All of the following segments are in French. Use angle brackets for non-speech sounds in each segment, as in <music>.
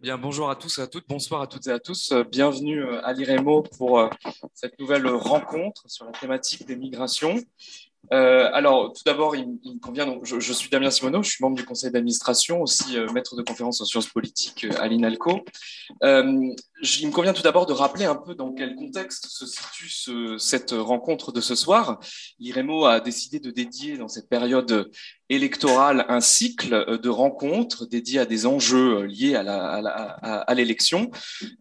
Bien, bonjour à tous et à toutes, bonsoir à toutes et à tous. Bienvenue à l'IREMO pour cette nouvelle rencontre sur la thématique des migrations. Euh, alors, tout d'abord, il, il, convient. Donc, je, suis Damien Simoneau, je suis membre du conseil d'administration, aussi euh, maître de conférence en sciences politiques euh, à l'INALCO. Euh, il me convient tout d'abord de rappeler un peu dans quel contexte se situe ce, cette rencontre de ce soir. L'IREMO a décidé de dédier dans cette période électorale un cycle de rencontres dédiées à des enjeux liés à l'élection.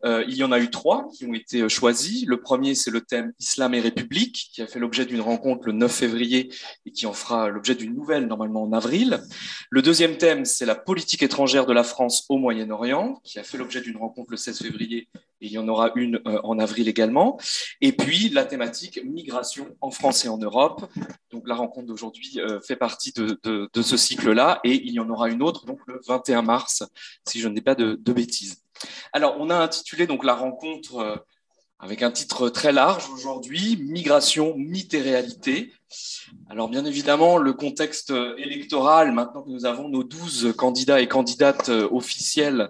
Euh, il y en a eu trois qui ont été choisis. Le premier, c'est le thème Islam et République, qui a fait l'objet d'une rencontre le 9 février et qui en fera l'objet d'une nouvelle normalement en avril. Le deuxième thème, c'est la politique étrangère de la France au Moyen-Orient, qui a fait l'objet d'une rencontre le 16 février et il y en aura une euh, en avril également. Et puis la thématique migration en France et en Europe. Donc la rencontre d'aujourd'hui euh, fait partie de, de ce cycle-là et il y en aura une autre donc le 21 mars, si je ne dis pas de, bêtises. Alors on a intitulé donc la rencontre euh, avec un titre très large aujourd'hui, Migration, mythe et réalité. Alors bien évidemment, le contexte électoral, maintenant que nous avons nos 12 candidats et candidates euh, officiels,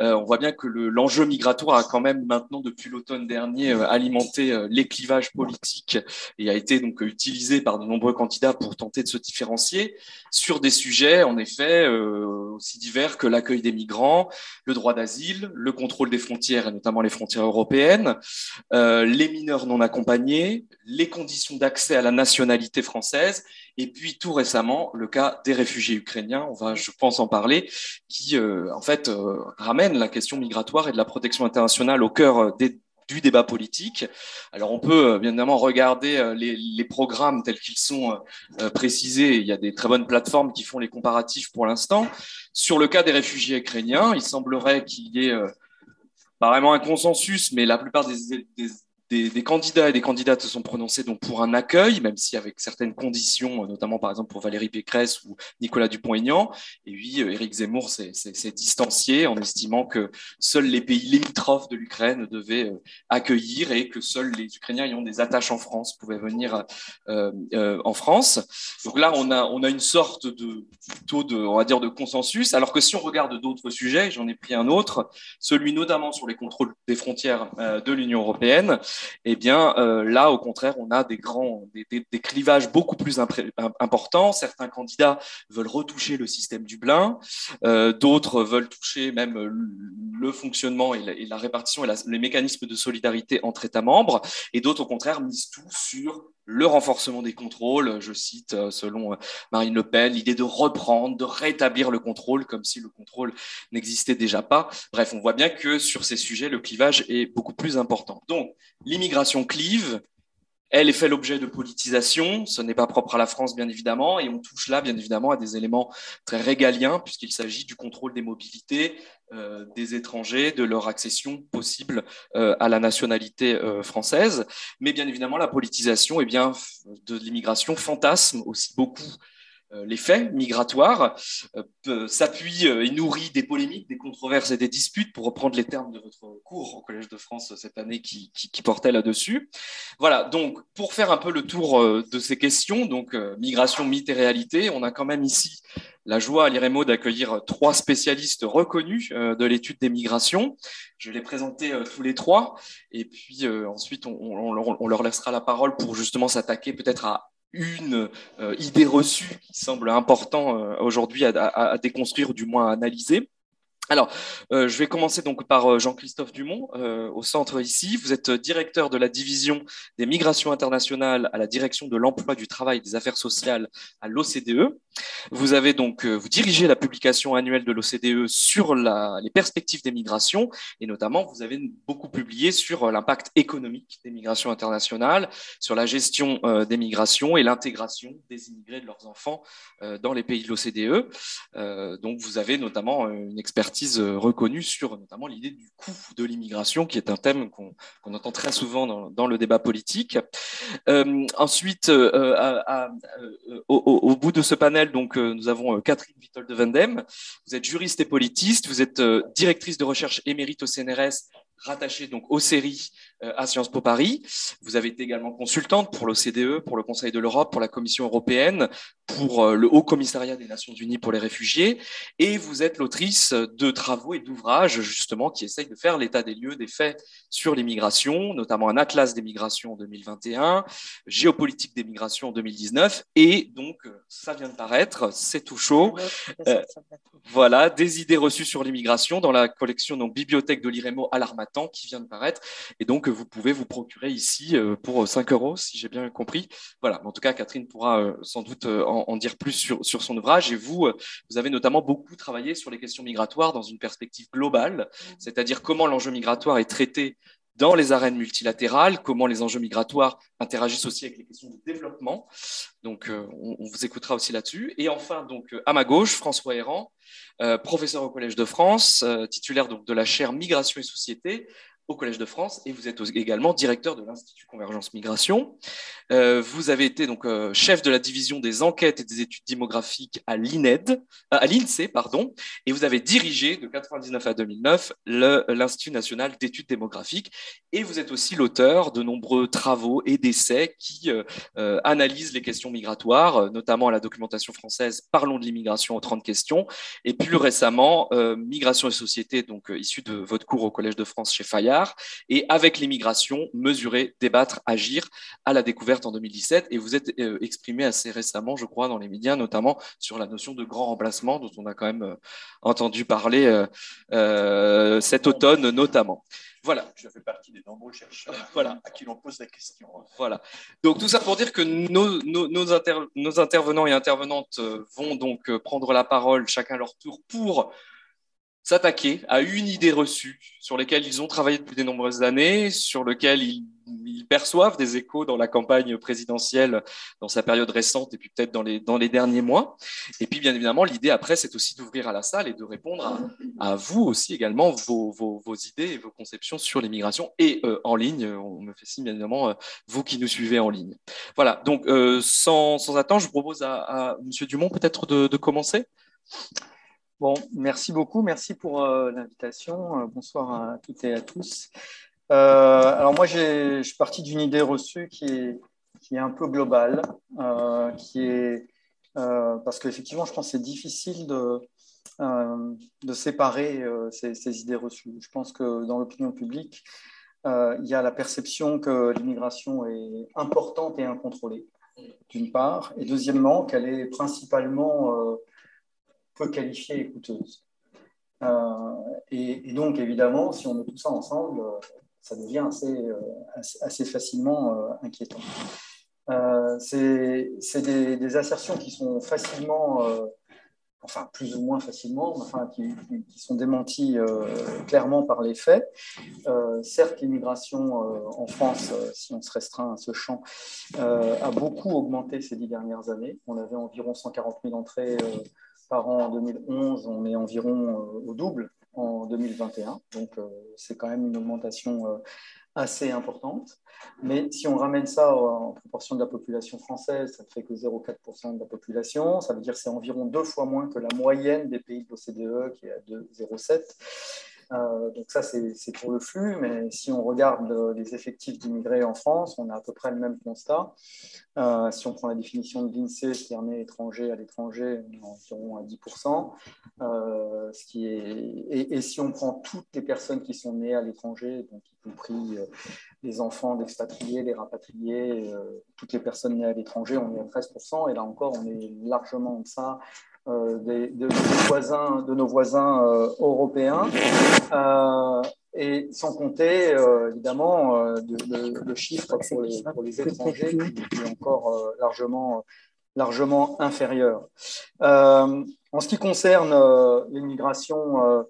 euh, on voit bien que l'enjeu migratoire a quand même maintenant, depuis l'automne dernier, euh, alimenté les clivages politiques et a été donc utilisé par de nombreux candidats pour tenter de se différencier sur des sujets, en effet, aussi divers que l'accueil des migrants, le droit d'asile, le contrôle des frontières et notamment les frontières européennes, les mineurs non accompagnés, les conditions d'accès à la nationalité française. Et puis tout récemment, le cas des réfugiés ukrainiens, on va, je pense, en parler, qui euh, en fait euh, ramène la question migratoire et de la protection internationale au cœur euh, du débat politique. Alors on peut bien évidemment regarder les, programmes tels qu'ils sont précisés. Il y a des très bonnes plateformes qui font les comparatifs pour l'instant. Sur le cas des réfugiés ukrainiens, il semblerait qu'il y ait pas vraiment un consensus, mais la plupart des des, des, candidats et des candidates se sont prononcés donc pour un accueil, même si avec certaines conditions, notamment par exemple pour Valérie Pécresse ou Nicolas Dupont-Aignan. Et oui, euh, Éric Zemmour s'est distancié en estimant que seuls les pays limitrophes de l'Ukraine devaient euh, accueillir et que seuls les Ukrainiens ayant des attaches en France pouvaient venir euh, euh, en France. Donc là, on a, on a une sorte de taux de, on va dire, de consensus. Alors que si on regarde d'autres sujets, j'en ai pris un autre, celui notamment sur les contrôles des frontières euh, de l'Union européenne eh bien euh, là, au contraire, on a des grands, des, clivages beaucoup plus importants. Certains candidats veulent retoucher le système Dublin, euh, d'autres veulent toucher même le fonctionnement et la, répartition et les mécanismes de solidarité entre États membres, et d'autres, au contraire, misent tout sur le renforcement des contrôles, je cite euh, selon euh, Marine Le Pen, l'idée de reprendre, de rétablir le contrôle comme si le contrôle n'existait déjà pas. Bref, on voit bien que sur ces sujets, le clivage est beaucoup plus important. Donc, l'immigration clive, elle est fait l'objet de politisation, ce n'est pas propre à la France bien évidemment, et on touche là bien évidemment à des éléments très régaliens puisqu'il s'agit du contrôle des mobilités euh, des étrangers, de leur accession possible euh, à la nationalité euh, française. Mais bien évidemment, la politisation eh bien, de l'immigration fantasme aussi beaucoup les faits migratoires, euh, s'appuie euh, et nourrit des polémiques, des controverses et des disputes, pour reprendre les termes de votre cours au Collège de France cette année qui, portait là-dessus. Voilà, donc pour faire un peu le tour de ces questions, donc migration, mythe et réalité, on a quand même ici la joie à l'IREMO d'accueillir trois spécialistes reconnus de l'étude des migrations. Je les présenter tous les trois et puis ensuite on, leur laissera la parole pour justement s'attaquer peut-être à une euh, idée reçue qui semble important euh, aujourd'hui à, à, déconstruire du moins à analyser. Alors, euh, je vais commencer donc par euh, Jean-Christophe Dumont, euh, au centre ici. Vous êtes directeur de la division des migrations internationales à la direction de l'emploi, du travail et des affaires sociales à l'OCDE. Vous avez donc, vous dirigez la publication annuelle de l'OCDE sur les perspectives des migrations et notamment, vous avez beaucoup publié sur l'impact économique des migrations internationales, sur la gestion des migrations et l'intégration des immigrés de leurs enfants dans les pays de l'OCDE. donc, vous avez notamment une expertise expertise euh, reconnue sur notamment l'idée du coût de l'immigration, qui est un thème qu'on qu entend très souvent dans, le débat politique. Euh, ensuite, euh, au, bout de ce panel, donc, nous avons Catherine Vitol de Vendem. Vous êtes juriste et politiste, vous êtes directrice de recherche émérite au CNRS rattachée donc aux séries à Sciences Po Paris. Vous avez été également consultante pour l'OCDE, pour le Conseil de l'Europe, pour la Commission européenne, pour le Haut Commissariat des Nations Unies pour les réfugiés, et vous êtes l'autrice de travaux et d'ouvrages justement qui essayent de faire l'état des lieux des faits sur l'immigration, notamment un atlas des migrations en 2021, géopolitique des migrations en 2019, et donc ça vient de paraître, c'est tout chaud. Euh, voilà, des idées reçues sur l'immigration dans la collection donc, Bibliothèque de l'IREMO à l'Armatan qui vient de paraître, et donc vous pouvez vous procurer ici euh, pour 5 euros si j'ai bien compris. Voilà, en tout cas Catherine pourra euh, sans doute en, dire plus sur, sur son ouvrage, et vous, vous avez notamment beaucoup travaillé sur les questions migratoires dans une perspective globale, mmh. c'est-à-dire comment l'enjeu migratoire est traité dans les arènes multilatérales, comment les enjeux migratoires interagissent aussi avec les questions de développement. Donc, euh, on, vous écoutera aussi là-dessus. Et enfin, donc, euh, à ma gauche, François Errand, euh, professeur au Collège de France, titulaire donc, de la chaire Migration et Société, au Collège de France et vous êtes également directeur de l'Institut Convergence Migration. Euh, vous avez été donc euh, chef de la division des enquêtes et des études démographiques à l'INED, euh, à l'INSEE, pardon, et vous avez dirigé de 1999 à 2009 l'Institut national d'études démographiques et vous êtes aussi l'auteur de nombreux travaux et d'essais qui analysent les questions migratoires, notamment la documentation française Parlons de l'immigration aux 30 questions et plus récemment Migration et société, donc issu de votre cours au Collège de France chez Fayard et avec l'immigration, mesurer, débattre, agir à la découverte en 2017. Et vous êtes euh, exprimé assez récemment, je crois, dans les médias, notamment sur la notion de grand remplacement dont on a quand même euh, entendu parler euh, cet automne notamment. Voilà. Je fais partie des nombreux chercheurs <laughs> voilà. à qui l'on pose la question. Voilà. Donc tout ça pour dire que nos, nos, nos intervenants et intervenantes vont donc prendre la parole chacun à leur tour pour s'attaquer à une idée reçue sur laquelle ils ont travaillé depuis de nombreuses années, sur lequel ils, perçoivent des échos dans la campagne présidentielle, dans sa période récente et puis peut-être dans les, derniers mois. Et puis bien évidemment, l'idée après, c'est aussi d'ouvrir à la salle et de répondre à, vous aussi également vos, idées et vos conceptions sur l'immigration et euh, en ligne. On me fait signe bien évidemment, euh, vous qui nous suivez en ligne. Voilà, donc euh, sans, attendre, je propose à, à Monsieur Dumont peut-être de commencer. Bon, merci beaucoup, merci pour euh, l'invitation. Euh, bonsoir à toutes et à tous. Euh, alors moi, je suis parti d'une idée reçue qui est, qui est un peu globale, qui est parce qu'effectivement, je pense que c'est difficile de, de séparer ces, ces, idées reçues. Je pense que dans l'opinion publique, il y a la perception que l'immigration est importante et incontrôlée, d'une part, et deuxièmement, qu'elle est principalement peu qualifiée et coûteuse. Euh, et, donc, évidemment, si on met tout ça ensemble, euh, ça devient assez, euh, assez, facilement inquiétant. c'est des, assertions qui sont facilement, enfin plus ou moins facilement, enfin qui sont démenties clairement par les faits. certes, l'immigration en France, si on se restreint à ce champ, a beaucoup augmenté ces dix dernières années. On avait environ 140 000 entrées par an en 2011, on est environ euh, au double en 2021. Donc, euh, c'est quand même une augmentation euh, assez importante. Mais si on ramène ça en proportion de la population française, ça ne fait que 0,4% de la population. Ça veut dire que c'est environ deux fois moins que la moyenne des pays de l'OCDE, qui est à 2,07%. Euh, donc ça, c'est pour le flux, mais si on regarde les effectifs d'immigrés en France, on a à peu près le même constat. Euh, si on prend la définition de l'INSEE, qui est né étranger à l'étranger, on est environ à 10%. Euh, est... et, si on prend toutes les personnes qui sont nées à l'étranger, y compris les enfants d'expatriés, les rapatriés, toutes les personnes nées à l'étranger, on est à 13%. Et là encore, on est largement en deçà euh, de, nos voisins, de nos voisins euh, européens, euh, et sans compter évidemment le, chiffre pour les, pour les étrangers qui, est encore largement, largement inférieur. en ce qui concerne l'immigration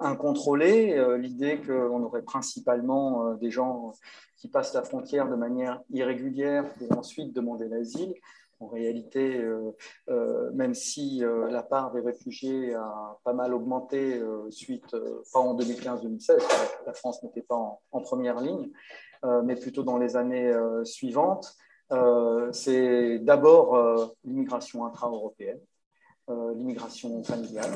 incontrôlée, l'idée qu'on aurait principalement des gens qui passent la frontière de manière irrégulière pour ensuite demander l'asile, en réalité, euh, euh, même si euh, la part des réfugiés a pas mal augmenté suite, pas en 2015-2016, la France n'était pas en, première ligne, mais plutôt dans les années suivantes, c'est d'abord l'immigration intra-européenne. Euh, l'immigration familiale.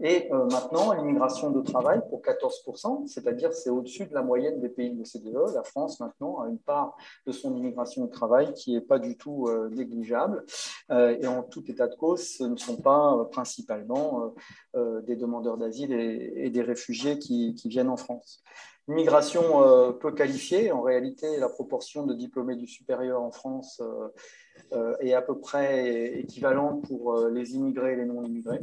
Et euh, maintenant, l'immigration de travail pour 14%, c'est-à-dire c'est au-dessus de la moyenne des pays de l'OCDE. La France, maintenant, a une part de son immigration de travail qui n'est pas du tout euh, négligeable. et en tout état de cause, ce ne sont pas principalement des demandeurs d'asile et, des réfugiés qui, qui, viennent en France. L'immigration peu qualifiée, en réalité, la proportion de diplômés du supérieur en France euh, est à peu près équivalente pour euh, les immigrés et les non-immigrés.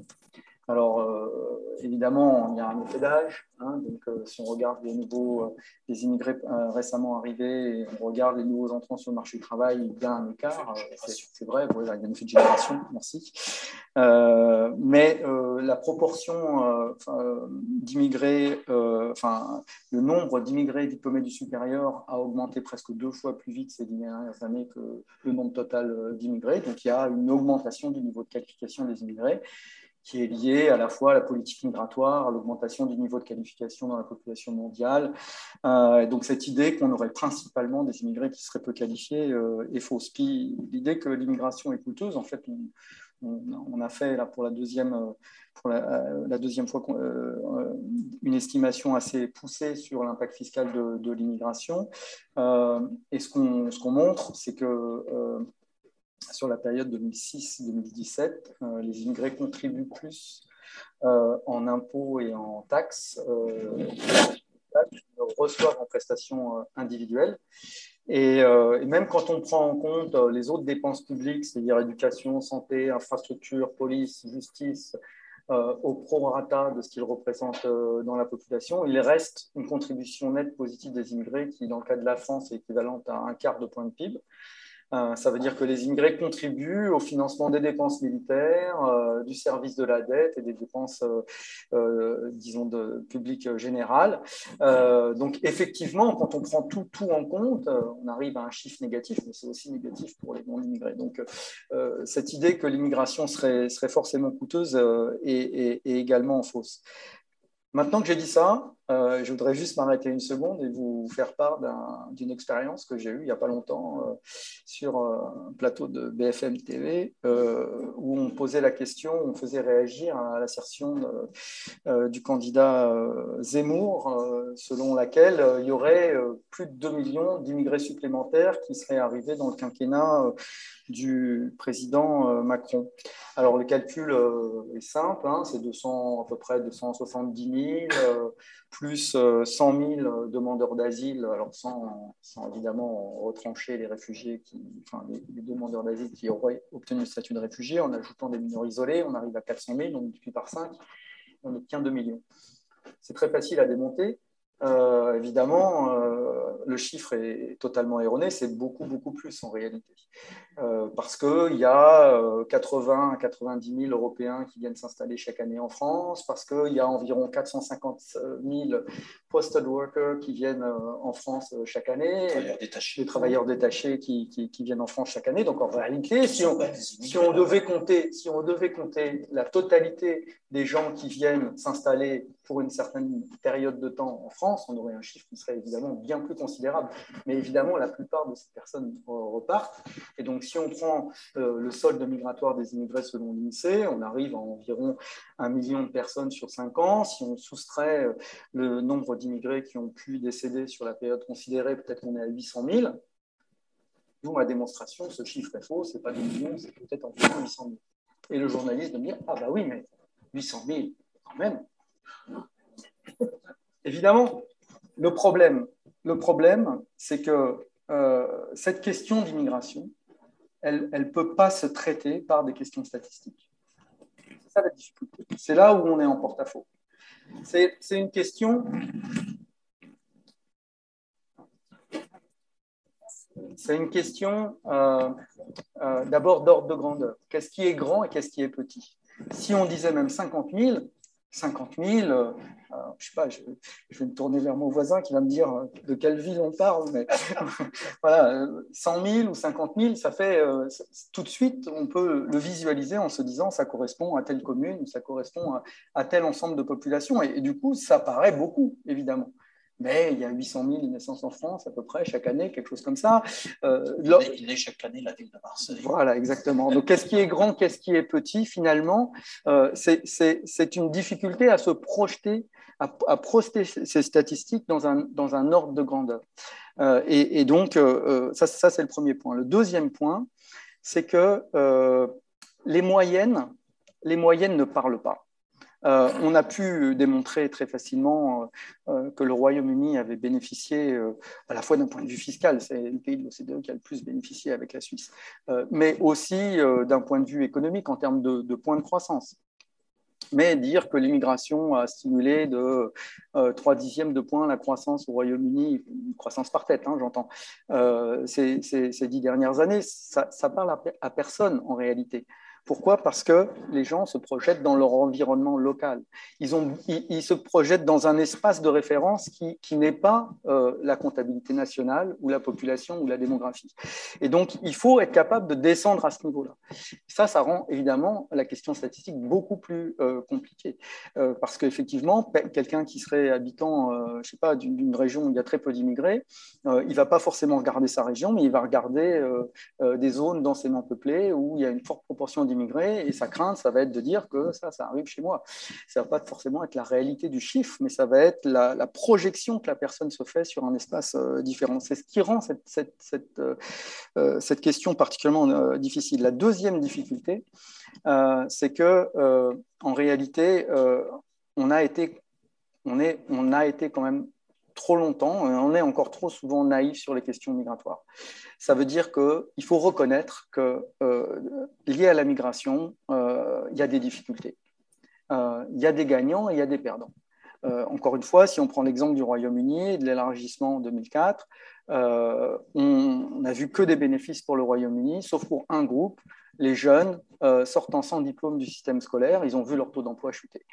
Alors, euh, évidemment, il y a un effet d'âge. Hein, donc, si on regarde les nouveaux, les immigrés récemment arrivés, et on regarde les nouveaux entrants sur le marché du travail, il y a un écart. C'est vrai, il y a un effet de génération, merci. mais la proportion d'immigrés, enfin, le nombre d'immigrés diplômés du supérieur a augmenté presque deux fois plus vite ces dernières années que le nombre total d'immigrés. Donc, il y a une augmentation du niveau de qualification des immigrés qui est lié à la fois à la politique migratoire, à l'augmentation du niveau de qualification dans la population mondiale. Euh, donc cette idée qu'on aurait principalement des immigrés qui seraient peu qualifiés euh, est fausse. Puis l'idée que l'immigration est coûteuse, en fait, on, a fait là pour la deuxième, deuxième fois une estimation assez poussée sur l'impact fiscal de, l'immigration. Euh, et ce qu'on montre, c'est que sur la période 2006-2017, euh, les immigrés contribuent plus euh, en impôts et en taxes euh, reçoivent en prestations individuelles. Et, même quand on prend en compte les autres dépenses publiques, c'est-à-dire éducation, santé, infrastructure, police, justice, au prorata de ce qu'ils représentent dans la population, il reste une contribution nette positive des immigrés qui, dans le cas de la France, est équivalente à un quart de point de PIB. Euh, ça veut dire que les immigrés contribuent au financement des dépenses militaires, euh, du service de la dette et des dépenses, euh, disons, de, publiques générales. donc, effectivement, quand on prend tout, tout en compte, on arrive à un chiffre négatif, mais c'est aussi négatif pour les non-immigrés. Donc, cette idée que l'immigration serait, serait forcément coûteuse est, est également fausse. Maintenant que j'ai dit ça, euh, je voudrais juste m'arrêter une seconde et vous faire part d'une expérience que j'ai eue il n'y a pas longtemps euh, sur euh, un plateau de BFM TV où on posait la question, on faisait réagir à l'assertion du candidat Zemmour selon laquelle il y aurait plus de 2 millions d'immigrés supplémentaires qui seraient arrivés dans le quinquennat du président Macron. Alors le calcul est simple, hein, c'est à peu près 270 000 plus 100 euh, 000 demandeurs d'asile, alors sans, évidemment retrancher les réfugiés, les, demandeurs d'asile qui auraient obtenu le statut de réfugié, en ajoutant des mineurs isolés, on arrive à 400 000, on multiplie par 5, on n'obtient 2 millions. C'est très facile à démonter. Euh, évidemment, euh, le chiffre est totalement erroné, c'est beaucoup, beaucoup plus en réalité. Euh, parce qu'il y a 80 à 90 000 Européens qui viennent s'installer chaque année en France, parce qu'il y a environ 450 000 posted workers qui viennent en France chaque année, des travailleurs détachés qui, qui, viennent en France chaque année. Donc en réalité, si on, si on, devait, compter, si on devait compter la totalité des gens qui viennent s'installer pour une certaine période de temps en France, on aurait un chiffre qui serait évidemment bien plus considérable. Mais évidemment, la plupart de ces personnes repartent. Et donc, si on prend euh, le solde migratoire des immigrés selon l'INSEE, on arrive à environ un million de personnes sur cinq ans. Si on soustrait euh, le nombre d'immigrés qui ont pu décéder sur la période considérée, peut-être qu'on est à 800 000. D'où ma démonstration, ce chiffre est faux, ce n'est pas 2 millions, c'est peut-être environ 800 000. Et le journaliste de me dire, ah bah oui, mais 800 000, quand même, Évidemment, le problème, le problème c'est que euh, cette question d'immigration, elle ne peut pas se traiter par des questions statistiques. C'est ça la difficulté. C'est là où on est en porte-à-faux. C'est une question. C'est une question euh, euh, d'abord d'ordre de grandeur. Qu'est-ce qui est grand et qu'est-ce qui est petit? Si on disait même 50 000, 50 000, euh, je sais pas, je, vais me tourner vers mon voisin qui va me dire euh, de quelle ville on parle, mais <laughs> voilà, 100 euh, 000 ou 50 000, ça fait tout de suite, on peut le visualiser en se disant ça correspond à telle commune, ça correspond à, tel ensemble de population, et, du coup, ça paraît beaucoup, évidemment. Mais il y a 800 000 naissances en France à peu près chaque année, quelque chose comme ça. il, est, chaque année la ville de Marseille. Voilà, exactement. Donc qu'est-ce qui est grand, qu'est-ce qui est petit Finalement, c'est une difficulté à se projeter, à, à projeter ces statistiques dans un, dans un ordre de grandeur. Et, et, donc, ça, ça c'est le premier point. Le deuxième point, c'est que les moyennes, les moyennes ne parlent pas. Euh, on a pu démontrer très facilement euh, euh, que le Royaume-Uni avait bénéficié à la fois d'un point de vue fiscal, c'est le pays de l'OCDE qui a le plus bénéficié avec la Suisse, mais aussi d'un point de vue économique en termes de, points de croissance. Mais dire que l'immigration a stimulé de 3 dixièmes de points la croissance au Royaume-Uni, croissance par tête, hein, j'entends, ces, dix dernières années, ça, parle à personne en réalité. Pourquoi? Parce que les gens se projettent dans leur environnement local. Ils, se projettent dans un espace de référence qui, qui n'est pas euh, la comptabilité nationale ou la population ou la démographie. Et donc, il faut être capable de descendre à ce niveau-là. Ça, ça rend évidemment la question statistique beaucoup plus euh, compliquée. Euh, parce qu'effectivement, quelqu'un qui serait habitant, je sais pas, d'une région où il y a très peu d'immigrés, il ne va pas forcément regarder sa région, mais il va regarder des zones densément peuplées où il y a une forte proportion d'immigrés et sa crainte, ça va être de dire que ça, ça arrive chez moi. Ça va pas forcément être la réalité du chiffre, mais ça va être la, projection que la personne se fait sur un espace euh, différent. C'est ce qui rend cette, cette, euh, euh, question particulièrement difficile. La deuxième difficulté, c'est que en réalité, on a été on, est, on a été quand même trop longtemps, on est encore trop souvent naïf sur les questions migratoires. Ça veut dire qu'il faut reconnaître que euh, lié à la migration, euh, il y a des difficultés. Euh, il y a des gagnants et il y a des perdants. encore une fois, si on prend l'exemple du Royaume-Uni et de l'élargissement en 2004, on n'a vu que des bénéfices pour le Royaume-Uni, sauf pour un groupe, les jeunes sortant sans diplôme du système scolaire, ils ont vu leur taux d'emploi chuter.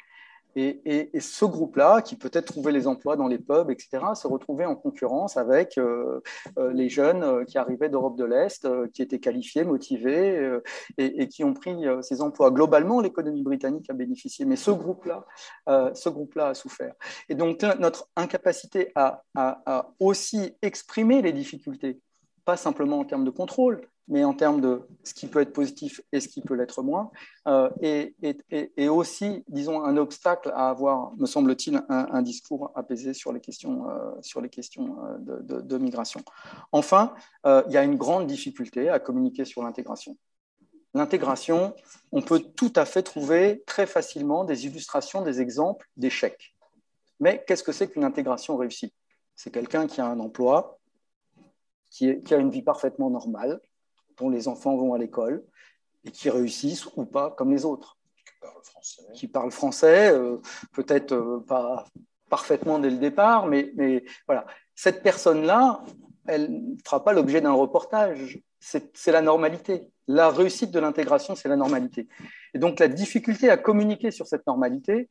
Et, ce groupe-là, qui peut-être trouvait les emplois dans les pubs, etc., se retrouvait en concurrence avec euh, euh, les jeunes euh, qui arrivaient d'Europe de l'Est, qui étaient qualifiés, motivés et, qui ont pris ces emplois. Globalement, l'économie britannique a bénéficié, mais ce groupe-là, ce groupe-là a souffert. Et donc notre incapacité à aussi exprimer les difficultés, pas simplement en termes de contrôle, mais en termes de ce qui peut être positif et ce qui peut l'être moins, euh, et, aussi, disons, un obstacle à avoir, me semble-t-il, un, discours apaisé sur les questions, euh, sur les questions euh, de, migration. Enfin, il y a une grande difficulté à communiquer sur l'intégration. L'intégration, on peut tout à fait trouver très facilement des illustrations, des exemples d'échecs. Mais qu'est-ce que c'est qu'une intégration réussie? C'est quelqu'un qui a un emploi, qui, qui a une vie parfaitement normale, dont les enfants vont à l'école et qui réussissent ou pas comme les autres. Qui parlent français, euh, peut-être euh, pas parfaitement dès le départ, mais, mais voilà. Cette personne-là, elle ne fera pas l'objet d'un reportage. C'est la normalité. La réussite de l'intégration, c'est la normalité. Et donc la difficulté à communiquer sur cette normalité.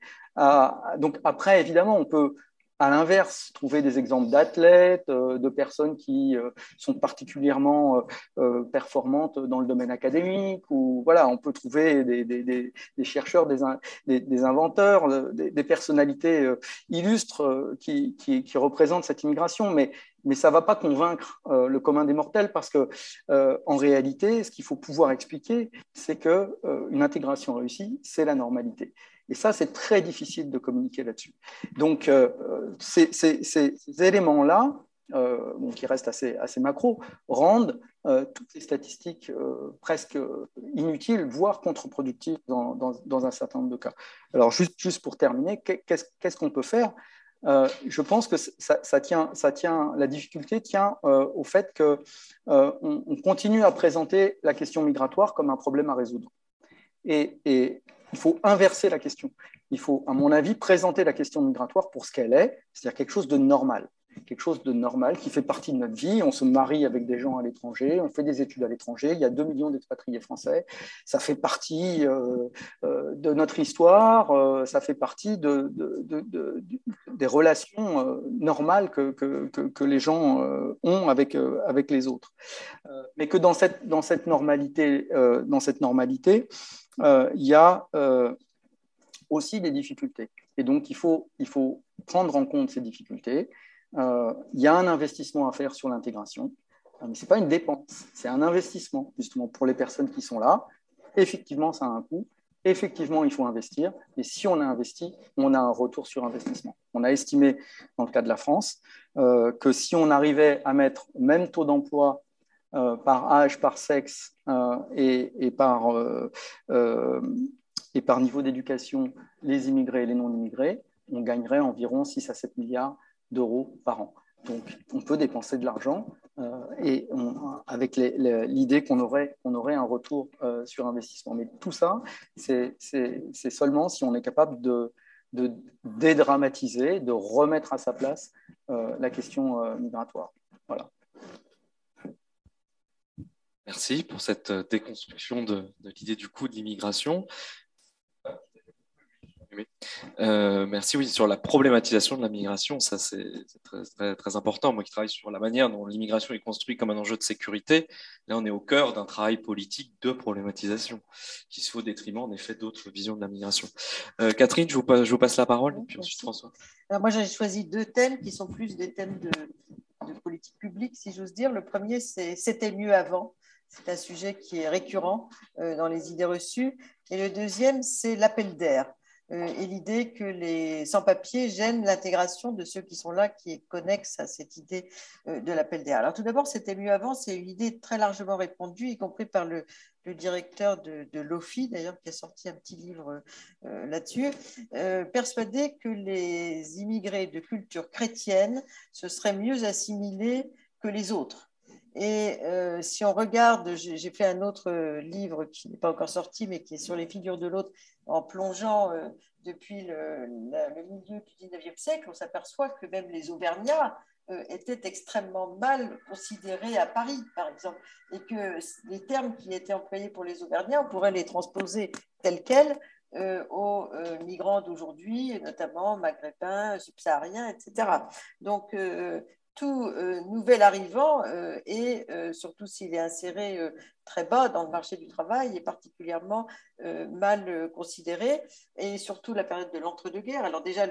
donc après, évidemment, on peut à l'inverse, trouver des exemples d'athlètes, euh, de personnes qui euh, sont particulièrement euh, performantes dans le domaine académique, ou voilà, on peut trouver des, chercheurs, des, inventeurs, des, personnalités illustres qui, représentent cette immigration, mais, mais ça ne va pas convaincre le commun des mortels parce que, en réalité, ce qu'il faut pouvoir expliquer, c'est qu'une intégration réussie, c'est la normalité. Et ça, c'est très difficile de communiquer là-dessus. Donc, euh, ces, éléments-là, euh, qui restent assez, assez macro, rendent euh, toutes les statistiques presque inutiles, voire contre-productives dans, un certain nombre de cas. Alors, juste pour terminer, qu'est-ce qu'on peut faire? Je pense que ça, tient, ça tient, la difficulté tient au fait qu'on on continue à présenter la question migratoire comme un problème à résoudre. Et, il faut inverser la question. Il faut, à mon avis, présenter la question migratoire pour ce qu'elle est, c'est-à-dire quelque chose de normal, quelque chose de normal qui fait partie de notre vie. On se marie avec des gens à l'étranger, on fait des études à l'étranger, il y a 2 millions d'expatriés français, ça fait partie euh, euh, de notre histoire, euh, ça fait partie de, des relations normales que, que, que, les gens ont avec, avec les autres. mais que dans cette, dans cette normalité, dans cette normalité il y a aussi des difficultés. Et donc, il faut, il faut prendre en compte ces difficultés, il y a un investissement à faire sur l'intégration, mais ce n'est pas une dépense, c'est un investissement justement pour les personnes qui sont là. Effectivement, ça a un coût. Effectivement, il faut investir. Et si on a investi, on a un retour sur investissement. On a estimé, dans le cas de la France, que si on arrivait à mettre même taux d'emploi euh, par âge, par sexe euh, et, par, euh, et par niveau d'éducation, les immigrés et les non-immigrés, on gagnerait environ 6 à 7 milliards d'euros par an. Donc, on peut dépenser de l'argent et avec l'idée qu'on aurait, on aurait un retour sur investissement. Mais tout ça, c'est seulement si on est capable de, de dédramatiser, de remettre à sa place la question migratoire. Voilà. Merci pour cette euh, déconstruction de, l'idée du coût de l'immigration. Euh, merci, oui, sur la problématisation de la migration, ça c'est très, très, important. Moi qui travaille sur la manière dont l'immigration est construite comme un enjeu de sécurité, là on est au cœur d'un travail politique de problématisation qui se fait au détriment en effet d'autres visions de la migration. Euh, Catherine, je vous, passe, je vous, passe, la parole, et puis ensuite François. Alors moi j'ai choisi deux thèmes qui sont plus des thèmes de, de politique publique, si j'ose dire. Le premier, c'est C'était mieux avant c'est un sujet qui est récurrent euh, dans les idées reçues. Et le deuxième, c'est l'appel d'air et l'idée que les sans-papiers gênent l'intégration de ceux qui sont là, qui est connexe à cette idée euh, de l'appel d'air. Alors tout d'abord, c'était mieux avant, c'est une idée très largement répandue, y compris par le, directeur de, l'OFI, d'ailleurs, qui a sorti un petit livre là-dessus, persuadé que les immigrés de culture chrétienne se seraient mieux assimilés que les autres. Et euh, si on regarde, j'ai fait un autre euh, livre qui n'est pas encore sorti, mais qui est sur les figures de l'autre, en plongeant euh, depuis le, milieu du 19e siècle, on s'aperçoit que même les Auvergnats étaient extrêmement mal considérés à Paris, par exemple, et que les termes qui étaient employés pour les Auvergnats, on pourrait les transposer tels quels aux migrants d'aujourd'hui, notamment maghrébins, subsahariens, etc. Donc, tout euh, nouvel arrivant, euh, et euh, surtout s'il est inséré très bas dans le marché du travail, est particulièrement mal considéré, et surtout la période de l'entre-deux-guerres. Alors déjà,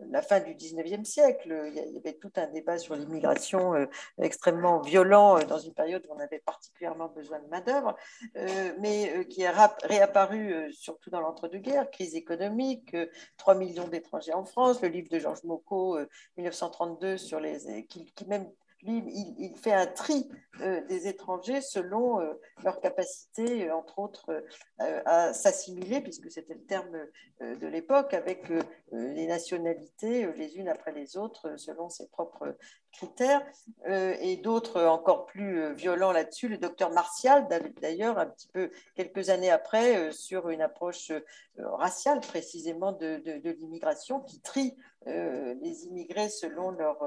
la fin du 19e siècle, il y avait tout un débat sur l'immigration extrêmement violent dans une période où on avait particulièrement besoin de main-d'œuvre, mais qui est réapparu surtout dans l'entre-deux-guerres, crise économique, 3 millions d'étrangers en France, le livre de Georges Mocot, 1932, sur les, qui même lui, il, fait un tri euh, des étrangers selon euh, leur capacité, euh, entre autres, à s'assimiler, puisque c'était le terme de l'époque, avec les nationalités les unes après les autres, selon ses propres critères, et d'autres encore plus violents là-dessus. Le docteur Martial, d'ailleurs, un petit peu quelques années après, sur une approche raciale précisément de, de l'immigration, qui trie les immigrés selon leur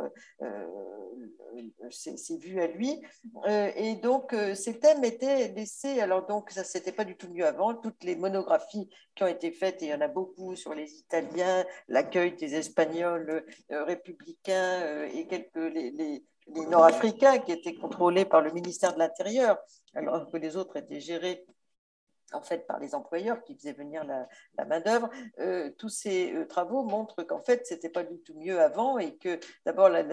c'est vu à lui. Euh, et donc, euh, ces thèmes étaient laissés. Alors, donc, ça, c'était pas du tout mieux avant. Toutes les monographies qui ont été faites, et il y en a beaucoup sur les Italiens, l'accueil des Espagnols euh, républicains et quelques les, Nord-Africains qui étaient contrôlés par le ministère de l'Intérieur, alors que les autres étaient gérés en fait par les employeurs qui faisaient venir la, main-d'œuvre. Euh, tous ces euh, travaux montrent qu'en fait, ce n'était pas du tout mieux avant et que d'abord la,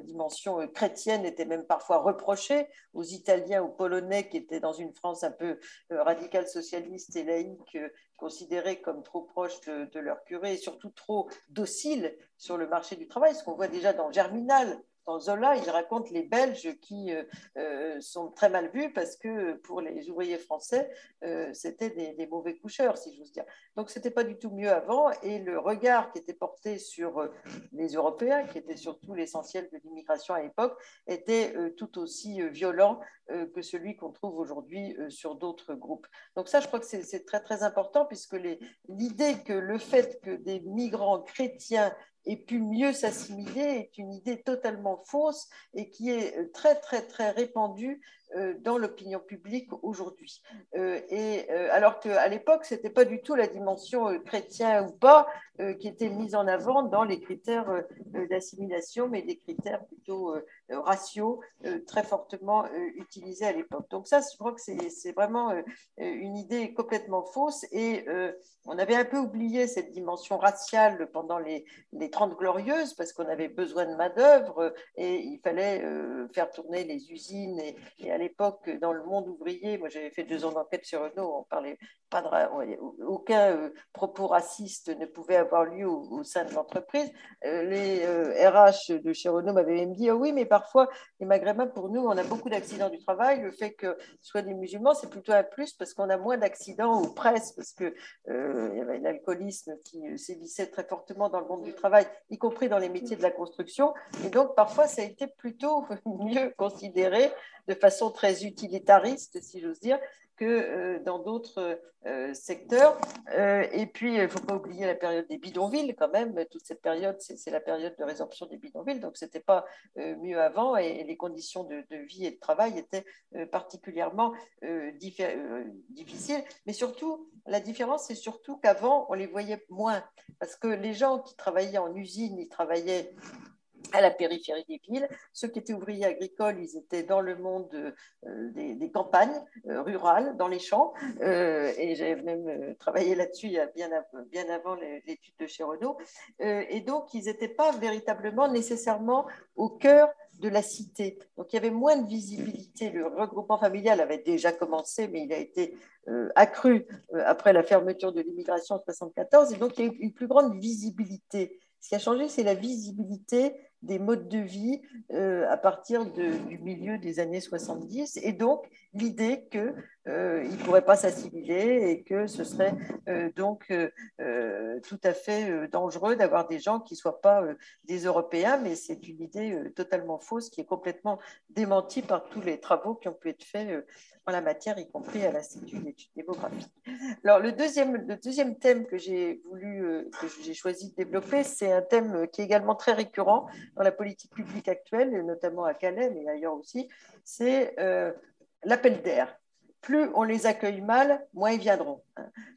dimension euh, chrétienne était même parfois reprochée aux Italiens, aux Polonais qui étaient dans une France un peu radicale socialiste et laïque, considérés comme trop proches de, de leur curé et surtout trop dociles sur le marché du travail, ce qu'on voit déjà dans Germinal, dans Zola, il raconte les Belges qui euh, euh, sont très mal vus parce que pour les ouvriers français, euh, c'était des, mauvais coucheurs, si j'ose dire. Donc, ce n'était pas du tout mieux avant. Et le regard qui était porté sur les Européens, qui était surtout l'essentiel de l'immigration à l'époque, était tout aussi violent que celui qu'on trouve aujourd'hui sur d'autres groupes. Donc, ça, je crois que c'est très, très important puisque l'idée que le fait que des migrants chrétiens et pu mieux s'assimiler est une idée totalement fausse et qui est euh, très, très, très répandue dans l'opinion publique aujourd'hui. et alors qu'à l'époque, ce n'était pas du tout la dimension chrétien ou pas qui était mise en avant dans les critères d'assimilation, mais des critères plutôt raciaux très fortement utilisés à l'époque. Donc ça, je crois que c'est vraiment une idée complètement fausse et on avait un peu oublié cette dimension raciale pendant les, les 30 glorieuses parce qu'on avait besoin de main-d'œuvre et il fallait euh, faire tourner les usines. Et, à l'époque, dans le monde ouvrier, moi j'avais fait deux ans d'enquête sur Renault, on parlait pas de, aucun euh, propos raciste ne pouvait avoir lieu au, sein de l'entreprise. Euh, les RH de chez Renault m'avaient même dit oh oui, mais parfois les Maghrébins, pour nous, on a beaucoup d'accidents du travail. Le fait que ce soit des musulmans, c'est plutôt un plus parce qu'on a moins d'accidents ou presque, parce que il y avait l'alcoolisme qui sévissait très fortement dans le monde du travail, y compris dans les métiers de la construction. Et donc, parfois, ça a été plutôt <laughs> mieux considéré de façon très utilitariste, si j'ose dire, que euh, dans d'autres euh, secteurs. Euh, et puis, il ne faut pas oublier la période des bidonvilles quand même. Toute cette période, c'est la période de résorption des bidonvilles. Donc, ce n'était pas mieux avant et, les conditions de, vie et de travail étaient particulièrement difficiles. Mais surtout, la différence, c'est surtout qu'avant, on les voyait moins. Parce que les gens qui travaillaient en usine, ils travaillaient à la périphérie des villes. Ceux qui étaient ouvriers agricoles, ils étaient dans le monde euh, des, campagnes euh, rurales, dans les champs. Euh, et j'ai même travaillé là-dessus bien, bien avant l'étude de chez Renault. et donc, ils n'étaient pas véritablement nécessairement au cœur de la cité. Donc, il y avait moins de visibilité. Le regroupement familial avait déjà commencé, mais il a été accru après la fermeture de l'immigration en 1974. Et donc, il y a eu une plus grande visibilité. Ce qui a changé, c'est la visibilité des modes de vie euh, à partir du milieu des années 70 et donc l'idée qu'ils euh, ne pourraient pas s'assimiler et que ce serait euh, donc tout à fait dangereux d'avoir des gens qui ne soient pas des Européens, mais c'est une idée totalement fausse qui est complètement démentie par tous les travaux qui ont pu être faits en la matière, y compris à l'Institut d'études démographiques. Alors, le deuxième, le deuxième thème que j'ai voulu, euh, que j'ai choisi de développer, c'est un thème qui est également très récurrent dans la politique publique actuelle, notamment à Calais, mais ailleurs aussi, c'est euh, l'appel d'air plus on les accueille mal, moins ils viendront.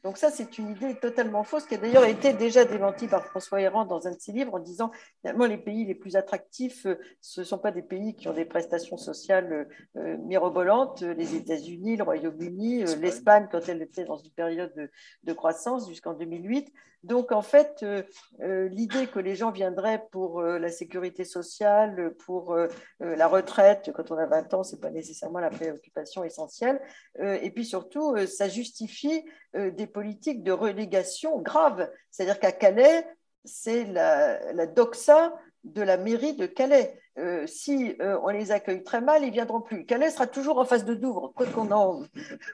Donc ça, c'est une idée totalement fausse qui a d'ailleurs été déjà démentie par François Héran dans un de ses livres en disant finalement les pays les plus attractifs, euh, ce ne sont pas des pays qui ont des prestations sociales euh, mirobolantes, les États-Unis, le Royaume-Uni, euh, l'Espagne quand elle était dans une période de, croissance jusqu'en 2008. Donc en fait, l'idée que les gens viendraient pour la sécurité sociale, pour la retraite, quand on a 20 ans, ce n'est pas nécessairement la préoccupation essentielle. et puis surtout, ça justifie euh, des politiques de relégation graves. C'est-à-dire qu'à Calais, c'est la, doxa de la mairie de Calais. Euh, si euh, on les accueille très mal, ils viendront plus. Calais sera toujours en face de Douvres, quoi qu'on en.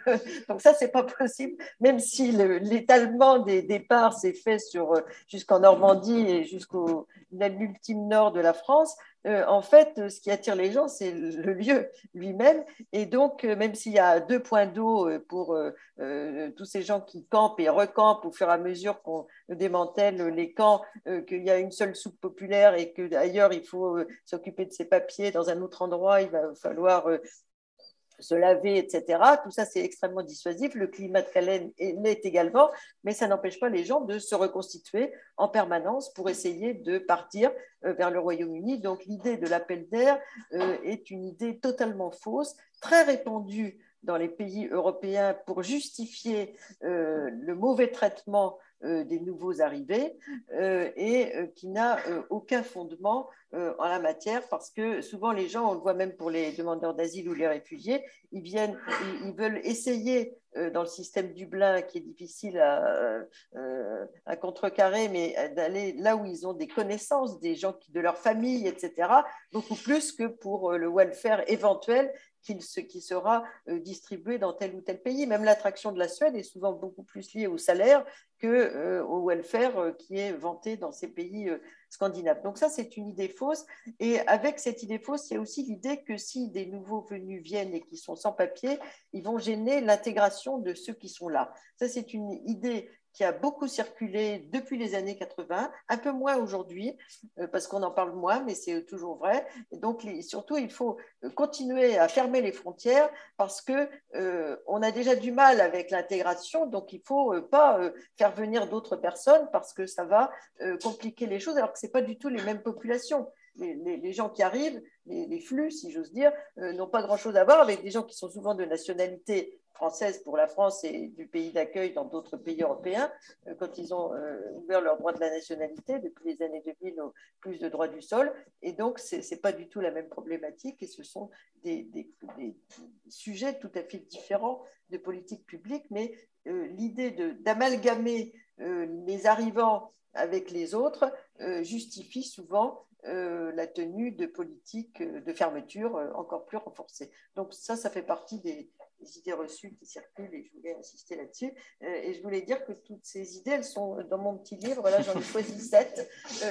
<laughs> Donc ça, c'est pas possible. Même si l'étalement des départs s'est fait sur jusqu'en Normandie et jusqu'au l'ultime nord de la France, euh, en fait, ce qui attire les gens, c'est le lieu lui-même. Et donc, euh, même s'il y a deux points d'eau euh, pour tous ces gens qui campent et recampent au fur et à mesure qu'on démantèle les camps, qu'il y a une seule soupe populaire et que d'ailleurs, il faut s'occuper de ses papiers dans un autre endroit, il va falloir se laver, etc. Tout ça, c'est extrêmement dissuasif. Le climat de Calais l'est également, mais ça n'empêche pas les gens de se reconstituer en permanence pour essayer de partir euh, vers le Royaume-Uni. Donc l'idée de l'appel d'air euh, est une idée totalement fausse, très répandue dans les pays européens pour justifier euh, le mauvais traitement des nouveaux arrivés et qui n'a aucun fondement en la matière parce que souvent les gens, on le voit même pour les demandeurs d'asile ou les réfugiés, ils viennent, ils, veulent essayer dans le système Dublin qui est difficile à, à contrecarrer, mais d'aller là où ils ont des connaissances, des gens de leur famille, etc., beaucoup plus que pour le welfare éventuel qui sera euh, distribué dans tel ou tel pays. Même l'attraction de la Suède est souvent beaucoup plus liée au salaire que euh, au welfare euh, qui est vanté dans ces pays scandinaves. Donc ça, c'est une idée fausse. Et avec cette idée fausse, il y a aussi l'idée que si des nouveaux venus viennent et qui sont sans papier, ils vont gêner l'intégration de ceux qui sont là. Ça, c'est une idée qui a beaucoup circulé depuis les années 80, un peu moins aujourd'hui, parce qu'on en parle moins, mais c'est toujours vrai. Et donc, surtout, il faut continuer à fermer les frontières parce que on a déjà du mal avec l'intégration, donc il ne faut pas faire venir d'autres personnes parce que ça va compliquer les choses, alors que ce pas du tout les mêmes populations les, gens qui arrivent, les, flux, si j'ose dire, euh, n'ont pas grand-chose à voir avec des gens qui sont souvent de nationalité française pour la France et du pays d'accueil dans d'autres pays européens, euh, quand ils ont euh, ouvert leur droit de la nationalité depuis les années 2000 au plus de droits du sol. Et donc, ce n'est pas du tout la même problématique et ce sont des, des, sujets tout à fait différents de politique publique, mais l'idée d'amalgamer les arrivants avec les autres justifie souvent euh, la tenue de politiques de fermeture euh, encore plus renforcées. Donc ça, ça fait partie des, idées reçues qui circulent et je voulais insister là-dessus. Euh, et je voulais dire que toutes ces idées, elles sont dans mon petit livre. Là, j'en ai choisi sept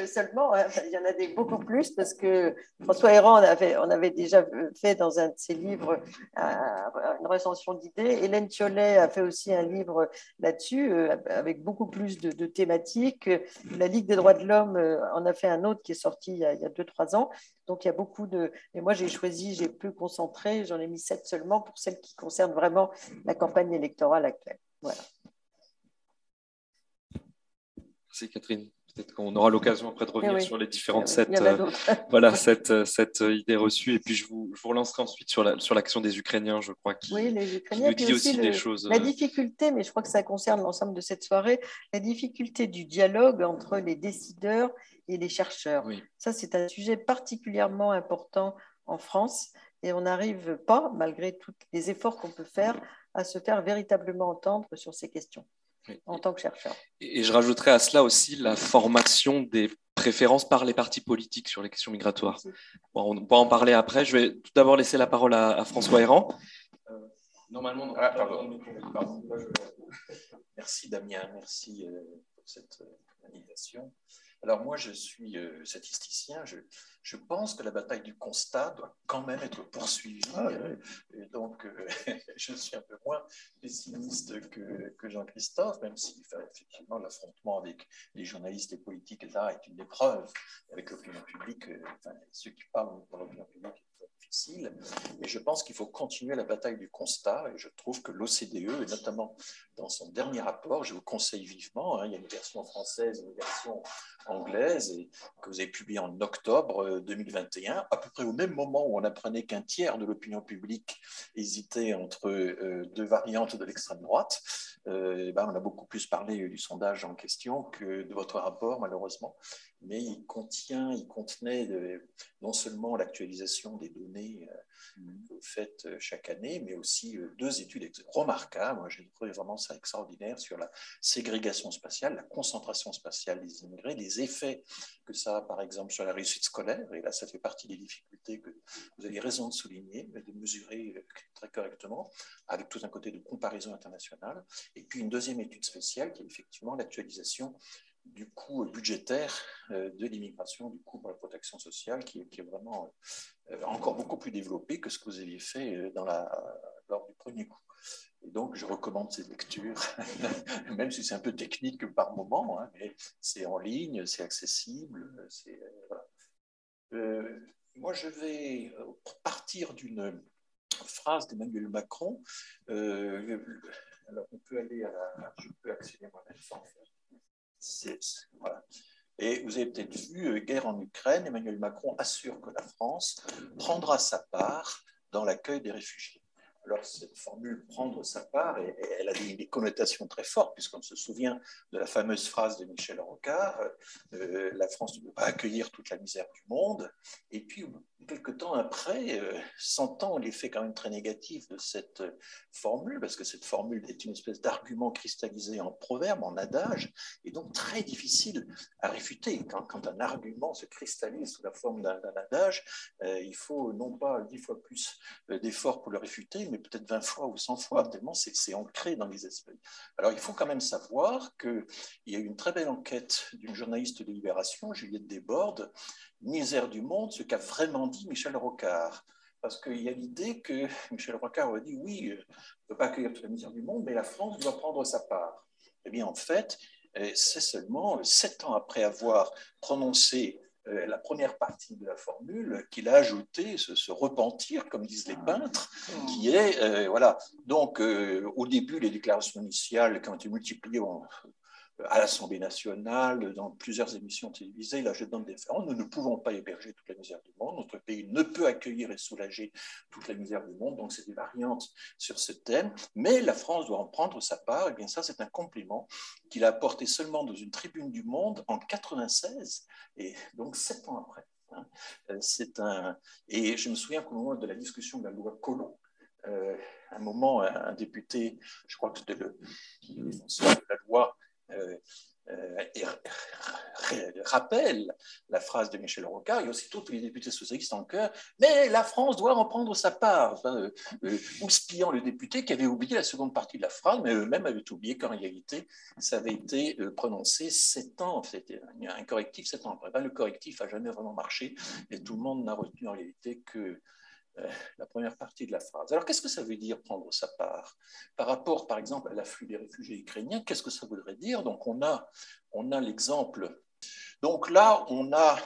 seulement. Hein. il y en a des beaucoup plus parce que François Héran, on avait, on avait déjà fait dans un de ses livres une recension d'idées. Hélène Thiollet a fait aussi un livre là-dessus avec beaucoup plus de, thématiques. La Ligue des droits de l'homme en a fait un autre qui est sorti il y a 2-3 ans. Donc il y a beaucoup de. Et moi, j'ai choisi, j'ai peu concentré, j'en ai mis 7 seulement pour celles qui concernent vraiment la campagne électorale actuelle. Voilà. Merci Catherine. Peut-être qu'on aura l'occasion après de revenir sur les différentes euh, <laughs> voilà, cette, cette idée reçue. Et puis je vous, je vous relancerai ensuite sur la, sur l'action des Ukrainiens, je crois, qui, oui, les Ukrainiens, nous dit aussi, des choses. La euh, difficulté, mais je crois que ça concerne l'ensemble de cette soirée, la difficulté du dialogue entre les décideurs et les chercheurs. Ça, c'est un sujet particulièrement important en France et on n'arrive pas, malgré tous les efforts qu'on peut faire, à se faire véritablement entendre sur ces questions en tant que chercheur. Et je rajouterais à cela aussi la formation des préférences par les partis politiques sur les questions migratoires. on pourra en parler après. Je vais tout d'abord laisser la parole à, François Héran. Euh, normalement, ah, pardon. Merci Damien, merci euh, pour cette euh, invitation. Alors moi, je suis euh, statisticien. Je, je, pense que la bataille du constat doit quand même être poursuivie. Ah, et donc, euh, <laughs> je suis un peu moins pessimiste que, que Jean-Christophe, même si effectivement l'affrontement avec les journalistes et politiques là est une épreuve avec l'opinion publique. Euh, enfin, ceux qui parlent pour l'opinion publique Mais je pense qu'il faut continuer la bataille du constat. Et je trouve que l'OCDE, et notamment dans son dernier rapport, je vous conseille vivement, hein, il y a une version française et une version anglaise, et, que vous avez publié en octobre 2021, euh, à peu près au même moment où on apprenait qu'un tiers de l'opinion publique hésitait entre euh, deux variantes de l'extrême droite. Euh, ben, on a beaucoup plus parlé du sondage en question que de votre rapport, malheureusement mais il contient, il contenait non seulement l'actualisation des données euh, vous faites euh, chaque année, mais aussi euh, deux études remarquables. Moi, j'ai trouvé vraiment ça extraordinaire sur la ségrégation spatiale, la concentration spatiale des immigrés, les effets que ça a, par exemple, sur la réussite scolaire. Et là, ça fait partie des difficultés que vous avez raison de souligner, de mesurer très correctement, avec tout un côté de comparaison internationale. Et puis une deuxième étude spéciale qui est effectivement l'actualisation du coût budgétaire euh, de l'immigration, du coût pour la protection sociale, qui, est vraiment euh, encore beaucoup plus développé que ce que vous aviez fait euh, dans la, lors du premier coup. Et donc, je recommande ces lectures, <laughs> même si c'est un peu technique par moment, hein, mais c'est en ligne, c'est accessible. moi, je vais partir d'une phrase d'Emmanuel Macron. alors, on peut aller à la. Je peux accéder moi-même sans faire Et vous avez peut-être vu, euh, guerre en Ukraine, Emmanuel Macron assure que la France prendra sa part dans l'accueil des réfugiés. Alors, cette formule prendre sa part, elle a des, connotations très fortes, puisqu'on se souvient de la fameuse phrase de Michel Rocard euh, la France ne peut pas accueillir toute la misère du monde. Et puis, quelque temps après, euh, sentant l'effet quand même très négatif de cette formule, parce que cette formule est une espèce d'argument cristallisé en proverbe, en adage, et donc très difficile à réfuter. Quand, un argument se cristallise sous la forme d'un adage, euh, il faut non pas dix fois plus euh, d'efforts pour le réfuter, mais peut-être 20 fois ou 100 fois, <laughs> tellement c'est ancré dans les esprits. Alors il faut quand même savoir qu'il y a eu une très belle enquête d'une journaliste de Libération, Juliette Desbordes, misère du monde, ce qu'a vraiment dit Michel Rocard. Parce qu'il y a l'idée que Michel Rocard a dit oui, on ne peut pas accueillir toute la misère du monde, mais la France doit prendre sa part. Eh bien, en fait, c'est seulement sept ans après avoir prononcé euh, la première partie de la formule qu'il a ajouté ce, repentir, comme disent les ah. peintres, qui est, euh, voilà, donc euh, au début, les déclarations initiales qui ont été multipliées à l'Assemblée nationale, dans plusieurs émissions télévisées, là je donne des références, nous ne pouvons pas héberger toute la misère du monde, notre pays ne peut accueillir et soulager toute la misère du monde, donc c'est des variantes sur ce thème, mais la France doit en prendre sa part, et bien ça c'est un compliment qu'il a apporté seulement dans une tribune du monde en 96, et donc sept ans après. Hein. C'est un... Et je me souviens qu'au moment de la discussion de la loi Collomb, euh, un moment, un député, je crois que c'était le, euh, euh, rappelle la phrase de Michel Rocard, et aussitôt tous les députés socialistes en cœur, mais la France doit en prendre sa part, enfin, euh, houspillant le député qui avait oublié la seconde partie de la phrase, mais eux-mêmes avaient oublié qu'en réalité, ça avait été prononcé sept ans, c'était un correctif sept ans après. Ben, le correctif n'a jamais vraiment marché, et tout le monde n'a retenu en réalité que euh, la première partie de la phrase. Alors, qu'est-ce que ça veut dire prendre sa part? Par rapport, par exemple, à l'afflux des réfugiés ukrainiens, qu'est-ce que ça voudrait dire? Donc, on a, on a l'exemple. Donc là, on a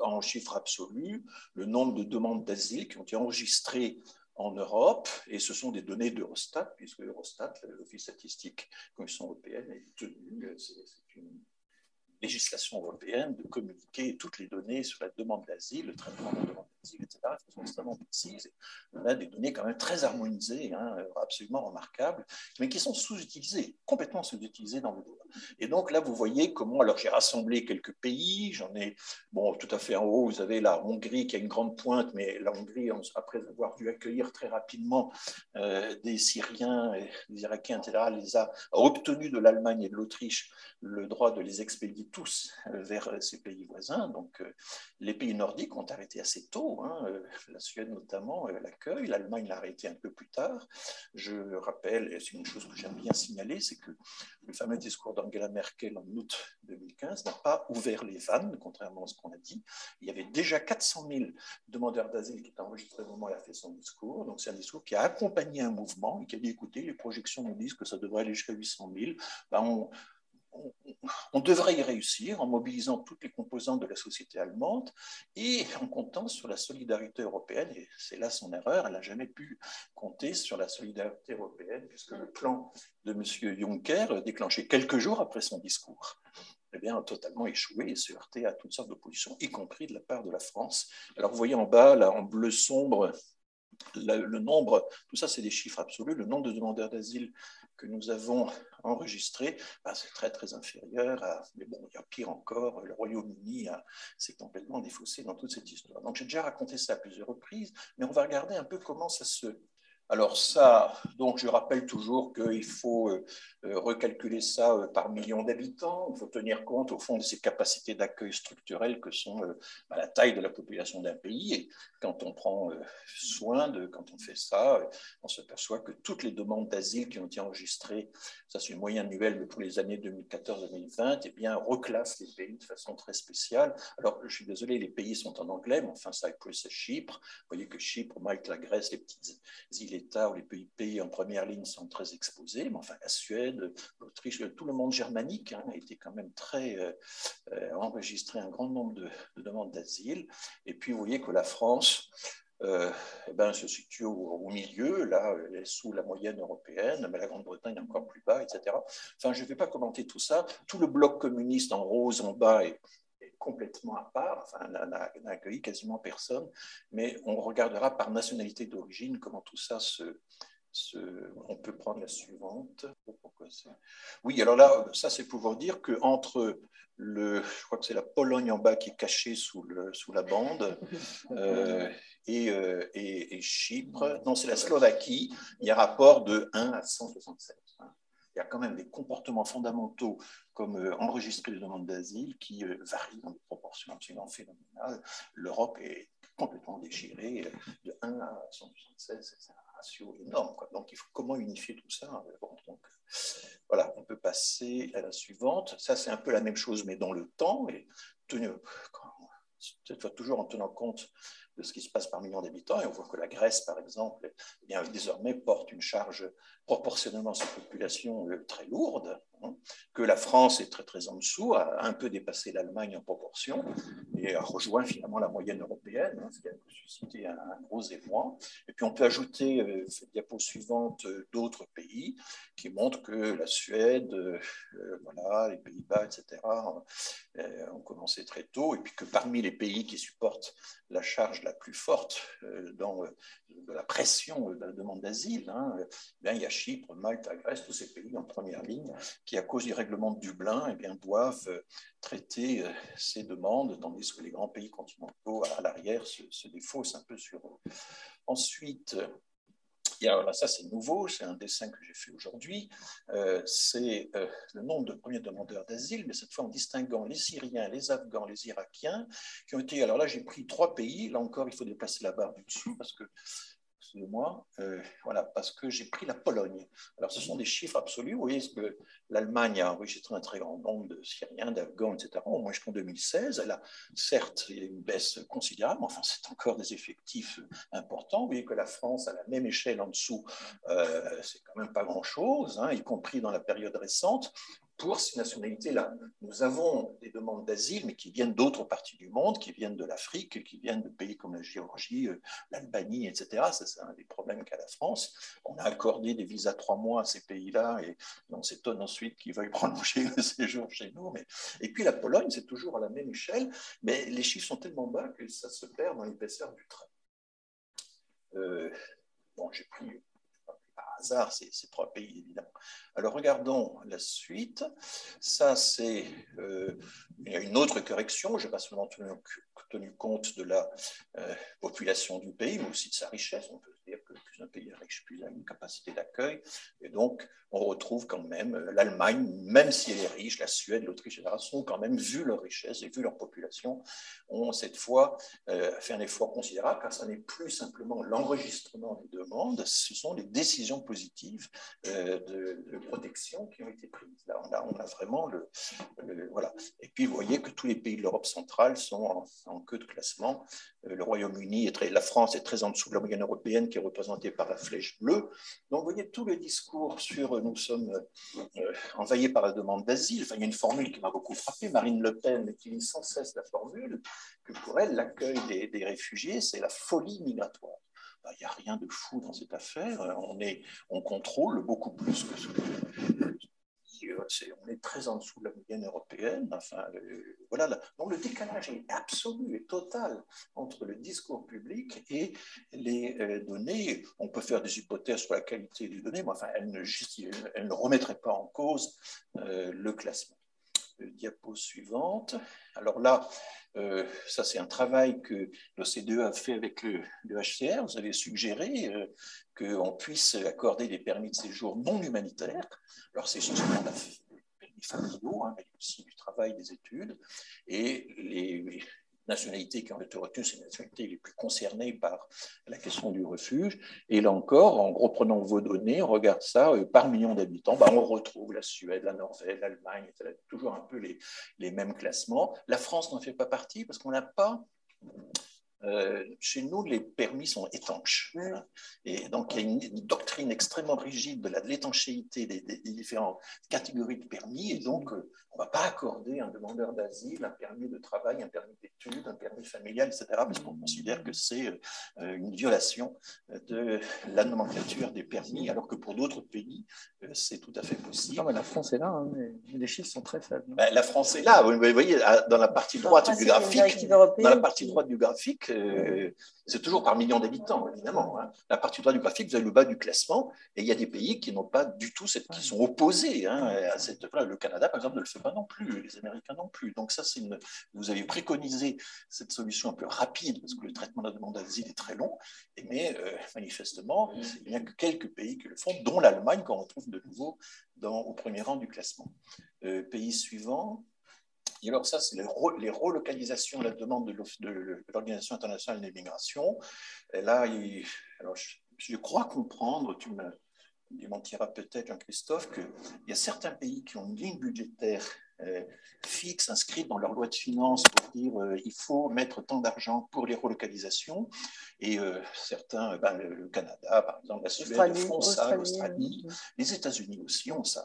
en chiffre absolu le nombre de demandes d'asile qui ont été enregistrées en Europe, et ce sont des données d'Eurostat, puisque Eurostat, l'Office statistique Commission européenne, est tenu, c'est une législation européenne de communiquer toutes les données sur la demande d'asile, le traitement de la demande d'asile, etc., de façon extrêmement précise. On a des données quand même très harmonisées, hein, absolument remarquables, mais qui sont sous-utilisées, complètement sous-utilisées dans le droit. Et donc là, vous voyez comment, alors j'ai rassemblé quelques pays, j'en ai, bon, tout à fait en haut, vous avez la Hongrie qui a une grande pointe, mais la Hongrie, après avoir dû accueillir très rapidement euh, des Syriens, et des Irakiens, etc., les a, obtenu de l'Allemagne et de l'Autriche le droit de les expédier tous euh, vers euh, ces pays voisins. Donc les pays nordiques ont arrêté assez tôt, hein, la Suède notamment l'accueil, l'Allemagne l'a arrêté un peu plus tard. Je rappelle, et c'est une chose que j'aime bien signaler, c'est que le fameux discours d'Angela Merkel en août 2015 n'a pas ouvert les vannes, contrairement à ce qu'on a dit. Il y avait déjà 400 000 demandeurs d'asile qui étaient enregistrés au moment où elle a fait son discours. Donc c'est un discours qui a accompagné un mouvement et qui a dit écoutez, les projections nous disent que ça devrait aller jusqu'à 800 000. Ben, on, on devrait y réussir en mobilisant toutes les composantes de la société allemande et en comptant sur la solidarité européenne. Et c'est là son erreur, elle n'a jamais pu compter sur la solidarité européenne, puisque le plan de M. Juncker, déclenché quelques jours après son discours, eh bien, a totalement échoué et s'est heurté à toutes sortes d'oppositions, y compris de la part de la France. Alors, vous voyez en bas, là, en bleu sombre, le nombre, tout ça c'est des chiffres absolus, le nombre de demandeurs d'asile que nous avons enregistré, bah, c'est très très inférieur à, mais bon, il y a pire encore, le Royaume-Uni s'est complètement défaussé dans toute cette histoire. Donc j'ai déjà raconté ça à plusieurs reprises, mais on va regarder un peu comment ça se, alors ça, donc je rappelle toujours qu'il faut euh, euh, recalculer ça euh, par million d'habitants. Il faut tenir compte au fond de ces capacités d'accueil structurelles que sont bah, la taille de la population d'un pays. Et quand on prend soin de, quand on fait ça, on se perçoit que toutes les demandes d'asile qui ont été enregistrées, ça c'est une moyenne annuelle de tous les années 2014-2020, eh bien reclassent les pays de façon très spéciale. Alors je suis désolé, les pays sont en anglais, mais enfin ça c'est Chypre. Vous voyez que Chypre, Malte, la Grèce, les petites îles États ou les pays, en première ligne sont très exposés, mais enfin la Suède, l'Autriche, tout le monde germanique hein, a été quand même très euh, euh, enregistré un grand nombre de, demandes d'asile. Et puis vous voyez que la France euh, eh ben, se situe au, milieu, là, elle est sous la moyenne européenne, mais la Grande-Bretagne encore plus bas, etc. Enfin, je ne vais pas commenter tout ça. Tout le bloc communiste en rose en bas est complètement à part, enfin, n'a accueilli quasiment personne, mais on regardera par nationalité d'origine comment tout ça se, se, On peut prendre la suivante. oui, alors là, ça c'est pour vous dire qu'entre le, je crois que c'est la Pologne en bas qui est cachée sous, le, sous la bande, <laughs> euh, et, euh, et, et, Chypre, non, c'est la Slovaquie, il y a rapport de 1 à 167 il y a quand même des comportements fondamentaux comme euh, enregistrer les demandes d'asile qui euh, varient dans des proportions absolument phénoménales. L'Europe est complètement déchirée euh, de 1 à 176, c'est un ratio énorme. Donc il faut comment unifier tout ça donc, Voilà, on peut passer à la suivante. Ça, c'est un peu la même chose, mais dans le temps. Et tenu, toujours en tenant compte de ce qui se passe par million d'habitants. Et on voit que la Grèce, par exemple, eh bien, désormais porte une charge proportionnellement à sa population très lourde, hein, que la France est très très en dessous, a un peu dépassé l'Allemagne en proportion et a rejoint finalement la moyenne européenne, hein, ce qui a suscité un, gros émoi. Et puis on peut ajouter, euh, cette diapo suivante, euh, d'autres pays qui montrent que la Suède, voilà, les Pays-Bas, etc., ont commencé très tôt, et puis que parmi les pays qui supportent la charge la plus forte dans de la pression de la demande d'asile, hein, eh il y a Chypre, Malte, Grèce, tous ces pays en première ligne qui, à cause du règlement de Dublin, eh bien, doivent euh, traiter euh, ces demandes, tandis que les grands pays continentaux à l'arrière se, défaussent un peu sur eux. Ensuite, alors ça c'est nouveau, c'est un dessin que j'ai fait aujourd'hui, euh, c'est le nombre de premiers demandeurs d'asile, mais cette fois en distinguant les Syriens, les Afghans, les Irakiens, qui ont été, alors là j'ai pris trois pays, là encore il faut déplacer la barre du dessus, parce que moi euh, voilà, parce que j'ai pris la Pologne. Alors, ce sont des chiffres absolus. Vous voyez que l'Allemagne a enregistré un très grand nombre de Syriens, d'Afghans, etc. Au moins jusqu'en 2016, elle a certes une baisse considérable, mais enfin, c'est encore des effectifs importants. Vous voyez que la France, à la même échelle en dessous, euh, c'est quand même pas grand-chose, hein, y compris dans la période récente pour ces nationalités-là. Nous avons des demandes d'asile, mais qui viennent d'autres parties du monde, qui viennent de l'Afrique, qui viennent de pays comme la Géorgie, euh, l'Albanie, etc. c'est un des problèmes qu'a la France. On a accordé des visas trois mois à ces pays-là, et on s'étonne ensuite qu'ils veuillent <laughs> prolonger le séjour chez nous. Mais... Et puis la Pologne, c'est toujours à la même échelle, mais les chiffres sont tellement bas que ça se perd dans l'épaisseur du trait. Euh, bon, j'ai pris ces, trois pays, évidemment. Alors regardons la suite. Ça, c'est euh, une autre correction. Je n'ai pas seulement tenu, compte de la euh, population du pays, mais aussi de sa richesse. Dire que plus un pays est riche, plus il a une capacité d'accueil. Et donc, on retrouve quand même euh, l'Allemagne, même si elle est riche, la Suède, l'Autriche, etc., sont quand même, vu leur richesse et vu leur population, ont cette fois euh, fait un effort considérable, car ce n'est plus simplement l'enregistrement des demandes, ce sont les décisions positives euh, de, protection qui ont été prises. Là, on a, vraiment le, Voilà. Et puis, vous voyez que tous les pays de l'Europe centrale sont en, queue de classement. le Royaume-Uni, la France est très en dessous de la moyenne européenne, qui est représentée par la flèche bleue. Donc, vous voyez tout le discours sur nous sommes euh, envahis par la demande d'asile. Il y a une formule qui m'a beaucoup frappé. Marine Le Pen utilise sans cesse la formule que pour elle, l'accueil des, réfugiés, c'est la folie migratoire. Ben, il n'y a rien de fou dans cette affaire. On, on contrôle beaucoup plus que ce que on est très en dessous de la moyenne européenne. Enfin, voilà. Donc le décalage est absolu et total entre le discours public et les euh, données. On peut faire des hypothèses sur la qualité des données, mais enfin, elles ne, elle ne remettraient pas en cause euh, le classement. Diapo suivante. Alors là, euh, ça, c'est un travail que l'OCDE a fait avec le, HCR. Vous avez suggéré qu'on puisse accorder des permis de séjour non humanitaires. Alors, c'est justement la permis familiaux, hein, mais aussi du travail, des études. Et les, nationalités qui ont été retenues, c'est les nationalités les plus concernées par la question du refuge. Et là encore, en reprenant vos données, on regarde ça euh, par million d'habitants, bah, on retrouve la Suède, la Norvège, l'Allemagne, toujours un peu les, les mêmes classements. La France n'en fait pas partie parce qu'on n'a pas euh, chez nous, les permis sont étanches. Et donc, il y a une, doctrine extrêmement rigide de l'étanchéité des, différentes catégories de permis. Et donc, euh, on ne va pas accorder à un demandeur d'asile un permis de travail, un permis d'études, un permis familial, etc., parce qu'on considère que c'est euh, une violation de la nomenclature des permis, alors que pour d'autres pays, c'est tout à fait possible. Non, mais la France est là, hein, mais les chiffres sont très faibles. Ben, la France est là. Vous voyez, dans la partie droite du graphique, dans la partie droite du graphique, c'est toujours par million d'habitants, évidemment. Hein. La partie droite du graphique, vous avez le bas du classement, et il y a des pays qui n'ont pas du tout, cette, qui sont opposés hein, à cette. le Canada, par exemple, ne le fait pas non plus, les Américains non plus. Donc ça, c'est une. Vous avez préconisé cette solution un peu rapide, parce que le traitement de la demande d'asile est très long, mais euh, manifestement, il n'y a que quelques pays qui le font, dont l'Allemagne, qu'on retrouve de nouveau dans, au premier rang du classement. Euh, pays suivant. Et alors ça, c'est les, relocalisations, la demande de l'Organisation internationale des migrations. Et là, alors je, crois comprendre, tu me démentiras peut-être, Jean-Christophe, qu'il y a certains pays qui ont une ligne budgétaire fixes, inscrites dans leur loi de finances pour dire il faut mettre tant d'argent pour les relocalisations. Et certains, ben, le, Canada, par exemple, la Suède font ça, l'Australie, les États-Unis aussi ont ça.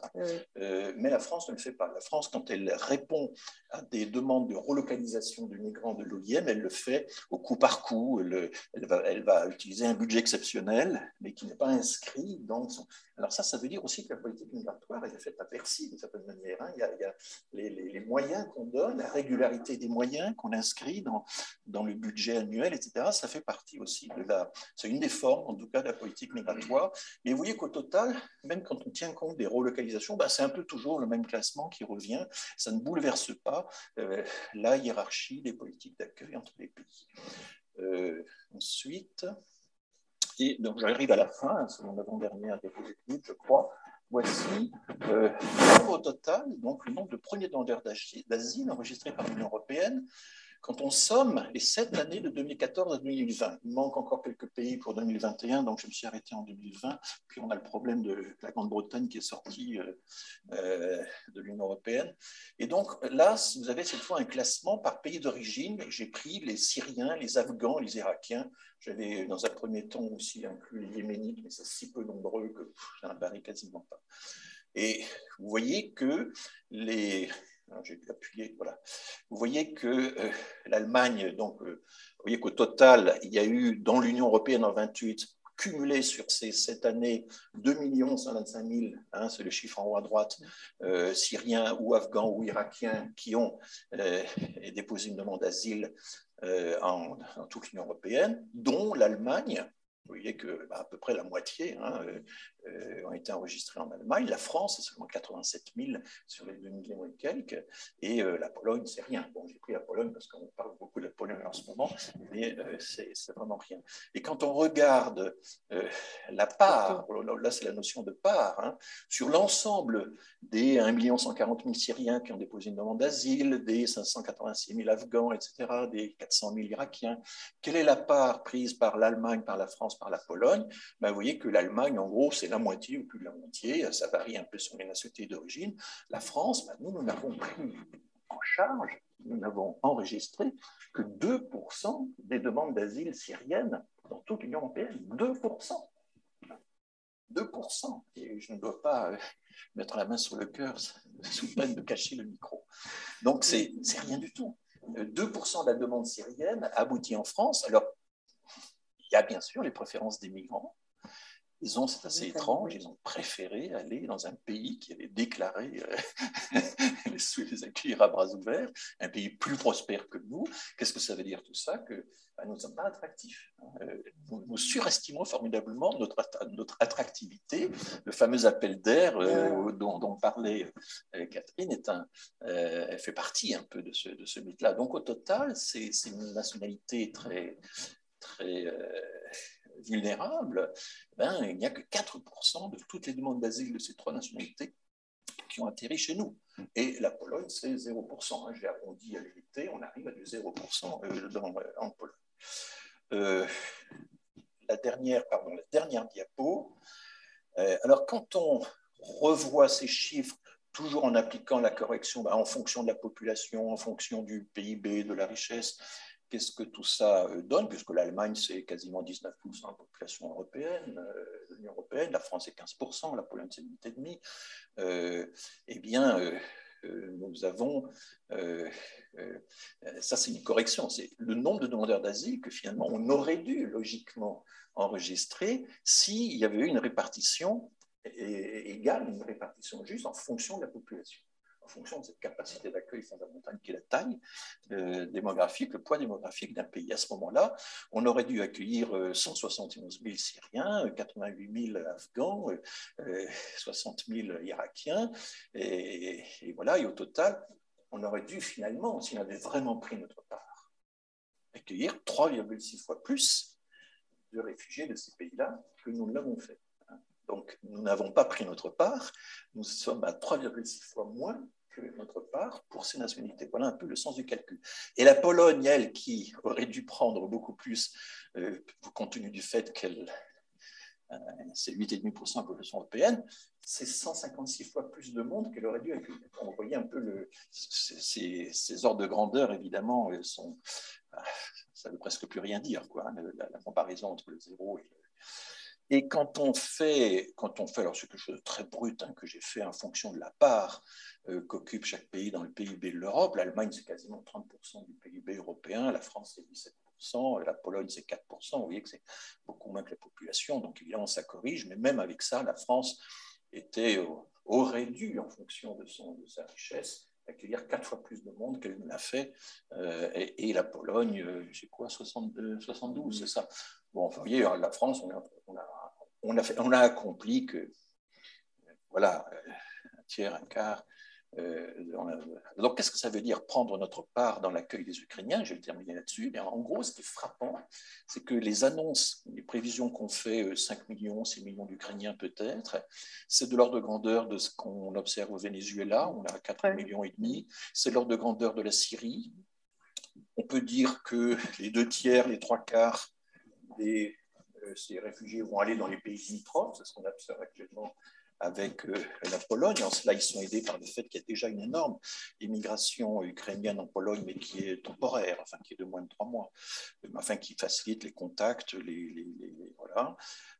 mais la France ne le fait pas. La France, quand elle répond à des demandes de relocalisation de migrants de l'OIM, elle le fait au coup par coup. Elle, va, elle va utiliser un budget exceptionnel, mais qui n'est pas inscrit dans son, alors ça, ça veut dire aussi que la politique migratoire est faite à Bercy, d'une certaine manière. Hein. Il, y a, les, moyens qu'on donne, la régularité des moyens qu'on inscrit dans, le budget annuel, etc. Ça fait partie aussi de la... C'est une des formes, en tout cas, de la politique migratoire. Mais vous voyez qu'au total, même quand on tient compte des relocalisations, bah, c'est un peu toujours le même classement qui revient. Ça ne bouleverse pas euh, la hiérarchie des politiques d'accueil entre les pays. Euh, ensuite... Et donc j'arrive à la fin, c'est mon avant-dernière diapositive, je crois. Voici euh, le nombre total, donc le nombre de premiers demandeurs d'asile enregistrés par l'Union européenne quand on somme les sept années de 2014 à 2020, il manque encore quelques pays pour 2021, donc je me suis arrêté en 2020. Puis on a le problème de la Grande-Bretagne qui est sortie euh, euh, de l'Union européenne. Et donc là, vous avez cette fois un classement par pays d'origine. J'ai pris les Syriens, les Afghans, les Irakiens. J'avais dans un premier temps aussi inclus les Yéménites, mais c'est si peu nombreux que j'en barré quasiment pas. Et vous voyez que les j'ai appuyé, voilà. Vous voyez que euh, l'Allemagne, donc, euh, vous voyez qu'au total, il y a eu dans l'Union européenne en 28 cumulé sur ces sept années 2 125 000, hein, c'est le chiffre en haut à droite, euh, Syriens ou Afghans ou Irakiens qui ont déposé une demande d'asile en, en, toute l'Union européenne, dont l'Allemagne, vous voyez que bah, à peu près la moitié hein, euh, euh, ont été enregistrés en Allemagne. La France, c'est seulement 87 000 sur les 2 millions et quelques. Et euh, la Pologne, c'est rien. Bon, j'ai pris la Pologne parce qu'on parle beaucoup de la Pologne en ce moment, mais c'est vraiment rien. Et quand on regarde la part, là c'est la notion de part, hein, sur l'ensemble des 1 140 000 Syriens qui ont déposé une demande d'asile, des 586 000 Afghans, etc., des 400 000 Irakiens, quelle est la part prise par l'Allemagne, par la France par la Pologne, ben, vous voyez que l'Allemagne, en gros, c'est la moitié ou plus de la moitié. Ça varie un peu sur les nationalités d'origine. La France, ben, nous, nous n'avons pris en charge, nous n'avons enregistré que 2% des demandes d'asile syriennes dans toute l'Union européenne. 2%. 2%. Et je ne dois pas euh, mettre la main sur le cœur <laughs> sous peine de cacher le micro. Donc, c'est rien du tout. 2% de la demande syrienne aboutit en France. Alors, il y a bien sûr les préférences des migrants. Ils ont, c'est assez étrange, ils ont préféré aller dans un pays qui avait déclaré euh, <laughs> les accueillir à bras ouverts, un pays plus prospère que nous. Qu'est-ce que ça veut dire tout ça? Que bah, nous ne sommes pas attractifs. Hein. Euh, nous, surestimons formidablement notre, notre attractivité. Le fameux appel d'air euh, dont, parlait Catherine est un, fait partie un peu de ce, de ce mythe-là. Donc au total, c'est une nationalité très, très euh, vulnérables, ben, il n'y a que 4% de toutes les demandes d'asile de ces trois nationalités qui ont atterri chez nous. Et la Pologne, c'est 0%. Hein. J'ai arrondi à l'unité, on arrive à du 0% euh, euh, en Pologne. la, dernière, pardon, la dernière diapo. alors, quand on revoit ces chiffres, toujours en appliquant la correction ben, en fonction de la population, en fonction du PIB, de la richesse, Qu'est-ce que tout ça euh, donne Puisque l'Allemagne, c'est quasiment 19% de la population européenne, euh, l'Union européenne, la France, c'est 15%, la Pologne, c'est 8,5%. Euh, eh bien, nous avons, ça c'est une correction, c'est le nombre de demandeurs d'asile que finalement on aurait dû logiquement enregistrer s'il y avait eu une répartition égale, une répartition juste en fonction de la population en fonction de cette capacité d'accueil fondamentale qui est la taille euh, démographique, le poids démographique d'un pays. À ce moment-là, on aurait dû accueillir 171 euh, 000 Syriens, 88 000 Afghans, 60 euh, 000 Irakiens, et, et, voilà, et au total, on aurait dû finalement, si on avait vraiment pris notre part, accueillir 3,6 fois plus de réfugiés de ces pays-là que nous l'avons fait. Donc, nous n'avons pas pris notre part. Nous sommes à 3,6 fois moins que notre part pour ces nationalités. Voilà un peu le sens du calcul. Et la Pologne, elle, qui aurait dû prendre beaucoup plus, euh, compte tenu du fait qu'elle c'est 8,5% de la population européenne, c'est 156 fois plus de monde qu'elle aurait dû accueillir. On voyait un peu le, ces, ordres de grandeur, évidemment, sont, ça ne veut presque plus rien dire, quoi, hein, la, la, comparaison entre le zéro et le, et quand on fait, quand on fait alors c'est quelque chose de très brut hein, que j'ai fait en fonction de la part euh, qu'occupe chaque pays dans le PIB de l'Europe, l'Allemagne c'est quasiment 30% du PIB européen, la France c'est 17%, la Pologne c'est 4%, vous voyez que c'est beaucoup moins que la population, donc évidemment ça corrige, mais même avec ça, la France était, aurait dû, en fonction de, son, de sa richesse, accueillir quatre fois plus de monde qu'elle ne l'a fait. Euh, et, la Pologne, euh, sais quoi, 72, 72 c'est ça. Bon, vous voyez, la France, on a, on a, on a, fait, on a accompli que, voilà, un tiers, un quart euh, donc, qu'est-ce que ça veut dire prendre notre part dans l'accueil des Ukrainiens? Je vais terminer là-dessus. Mais en gros, ce qui est frappant, c'est que les annonces, les prévisions qu'on fait, 5 euh, millions, 6 millions d'Ukrainiens peut-être, c'est de l'ordre de grandeur de ce qu'on observe au Venezuela, on a 4 millions et demi. C'est l'ordre de grandeur de la Syrie. On peut dire que les deux tiers, les trois quarts euh, ces réfugiés vont aller dans les pays limitrophes, c'est ce qu'on observe actuellement avec euh, la Pologne. En cela, ils sont aidés par le fait qu'il y a déjà une énorme immigration ukrainienne en Pologne, mais qui est temporaire, enfin qui est de moins de trois mois, enfin qui facilite les contacts, les, voilà.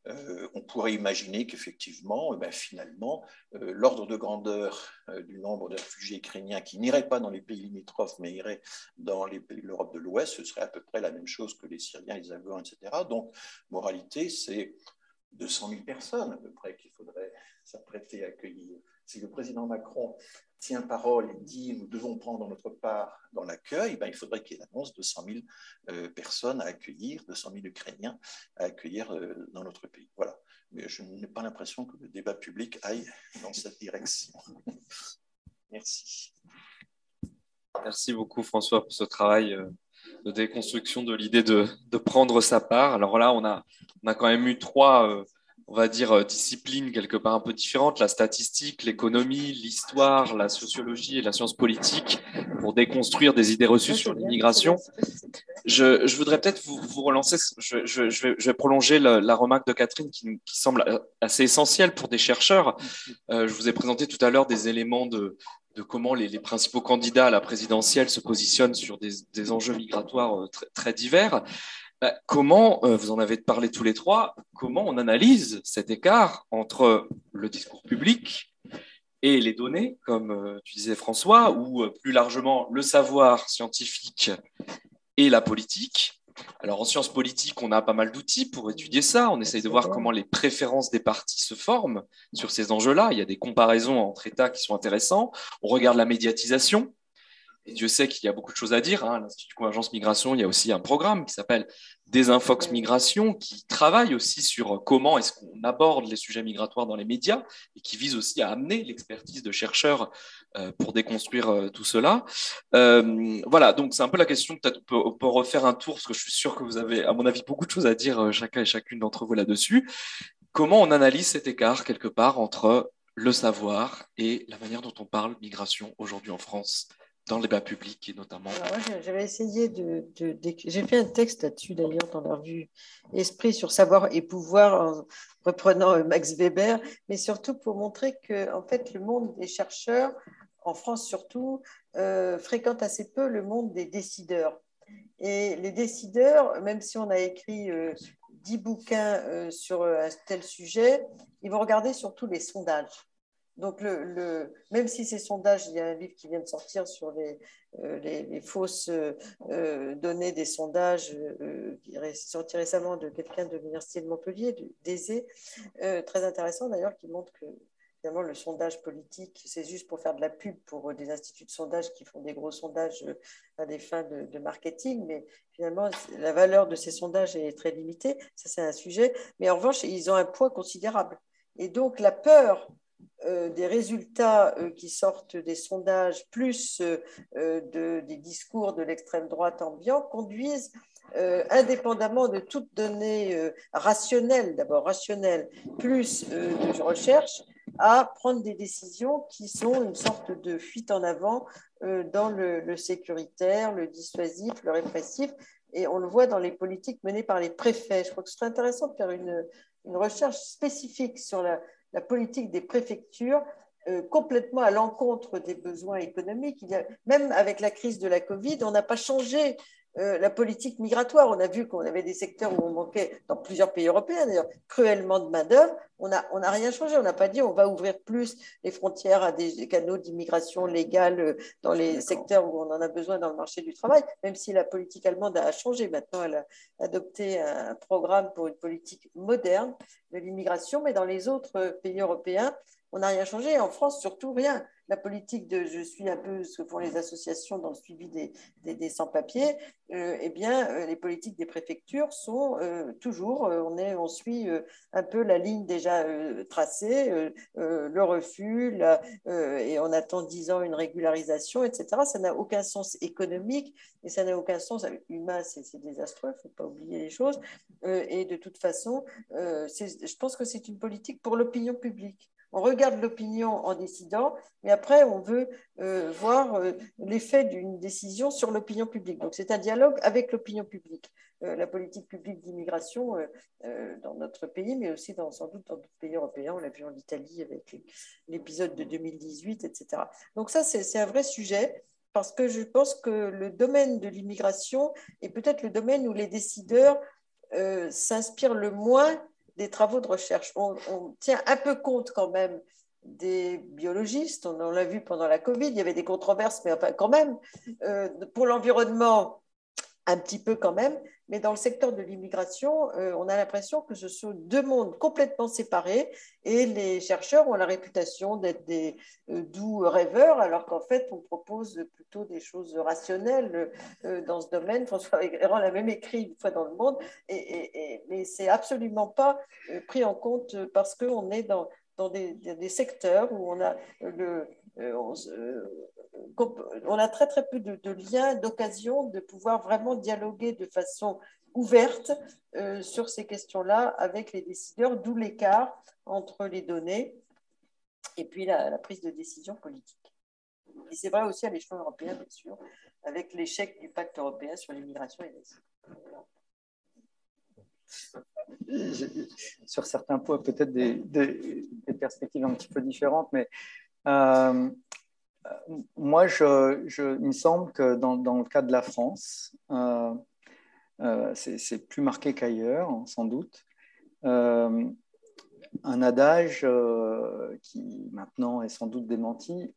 Euh, on pourrait imaginer qu'effectivement, eh ben, finalement, euh, l'ordre de grandeur euh, du nombre de réfugiés ukrainiens qui n'iraient pas dans les pays limitrophes, mais iraient dans l'Europe de l'Ouest, ce serait à peu près la même chose que les Syriens, les Afghans, etc. Donc, moralité, c'est 200 000 personnes à peu près qu'il faudrait s'apprêter à accueillir. Si le président Macron tient parole et dit nous devons prendre notre part dans l'accueil, ben, il faudrait qu'il annonce 200 000 euh, personnes à accueillir, 200 000 Ukrainiens à accueillir euh, dans notre pays. Voilà. Mais je n'ai pas l'impression que le débat public aille dans cette direction. <laughs> Merci. Merci beaucoup François pour ce travail euh, de déconstruction de l'idée de, de, prendre sa part. Alors là, on a, on a quand même eu trois on va dire, euh, disciplines quelque part un peu différentes, la statistique, l'économie, l'histoire, la sociologie et la science politique, pour déconstruire des idées reçues sur l'immigration. Je, je, voudrais peut-être vous, vous, relancer, je, je, je, vais, je, vais, prolonger la, la remarque de Catherine qui, qui, semble assez essentielle pour des chercheurs. Euh, je vous ai présenté tout à l'heure des éléments de, de comment les, les, principaux candidats à la présidentielle se positionnent sur des, des enjeux migratoires euh, très, très divers. Bah, comment, euh, vous en avez parlé tous les trois, comment on analyse cet écart entre le discours public et les données, comme euh, tu disais François, ou euh, plus largement le savoir scientifique et la politique? Alors en sciences politiques, on a pas mal d'outils pour étudier ça. On essaye de voir comment les préférences des partis se forment sur ces enjeux-là. Il y a des comparaisons entre États qui sont intéressants. On regarde la médiatisation. Et Dieu sait qu'il y a beaucoup de choses à dire. Hein. L'Institut Convergence Migration, il y a aussi un programme qui s'appelle Desinfox Migration, qui travaille aussi sur comment est-ce qu'on aborde les sujets migratoires dans les médias et qui vise aussi à amener l'expertise de chercheurs euh, pour déconstruire euh, tout cela. Euh, voilà, donc c'est un peu la question. Peut-être on, peut, refaire un tour, parce que je suis sûr que vous avez, à mon avis, beaucoup de choses à dire, chacun et chacune d'entre vous là-dessus. Comment on analyse cet écart quelque part entre le savoir et la manière dont on parle migration aujourd'hui en France? Dans les bas publics notamment. J'avais essayé de. J'ai fait un texte là-dessus d'ailleurs dans la revue Esprit sur savoir et pouvoir en reprenant euh, Max Weber, mais surtout pour montrer que en fait le monde des chercheurs, en France surtout, euh, fréquente assez peu le monde des décideurs. Et les décideurs, même si on a écrit euh, dix bouquins euh, sur un tel sujet, ils vont regarder surtout les sondages. Donc, le, le, même si ces sondages, il y a un livre qui vient de sortir sur les, euh, les, fausses euh, données des sondages, euh, qui est sorti récemment de quelqu'un de l'Université de Montpellier, d'Aisé, euh, très intéressant d'ailleurs, qui montre que finalement le sondage politique, c'est juste pour faire de la pub pour des instituts de sondage qui font des gros sondages à des fins de, de marketing, mais finalement, la valeur de ces sondages est très limitée. Ça, c'est un sujet. Mais en revanche, ils ont un poids considérable. Et donc, la peur euh, des résultats euh, qui sortent des sondages plus euh, de, des discours de l'extrême droite ambiant conduisent indépendamment de toute donnée rationnelle, d'abord rationnelle, plus de recherche, à prendre des décisions qui sont une sorte de fuite en avant dans le, le, sécuritaire, le dissuasif, le répressif. Et on le voit dans les politiques menées par les préfets. Je crois que ce serait intéressant de faire une, une recherche spécifique sur la, politique des préfectures euh, complètement à l'encontre des besoins économiques. Même avec la crise de la Covid, on n'a pas changé euh, la politique migratoire. On a vu qu'on avait des secteurs où on manquait, dans plusieurs pays européens d'ailleurs, cruellement de main-d'œuvre. On n'a on a rien changé. On n'a pas dit on va ouvrir plus les frontières à des canaux d'immigration légale euh, dans les secteurs où on en a besoin dans le marché du travail, même si la politique allemande a changé. Maintenant, elle a adopté un programme pour une politique moderne de l'immigration, mais dans les autres pays européens, on n'a rien changé. En France, surtout rien. La politique de je suis un peu ce que font les associations dans le suivi des, des, sans-papiers, euh, eh bien, euh, les politiques des préfectures sont euh, toujours, on, est, on suit un peu la ligne déjà tracée, le refus, et on attend dix ans une régularisation, etc. Ça n'a aucun sens économique et ça n'a aucun sens humain, c'est désastreux, il ne faut pas oublier les choses. et de toute façon, je pense que c'est une politique pour l'opinion publique on regarde l'opinion en décidant, mais après, on veut euh, voir euh, l'effet d'une décision sur l'opinion publique. Donc, c'est un dialogue avec l'opinion publique. Euh, la politique publique d'immigration dans notre pays, mais aussi dans, sans doute dans d'autres pays européens. On l'a vu en Italie avec l'épisode de 2018, etc. Donc, ça, c'est un vrai sujet parce que je pense que le domaine de l'immigration est peut-être le domaine où les décideurs s'inspirent le moins des travaux de recherche. On, tient un peu compte quand même des biologistes, on, l'a vu pendant la Covid, il y avait des controverses, mais enfin quand même, euh, pour l'environnement, un petit peu quand même, mais dans le secteur de l'immigration, euh, on a l'impression que ce sont deux mondes complètement séparés et les chercheurs ont la réputation d'être des euh, doux rêveurs, alors qu'en fait, on propose plutôt des choses rationnelles euh, dans ce domaine. François Véran l'a même écrit une fois dans le monde, et, mais c'est absolument pas pris en compte parce qu'on est dans, des, secteurs où on a le, on a très très peu de, liens, d'occasions de pouvoir vraiment dialoguer de façon ouverte euh, sur ces questions-là avec les décideurs, d'où l'écart entre les données et puis la, prise de décision politique. Et c'est vrai aussi à l'échelon européen, bien sûr, avec l'échec du pacte européen sur l'immigration et l'asile. Sur certains points, peut-être des, perspectives un petit peu différentes, mais euh, moi, je, il me semble que dans, le cas de la France, euh, euh, c'est plus marqué qu'ailleurs, sans doute. Un adage qui maintenant est sans doute démenti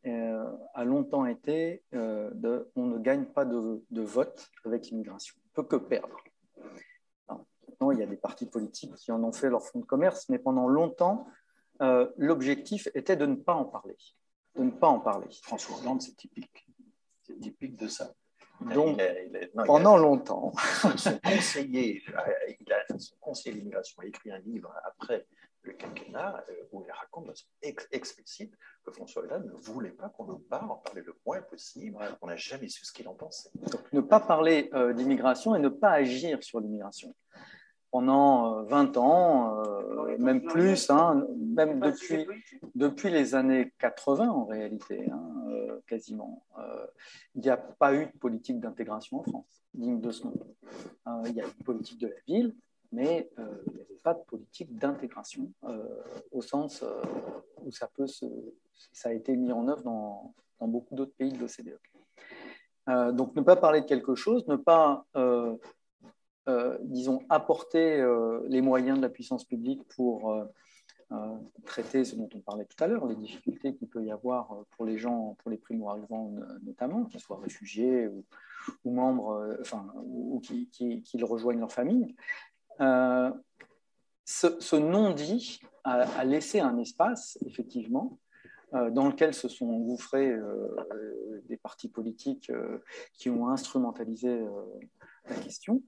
a longtemps été on ne gagne pas de, vote avec l'immigration, on peut que perdre. maintenant, il y a des partis politiques qui en ont fait leur fonds de commerce, mais pendant longtemps, l'objectif était de ne pas en parler de ne pas en parler. François Hollande, c'est typique. C'est typique de ça. Donc, pendant longtemps. Son conseiller, il a, son conseiller d'immigration a écrit un livre après le quinquennat euh, où il raconte de façon explicite que François Hollande ne voulait pas qu'on en parle, en parler le moins possible. On n'a jamais su ce qu'il en pensait. Donc, ne pas parler euh, d'immigration et ne pas agir sur l'immigration pendant 20 euh, ans, euh, même plus, hein, même depuis, depuis les années 80 en réalité, hein, euh, quasiment. il n'y a pas eu de politique d'intégration en France, digne de ce nom. il y a une politique de la ville, mais il n'y avait pas de politique d'intégration au sens où ça, peut se, ça a été mis en œuvre dans, dans beaucoup d'autres pays de l'OCDE. donc ne pas parler de quelque chose, ne pas disons, apporter euh, les moyens de la puissance publique pour euh, traiter ce dont on parlait tout à l'heure, les difficultés qu'il peut y avoir pour les gens, pour les primo-arrivants notamment, qu'ils soient réfugiés ou, membres, enfin, ou, qui, rejoignent leur famille. ce, non-dit a, laissé un espace, effectivement, dans lequel se sont engouffrés des partis politiques qui ont instrumentalisé la question.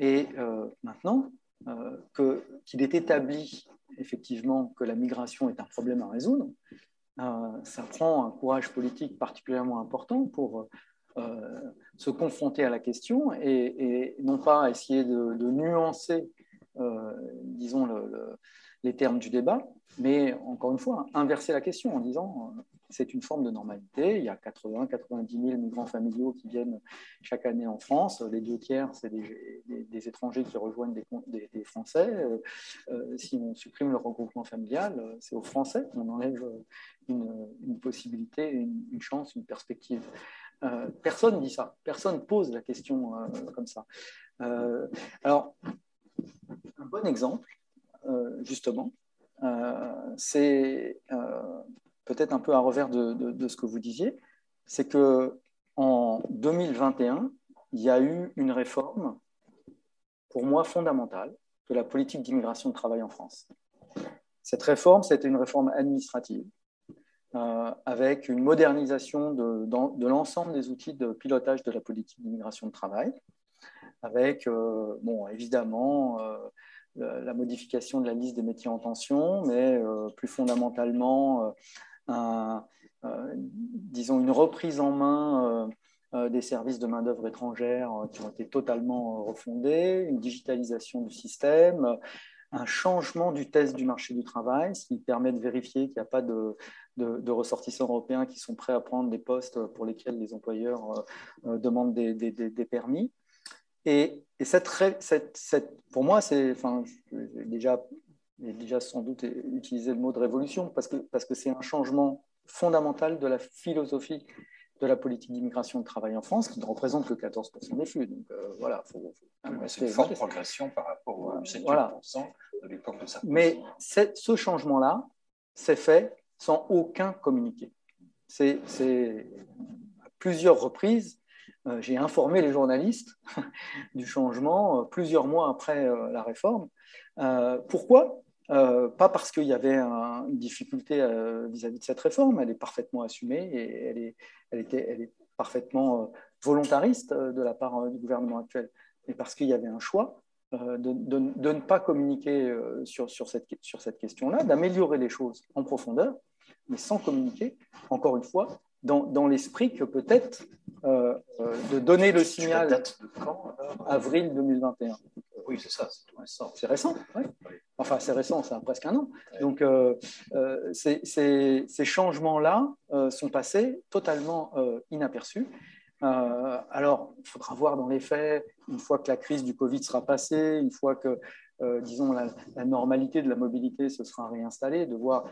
Et euh, maintenant euh, qu'il est établi effectivement que la migration est un problème à résoudre, euh, ça prend un courage politique particulièrement important pour se confronter à la question et, non pas essayer de, nuancer, disons, les termes du débat, mais encore une fois, inverser la question en disant c'est une forme de normalité. Il y a 80-90 000 migrants familiaux qui viennent chaque année en France. Les deux tiers, c'est des, étrangers qui rejoignent des, Français. si on supprime le regroupement familial, c'est aux Français qu'on enlève une, possibilité, une, chance, une perspective. personne ne dit ça. Personne pose la question comme ça. alors, un bon exemple, justement, euh, c'est euh, peut-être un peu à revers de, ce que vous disiez, c'est que en 2021, il y a eu une réforme, pour moi fondamentale, de la politique d'immigration de travail en France. Cette réforme, c'était une réforme administrative, euh, avec une modernisation de, l'ensemble des outils de pilotage de la politique d'immigration de travail, avec, bon, évidemment, la modification de la liste des métiers en tension, mais euh, plus fondamentalement, euh, euh, disons, une reprise en main des services de main-d'œuvre étrangère qui ont été totalement refondés, une digitalisation du système, un changement du test du marché du travail, ce qui permet de vérifier qu'il n'y a pas de, ressortissants européens qui sont prêts à prendre des postes pour lesquels les employeurs demandent des, permis. Et, cette, pour moi, c'est, déjà, déjà sans doute utilisé le mot de révolution parce que parce que c'est un changement fondamental de la philosophie de la politique d'immigration de travail en France, qui ne représente que 14% des flux. Donc euh, voilà, c'est une forte progression par rapport aux 7% de l'époque de sa Mais ce changement-là s'est fait sans aucun communiqué. C'est à plusieurs reprises, euh, j'ai informé les journalistes <laughs> du changement euh, plusieurs mois après euh, la réforme. pourquoi? Pas parce qu'il y avait une difficulté vis-à-vis de cette réforme, elle est parfaitement assumée et elle est, était, parfaitement volontariste de la part du gouvernement actuel, mais parce qu'il y avait un choix de, ne pas communiquer sur cette question-là, d'améliorer les choses en profondeur, mais sans communiquer, encore une fois, dans, dans l'esprit que peut-être euh, euh, de donner le signal. date de quand Avril 2021. Oui, c'est ça, c'est récent. C'est récent, Enfin, c'est récent, c'est presque un an. Donc, euh, ces, ces, changements-là sont passés totalement inaperçus. alors, il faudra voir dans les faits, une fois que la crise du Covid sera passée, une fois que, disons, la, la, normalité de la mobilité se sera réinstallée, de voir,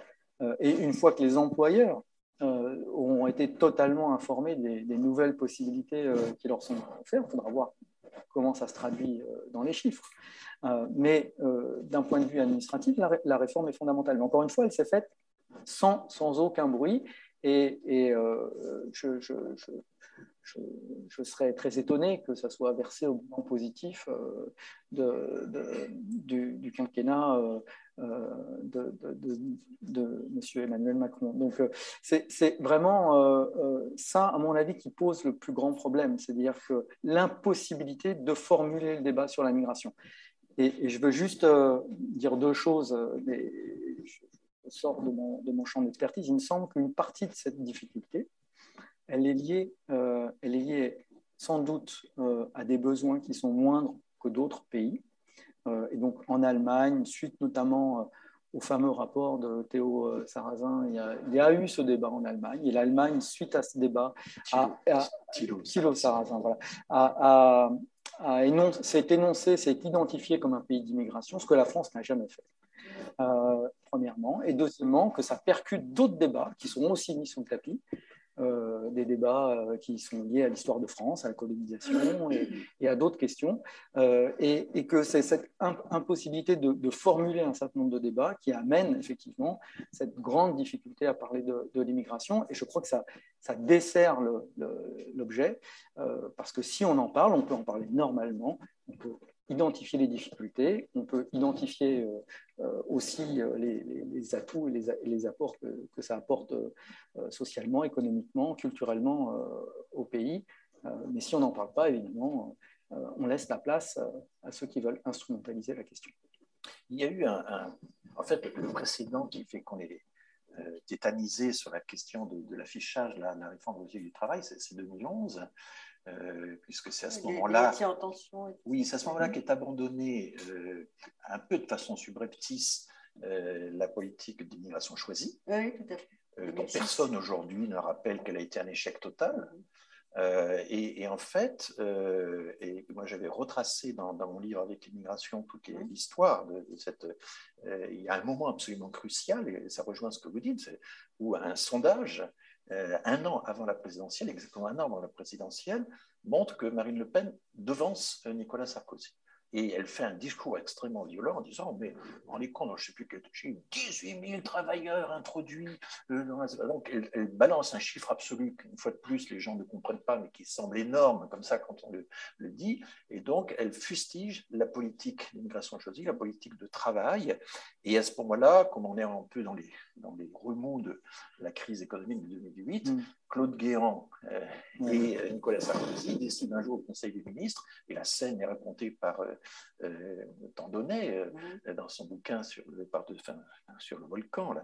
et une fois que les employeurs euh, ont été totalement informés des, nouvelles possibilités euh, qui leur sont offertes. Il faudra voir comment ça se traduit euh, dans les chiffres. mais d'un point de vue administratif, la, réforme est fondamentale. Mais encore une fois, elle s'est faite sans, aucun bruit. Et, je, je, serais très étonné que ça soit versé au bilan positif de, du, quinquennat euh, de, de, M. Emmanuel Macron. Donc, euh, c'est vraiment euh, ça, à mon avis, qui pose le plus grand problème, c'est-à-dire que l'impossibilité de formuler le débat sur la migration. Et, je veux juste dire deux choses, mais je sors de mon champ d'expertise. Il me semble qu'une partie de cette difficulté, elle est liée, elle est liée sans doute à des besoins qui sont moindres que d'autres pays. Euh, et donc en Allemagne, suite notamment euh, au fameux rapport de Théo euh, Sarrazin, il y, a, eu ce débat en Allemagne. Et l'Allemagne, suite à ce débat, a, Thilo Sarrazin, voilà, s'est énoncé, s'est identifié comme un pays d'immigration, ce que la France n'a jamais fait. premièrement, et deuxièmement, que ça percute d'autres débats qui sont aussi mis sous le tapis, euh, des débats euh, qui sont liés à l'histoire de France, à la colonisation et, à d'autres questions, euh, et, que c'est cette impossibilité de, formuler un certain nombre de débats qui amène effectivement cette grande difficulté à parler de, l'immigration, et je crois que ça, ça dessert l'objet, parce que si on en parle, on peut en parler normalement, on peut identifier les difficultés, on peut identifier euh, euh, aussi euh, les, atouts et les, apports que, ça apporte socialement, économiquement, culturellement au pays. mais si on n'en parle pas, évidemment, on laisse la place à ceux qui veulent instrumentaliser la question. Il y a eu un, en fait, le précédent qui fait qu'on est tétanisé sur la question de, l'affichage, la, la, réforme du travail, c'est 2011. Euh, puisque c'est à ce moment-là. Oui, c'est à ce moment-là qu'est abandonnée euh, un peu de façon subreptice euh, la politique d'immigration choisie. Oui, tout à fait. dont personne aujourd'hui ne rappelle qu'elle a été un échec total. et, en fait, et moi j'avais retracé dans, mon livre avec l'immigration toute l'histoire de, cette. il y a un moment absolument crucial, et ça rejoint ce que vous dites, où un sondage euh, un an avant la présidentielle, exactement un an avant la présidentielle, montre que Marine Le Pen devance euh, Nicolas Sarkozy. Et elle fait un discours extrêmement violent en disant Mais on est con, je ne sais plus quel 18 000 travailleurs introduits. Euh, donc elle, balance un chiffre absolu qu'une fois de plus les gens ne comprennent pas, mais qui semble énorme comme ça quand on le, dit. Et donc elle fustige la politique d'immigration choisie, la politique de travail. Et à ce moment-là, comme on est un peu dans les, dans les remous de la crise économique de 2008, mm. Claude Guéant euh, et euh, Nicolas Sarkozy décident un jour au Conseil des ministres, et la scène est racontée par euh, euh Tandonnet dans son bouquin sur le, sur le volcan, là,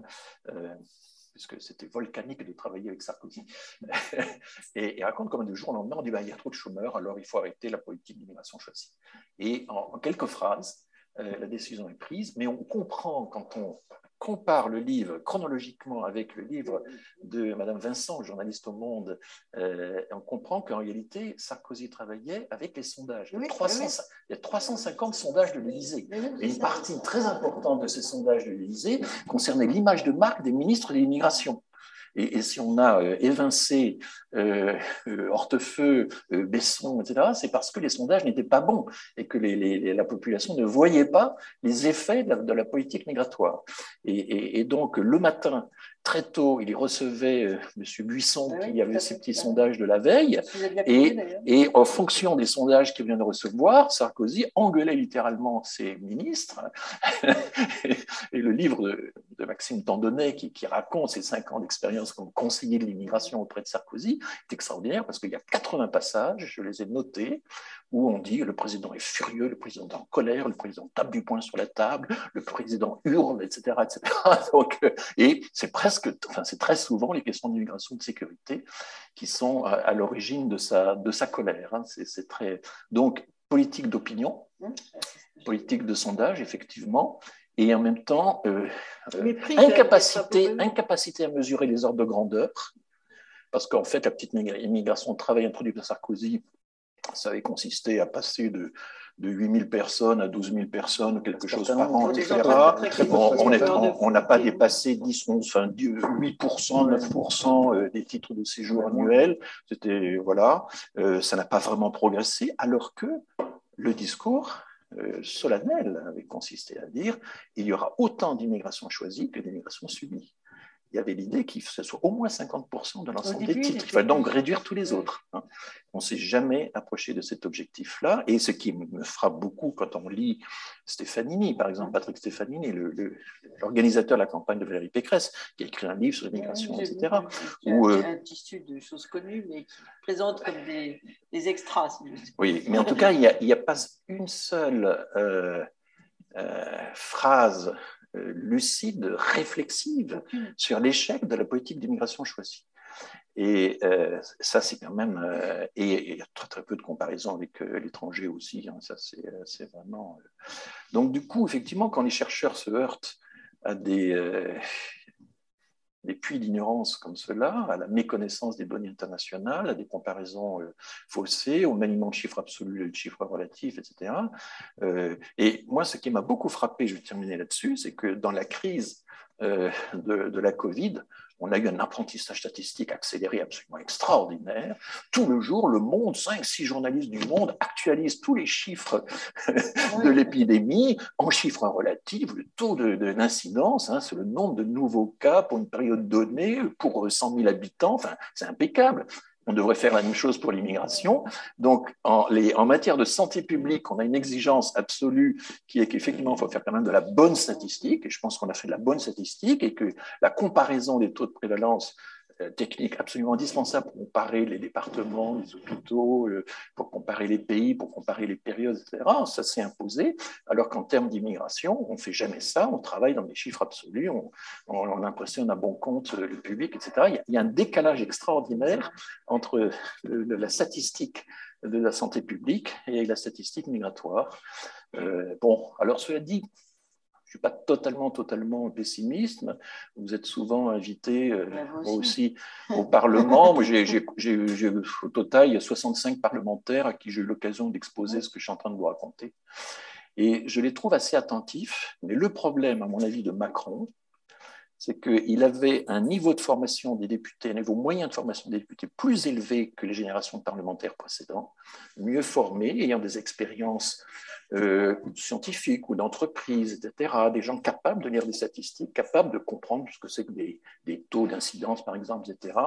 puisque c'était volcanique de travailler avec Sarkozy, <laughs> et, il raconte comme de jour au lendemain, on dit bah, il y a trop de chômeurs, alors il faut arrêter la politique d'immigration choisie. Et en quelques phrases, la décision est prise, mais on comprend quand on compare le livre chronologiquement avec le livre de Madame Vincent, journaliste au Monde, euh, on comprend qu'en réalité, Sarkozy travaillait avec les sondages. Il y a, 300, il y a 350 sondages de l'Élysée. Et une partie très importante de ces sondages de l'Élysée concernait l'image de marque des ministres de l'immigration. Et, si on a euh, évincé euh, euh, Hortefeux, Besson, etc., c'est parce que les sondages n'étaient pas bons et que la population ne voyait pas les effets de la, politique migratoire. et, donc, le matin, très tôt, il y recevait euh, M. Buisson, ah qui avait ses petits sondages de la veille, et, et, en fonction des sondages qu'il vient de recevoir, Sarkozy engueulait littéralement ses ministres. <laughs> et le livre de, Maxime Tandonnet, qui, qui, raconte ses cinq ans d'expérience comme conseiller de l'immigration auprès de Sarkozy, est extraordinaire parce qu'il y a 80 passages, je les ai notés, où on dit le président est furieux, le président est en colère, le président tape du poing sur la table, le président hurle, etc. etc. <laughs> Donc, euh, et c'est presque, enfin, c'est très souvent les questions d'immigration de sécurité qui sont à, l'origine de sa, de sa colère. Hein. C'est très... Donc, politique d'opinion, politique de sondage, effectivement, et en même temps, euh, euh, incapacité, incapacité à mesurer les ordres de grandeur, parce qu'en fait, la petite immigration de travail introduite par Sarkozy ça avait consisté à passer de, de 8 000 personnes à 12 000 personnes, quelque chose par an, etc. on n'a pas dépassé 10, 11, enfin, 8% 9% des titres de séjour annuels. C'était, voilà, euh, ça n'a pas vraiment progressé, alors que le discours euh, solennel avait consisté à dire il y aura autant d'immigration choisie que d'immigration subie il y avait l'idée qu'il ce soit au moins 50% de l'ensemble des titres. Il fallait donc réduire tous les autres. Hein. On ne s'est jamais approché de cet objectif-là. Et ce qui me frappe beaucoup quand on lit Stefanini, par exemple, Patrick Stefanini, l'organisateur de la campagne de Valérie Pécresse, qui a écrit un livre sur l'immigration, etc. Ou, euh, un tissu de choses connues, mais qui présente comme des, extras. oui, mais en tout cas, il n'y a, pas une seule euh, euh, phrase lucide, réflexive sur l'échec de la politique d'immigration choisie. Et euh, ça, c'est quand même. Euh, et il y a très, très peu de comparaisons avec l'étranger aussi. Hein, ça, c'est vraiment. Donc, du coup, effectivement, quand les chercheurs se heurtent à des, des puits d'ignorance comme cela, à la méconnaissance des données internationales, à des comparaisons euh, faussées, au maniement de chiffres absolus et de chiffres relatifs, etc. Euh, et moi, ce qui m'a beaucoup frappé, je vais terminer là-dessus, c'est que dans la crise euh, de, de, la Covid, on a eu un apprentissage statistique accéléré absolument extraordinaire. Tout le jour, le monde, cinq, six journalistes du monde actualisent tous les chiffres <laughs> de l'épidémie en chiffres relatifs, le taux d'incidence, hein, c'est le nombre de nouveaux cas pour une période donnée, pour 100 000 habitants, enfin, c'est impeccable. On devrait faire la même chose pour l'immigration. Donc, en, en, matière de santé publique, on a une exigence absolue qui est qu'effectivement, il faut faire quand même de la bonne statistique. Et je pense qu'on a fait de la bonne statistique et que la comparaison des taux de prévalence euh, technique absolument indispensable pour comparer les départements, les hôpitaux, euh, pour comparer les pays, pour comparer les périodes, etc. Ça s'est imposé, alors qu'en termes d'immigration, on ne fait jamais ça, on travaille dans des chiffres absolus, on, on, impressionne à bon compte euh, le public, etc. Il y a, un décalage extraordinaire entre la statistique de la santé publique et la statistique migratoire. bon, alors cela dit, suis pas totalement, totalement pessimiste. Vous êtes souvent invité, euh, moi aussi, au <laughs> Parlement. j'ai, au total, il y a 65 parlementaires à qui j'ai eu l'occasion d'exposer ce que je suis en train de vous raconter. Et je les trouve assez attentifs. Mais le problème, à mon avis, de Macron, c'est qu'il avait un niveau de formation des députés, un niveau moyen de formation des députés plus élevé que les générations parlementaires précédentes, mieux formés, ayant des expériences euh, scientifiques ou d'entreprise, etc., des gens capables de lire des statistiques, capables de comprendre ce que c'est que des taux d'incidence, par exemple, etc.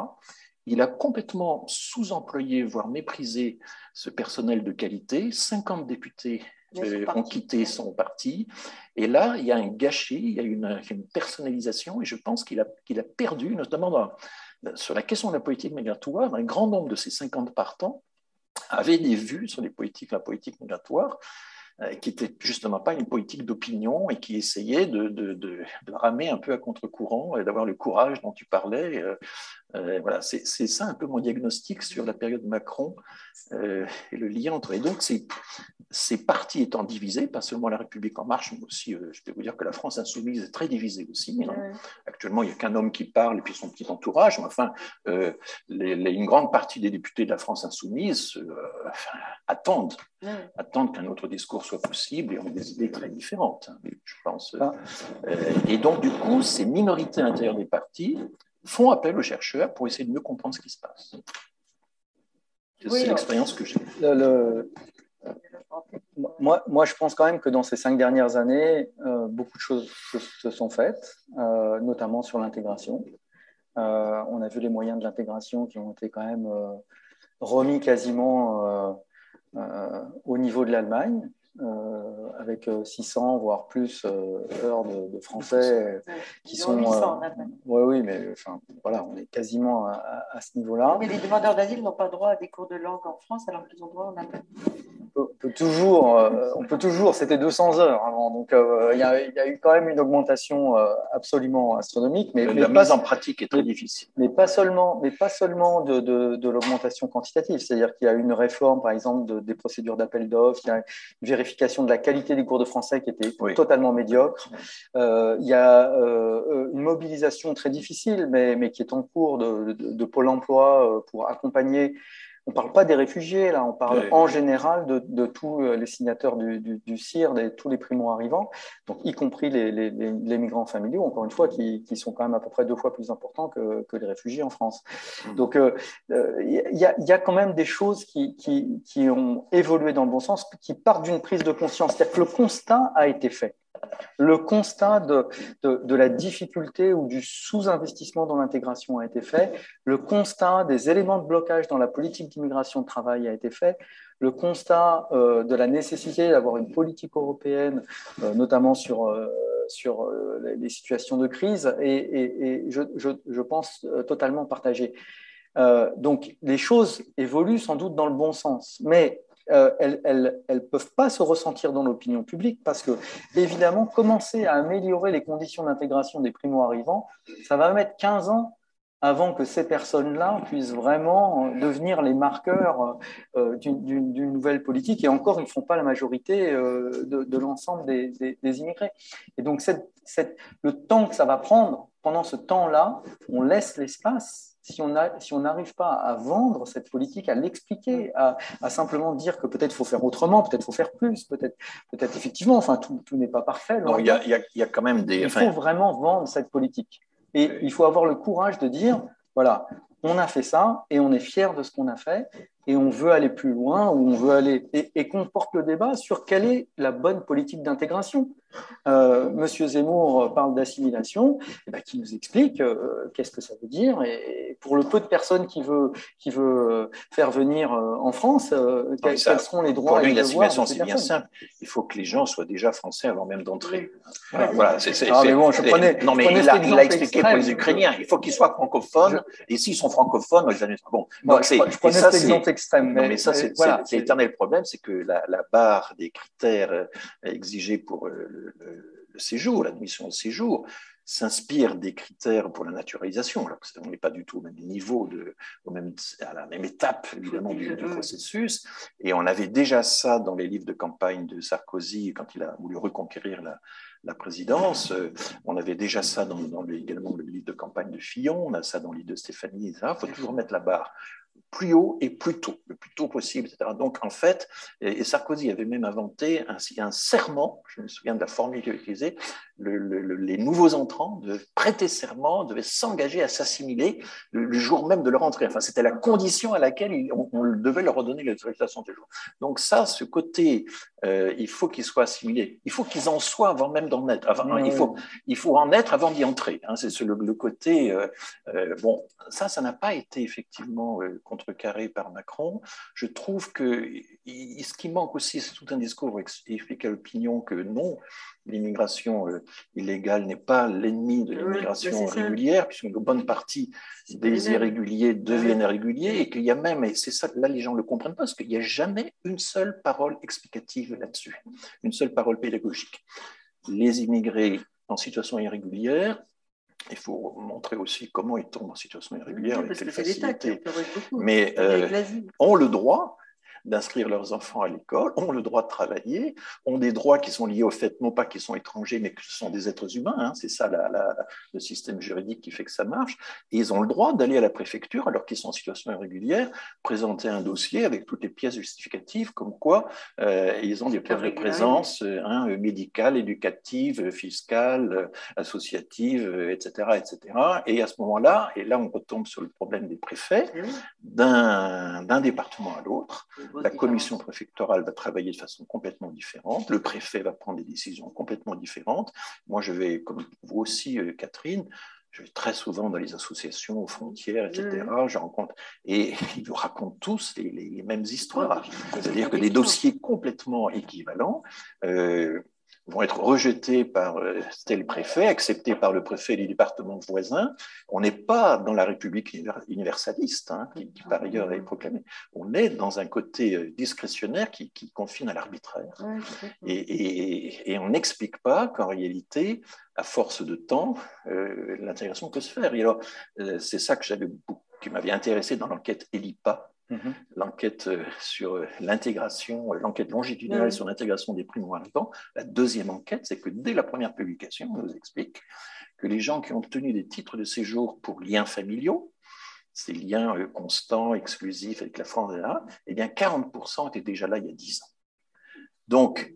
Il a complètement sous-employé, voire méprisé ce personnel de qualité. 50 députés euh, ont quitté son parti. Et là, il y a un gâchis, il y a une, personnalisation, et je pense qu'il a, qu'il a perdu, notamment sur la question de la politique migratoire, un grand nombre de ces 50 partants avaient des vues sur les politiques, la politique migratoire, euh, qui n'était justement pas une politique d'opinion et qui essayait de, de, de, ramer un peu à contre-courant et d'avoir le courage dont tu parlais. Euh, euh, voilà, c'est ça un peu mon diagnostic sur la période Macron et le lien entre. Et donc, ces partis étant divisés, pas seulement la République en marche, mais aussi, je peux vous dire que la France insoumise est très divisée aussi. Hein. Actuellement, il n'y a qu'un homme qui parle et puis son petit entourage. Mais enfin, une grande partie des députés de la France insoumise attendent, attendent qu'un autre discours soit possible et ont des idées très différentes, hein, je pense. Euh, et donc, du coup, ces minorités intérieures des partis font appel aux chercheurs pour essayer de mieux comprendre ce qui se passe. C'est l'expérience que j'ai. Moi, moi, je pense quand même que dans ces cinq dernières années, euh, beaucoup de choses se, sont faites, euh, notamment sur l'intégration. on a vu les moyens de l'intégration qui ont été quand même remis quasiment au niveau de l'Allemagne. Euh, avec 600 euh, voire plus euh, heures de, français qui sont. oui, oui, mais enfin, voilà, on est quasiment à, ce niveau-là. Mais les demandeurs d'asile n'ont pas droit à des cours de langue en France alors qu'ils ont droit en Allemagne. On peut, toujours, on peut toujours, c'était 200 heures avant, donc il y, a eu quand même une augmentation absolument astronomique. Mais, la mise en pratique est très difficile. Mais pas seulement, mais pas seulement de, de, l'augmentation quantitative, c'est-à-dire qu'il y a une réforme, par exemple, des procédures d'appel d'offres, il y a une vérification de la qualité des cours de français qui était totalement médiocre. Euh, il y a euh, une mobilisation très difficile, mais, mais, qui est en cours de, de Pôle emploi euh, pour accompagner on ne parle pas des réfugiés, là, on parle en général de, tous euh, les signataires du, du, CIR, de tous les primo-arrivants, donc y compris les, migrants familiaux, encore une fois, qui, sont quand même à peu près deux fois plus importants que, les réfugiés en France. Mmh. Donc il euh, euh, y, a, quand même des choses qui, qui ont évolué dans le bon sens, qui partent d'une prise de conscience, c'est-à-dire que le constat a été fait le constat de, la difficulté ou du sous-investissement dans l'intégration a été fait, le constat des éléments de blocage dans la politique d'immigration de travail a été fait, le constat euh, de la nécessité d'avoir une politique européenne, euh, notamment sur, euh, sur les situations de crise, et, je, je, pense totalement partagé. donc les choses évoluent sans doute dans le bon sens, mais euh, elles ne peuvent pas se ressentir dans l'opinion publique parce que, évidemment, commencer à améliorer les conditions d'intégration des primo-arrivants, ça va mettre 15 ans avant que ces personnes-là puissent vraiment devenir les marqueurs euh, d'une nouvelle politique. Et encore, ils ne font pas la majorité euh, de, l'ensemble des, immigrés. Et donc, le temps que ça va prendre, pendant ce temps-là, on laisse l'espace si on n'arrive pas à vendre cette politique, à l'expliquer, à, simplement dire que peut-être il faut faire autrement, peut-être il faut faire plus, peut-être peut effectivement, enfin tout, n'est pas parfait. il y, a, quand même des. Il faut vraiment vendre cette politique. Et il faut avoir le courage de dire, voilà, on a fait ça et on est fier de ce qu'on a fait et on veut aller plus loin ou on veut aller et, qu'on porte le débat sur quelle est la bonne politique d'intégration. Euh, Monsieur Zemmour parle d'assimilation, eh ben, qui nous explique euh, qu'est-ce que ça veut dire et pour le peu de personnes qui veut qui veut euh, faire venir en France, quels, seront les droits Pour lui, l'assimilation c'est bien simple. Il faut que les gens soient déjà français avant même d'entrer. Voilà, c'est. Ah, bon, je prenais, non, mais il, a, expliqué pour les Ukrainiens. Il faut qu'ils soient francophones et s'ils sont francophones, bon. Donc, je, je prenais cet exemple extrême. Mais, ça, c'est l'éternel problème, c'est que la, barre des critères euh, exigés pour euh, le, séjour, l'admission au séjour, s'inspire des critères pour la naturalisation, alors on n'est pas du tout au même niveau, de, au même, à la même étape évidemment du, processus. Et on avait déjà ça dans les livres de campagne de Sarkozy quand il a voulu reconquérir la, la présidence. On avait déjà ça dans, dans également le livre de campagne de Fillon, on a ça dans le livre de Stéphanie. Il faut toujours mettre la barre plus haut et plus tôt, le plus tôt possible, etc. Donc, en fait, et Sarkozy avait même inventé un, un serment, je me souviens de la formule qu'il le, les nouveaux entrants devaient prêter serment, devaient s'engager à s'assimiler le, jour même de leur entrée. Enfin, c'était la condition à laquelle on, devait leur redonner l'autorisation de séjour. Donc ça, ce côté, euh, il faut qu'ils soient assimilés. Il faut qu'ils en soient avant même d'en être. Enfin, il, faut, il faut en être avant d'y entrer. Hein. C'est le, côté... Euh, euh, bon, ça, ça n'a pas été effectivement contrecarré par Macron. Je trouve que ce qui manque aussi, c'est tout un discours qui explique à l'opinion que non, l'immigration euh, illégale n'est pas l'ennemi de l'immigration régulière, puisqu'une bonne partie des irréguliers deviennent réguliers, et qu'il y a même, et c'est ça, là les gens ne le comprennent pas, parce qu'il n'y a jamais une seule parole explicative là-dessus, une seule parole pédagogique. Les immigrés en situation irrégulière, il faut montrer aussi comment ils tombent en situation irrégulière, avec quelle facilité. Mais euh, ont le droit, d'inscrire leurs enfants à l'école, ont le droit de travailler, ont des droits qui sont liés au fait, non pas qu'ils sont étrangers, mais que ce sont des êtres humains. Hein, c'est ça le système juridique qui fait que ça marche. Et ils ont le droit d'aller à la préfecture, alors qu'ils sont en situation irrégulière, présenter un dossier avec toutes les pièces justificatives, comme quoi euh, ils ont des preuves de présence euh, hein, médicale, éducative, fiscale, associative, etc., etc. Et à ce moment-là, et là on retombe sur le problème des préfets, d'un département à l'autre, la commission préfectorale va travailler de façon complètement différente. Le préfet va prendre des décisions complètement différentes. Moi, je vais, comme vous aussi, euh, Catherine, je vais très souvent dans les associations aux frontières, etc. Je rencontre et <laughs> ils vous racontent tous les, mêmes histoires, c'est-à-dire que des dossiers complètement équivalents. Euh, vont être rejetés par euh, tel préfet, acceptés par le préfet du département voisin. On n'est pas dans la République universaliste, hein, qui, par ailleurs est proclamée. On est dans un côté euh, discrétionnaire qui, confine à l'arbitraire. Et, et, on n'explique pas qu'en réalité, à force de temps, euh, l'intégration peut se faire. Et alors, c'est ça que j'avais qui m'avait intéressé dans l'enquête ELIPA, Mhm. L'enquête euh, sur euh, l'intégration, euh, l'enquête longitudinale sur l'intégration des primo-arrivants. La deuxième enquête, c'est que dès la première publication, on nous explique que les gens qui ont obtenu des titres de séjour pour liens familiaux, ces liens constants, exclusifs avec la France, eh bien 40% étaient déjà là il y a 10 ans. Donc,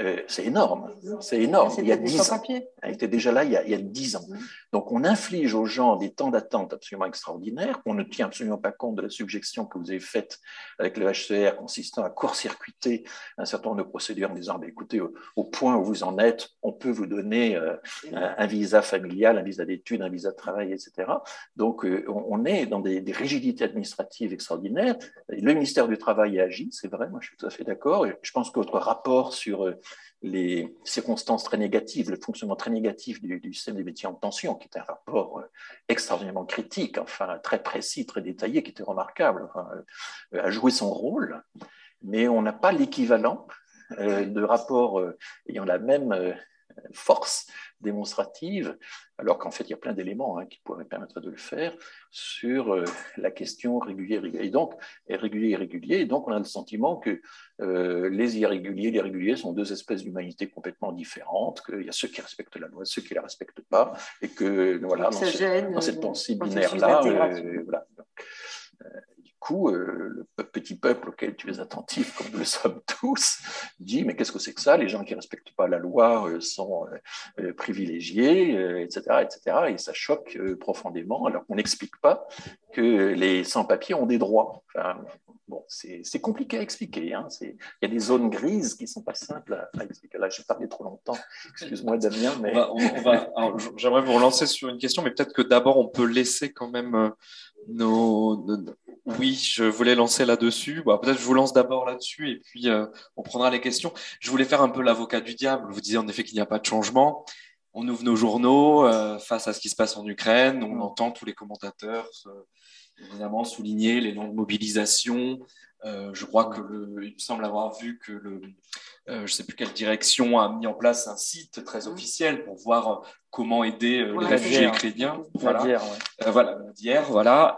euh, c'est énorme, c'est énorme. Il y a 10 ans. Elle était déjà là il y a, il y a 10 ans. Donc on inflige aux gens des temps d'attente absolument extraordinaires. On ne tient absolument pas compte de la suggestion que vous avez faite avec le HCR consistant à court-circuiter un certain nombre de procédures en disant bah, écoutez, au, point où vous en êtes, on peut vous donner euh, un, visa familial, un visa d'études, un visa de travail, etc. Donc euh, on, est dans des, des, rigidités administratives extraordinaires. Le ministère du Travail agit, c'est vrai, moi je suis tout à fait d'accord. Je pense que votre rapport sur les circonstances très négatives, le fonctionnement très négatif du, système des métiers en tension, qui est un rapport euh, extraordinairement critique, enfin très précis, très détaillé, qui était remarquable, euh, a joué son rôle, mais on n'a pas l'équivalent euh, de rapport ayant la même force démonstrative, alors qu'en fait, il y a plein d'éléments hein, qui pourraient permettre de le faire sur euh, la question régulier, Et donc, régulier, irrégulier. Et donc, on a le sentiment que euh, les irréguliers, les réguliers sont deux espèces d'humanité complètement différentes, qu'il y a ceux qui respectent la loi, ceux qui ne la respectent pas, et que, voilà, dans, cette pensée binaire-là, euh, voilà coup, euh, le petit peuple auquel tu es attentif, comme nous le sommes <laughs> tous, dit Mais qu'est-ce que c'est que ça? Les gens qui ne respectent pas la loi euh, sont euh, privilégiés, etc., etc. Et ça choque profondément, alors qu'on n'explique pas que les sans-papiers ont des droits. bon, c'est compliqué à expliquer. Hein. Il y a des zones grises qui ne sont pas simples à, expliquer. Là, j'ai parlé trop longtemps. Excuse-moi, Damien. Mais... J'aimerais vous relancer sur une question, mais peut-être que d'abord, on peut laisser quand même nos, oui, je voulais lancer là-dessus. Bah, peut-être je vous lance d'abord là-dessus et puis euh, on prendra les questions. Je voulais faire un peu l'avocat du diable. Vous disiez en effet qu'il n'y a pas de changement. on ouvre nos journaux face à ce qui se passe en Ukraine, on entend tous les commentateurs évidemment souligner les longues mobilisations. Je crois que le, il me semble avoir vu que le, je ne sais plus quelle direction a mis en place un site très officiel pour voir comment aider les réfugiés ukrainiens. Voilà, la voilà, d'hier, voilà.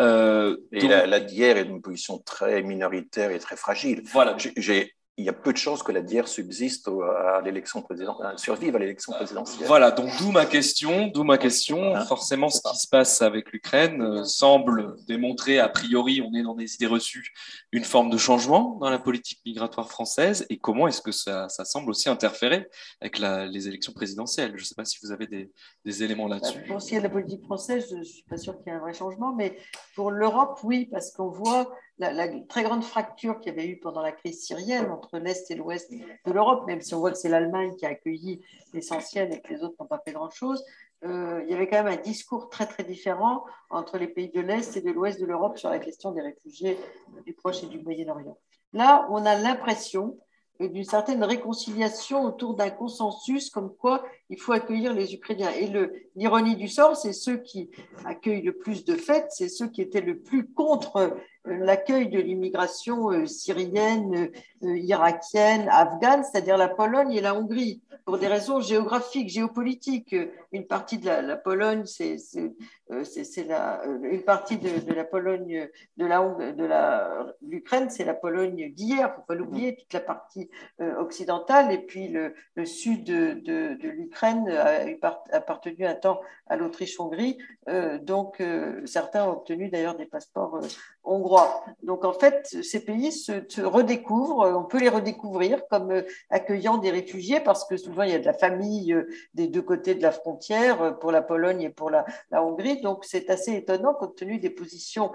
et la, la DIR est une position très minoritaire et très fragile. Voilà. J'ai il y a peu de chances que la DIR subsiste à l'élection présidentielle, survive à l'élection présidentielle. Voilà, donc d'où ma question, d'où ma question. Forcément, ce qui se passe avec l'Ukraine euh, semble démontrer, a priori, on est dans des idées reçues, une forme de changement dans la politique migratoire française. Et comment est-ce que ça, semble aussi interférer avec les élections présidentielles? Je ne sais pas si vous avez des, éléments là-dessus. Pour ce qui est de la politique française, je ne suis pas sûr qu'il y ait un vrai changement, mais pour l'Europe, oui, parce qu'on voit la, très grande fracture qu'il y avait eu pendant la crise syrienne entre l'Est et l'Ouest de l'Europe, même si on voit que c'est l'Allemagne qui a accueilli l'essentiel et que les autres n'ont pas fait grand-chose, euh, il y avait quand même un discours très très différent entre les pays de l'Est et de l'Ouest de l'Europe sur la question des réfugiés du Proche et du Moyen-Orient. Là, on a l'impression d'une certaine réconciliation autour d'un consensus comme quoi il faut accueillir les Ukrainiens. Et l'ironie du sort, c'est ceux qui accueillent le plus de fêtes, c'est ceux qui étaient le plus contre euh, l'accueil de l'immigration euh, syrienne, euh, irakienne, afghane, c'est-à-dire la Pologne et la Hongrie, pour des raisons géographiques, géopolitiques. Une partie de la, Pologne, c'est une partie de, la Pologne, de la de l'Ukraine, c'est la Pologne d'hier, faut pas l'oublier, toute la partie occidentale, et puis le, sud de l'Ukraine a appartenu un temps à l'Autriche-Hongrie, euh, donc euh, certains ont obtenu d'ailleurs des passeports euh, hongrois. Donc en fait, ces pays se, redécouvrent, on peut les redécouvrir comme accueillant des réfugiés parce que souvent il y a de la famille des deux côtés de la frontière pour la Pologne et pour la, la Hongrie. Donc c'est assez étonnant compte tenu des positions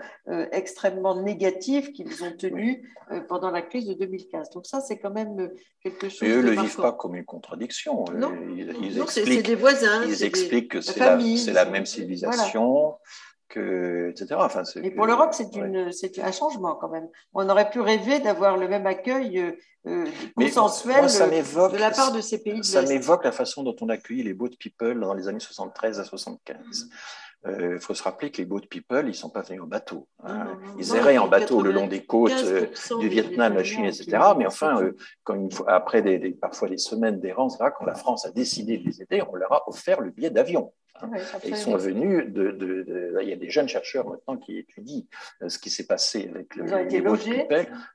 extrêmement négatives qu'ils ont tenues pendant la crise de 2015. Donc ça, c'est quand même quelque chose. Et eux ne le vivent pas comme une contradiction. Non. Ils, c'est des voisins. Ils expliquent que c'est la, la, même civilisation. Que, etc. Enfin, Et pour l'Europe, c'est un changement quand même. On aurait pu rêver d'avoir le même accueil euh, euh consensuel euh, de la part de ces pays. ça m'évoque la façon dont on accueillit les boat people dans les années 73 à 75. Il euh, faut se rappeler que les boat people, ils ne sont pas venus en bateau. Hein. Ils erraient en bateau le long des côtes euh, du Vietnam, la Chine, etc. Mais enfin, euh, après des, parfois des semaines d'errance, quand la France a décidé de les aider, on leur a offert le billet d'avion. Ils sont venus de, Il y a des jeunes chercheurs maintenant qui étudient euh, ce qui s'est passé avec le, ils ont été logés,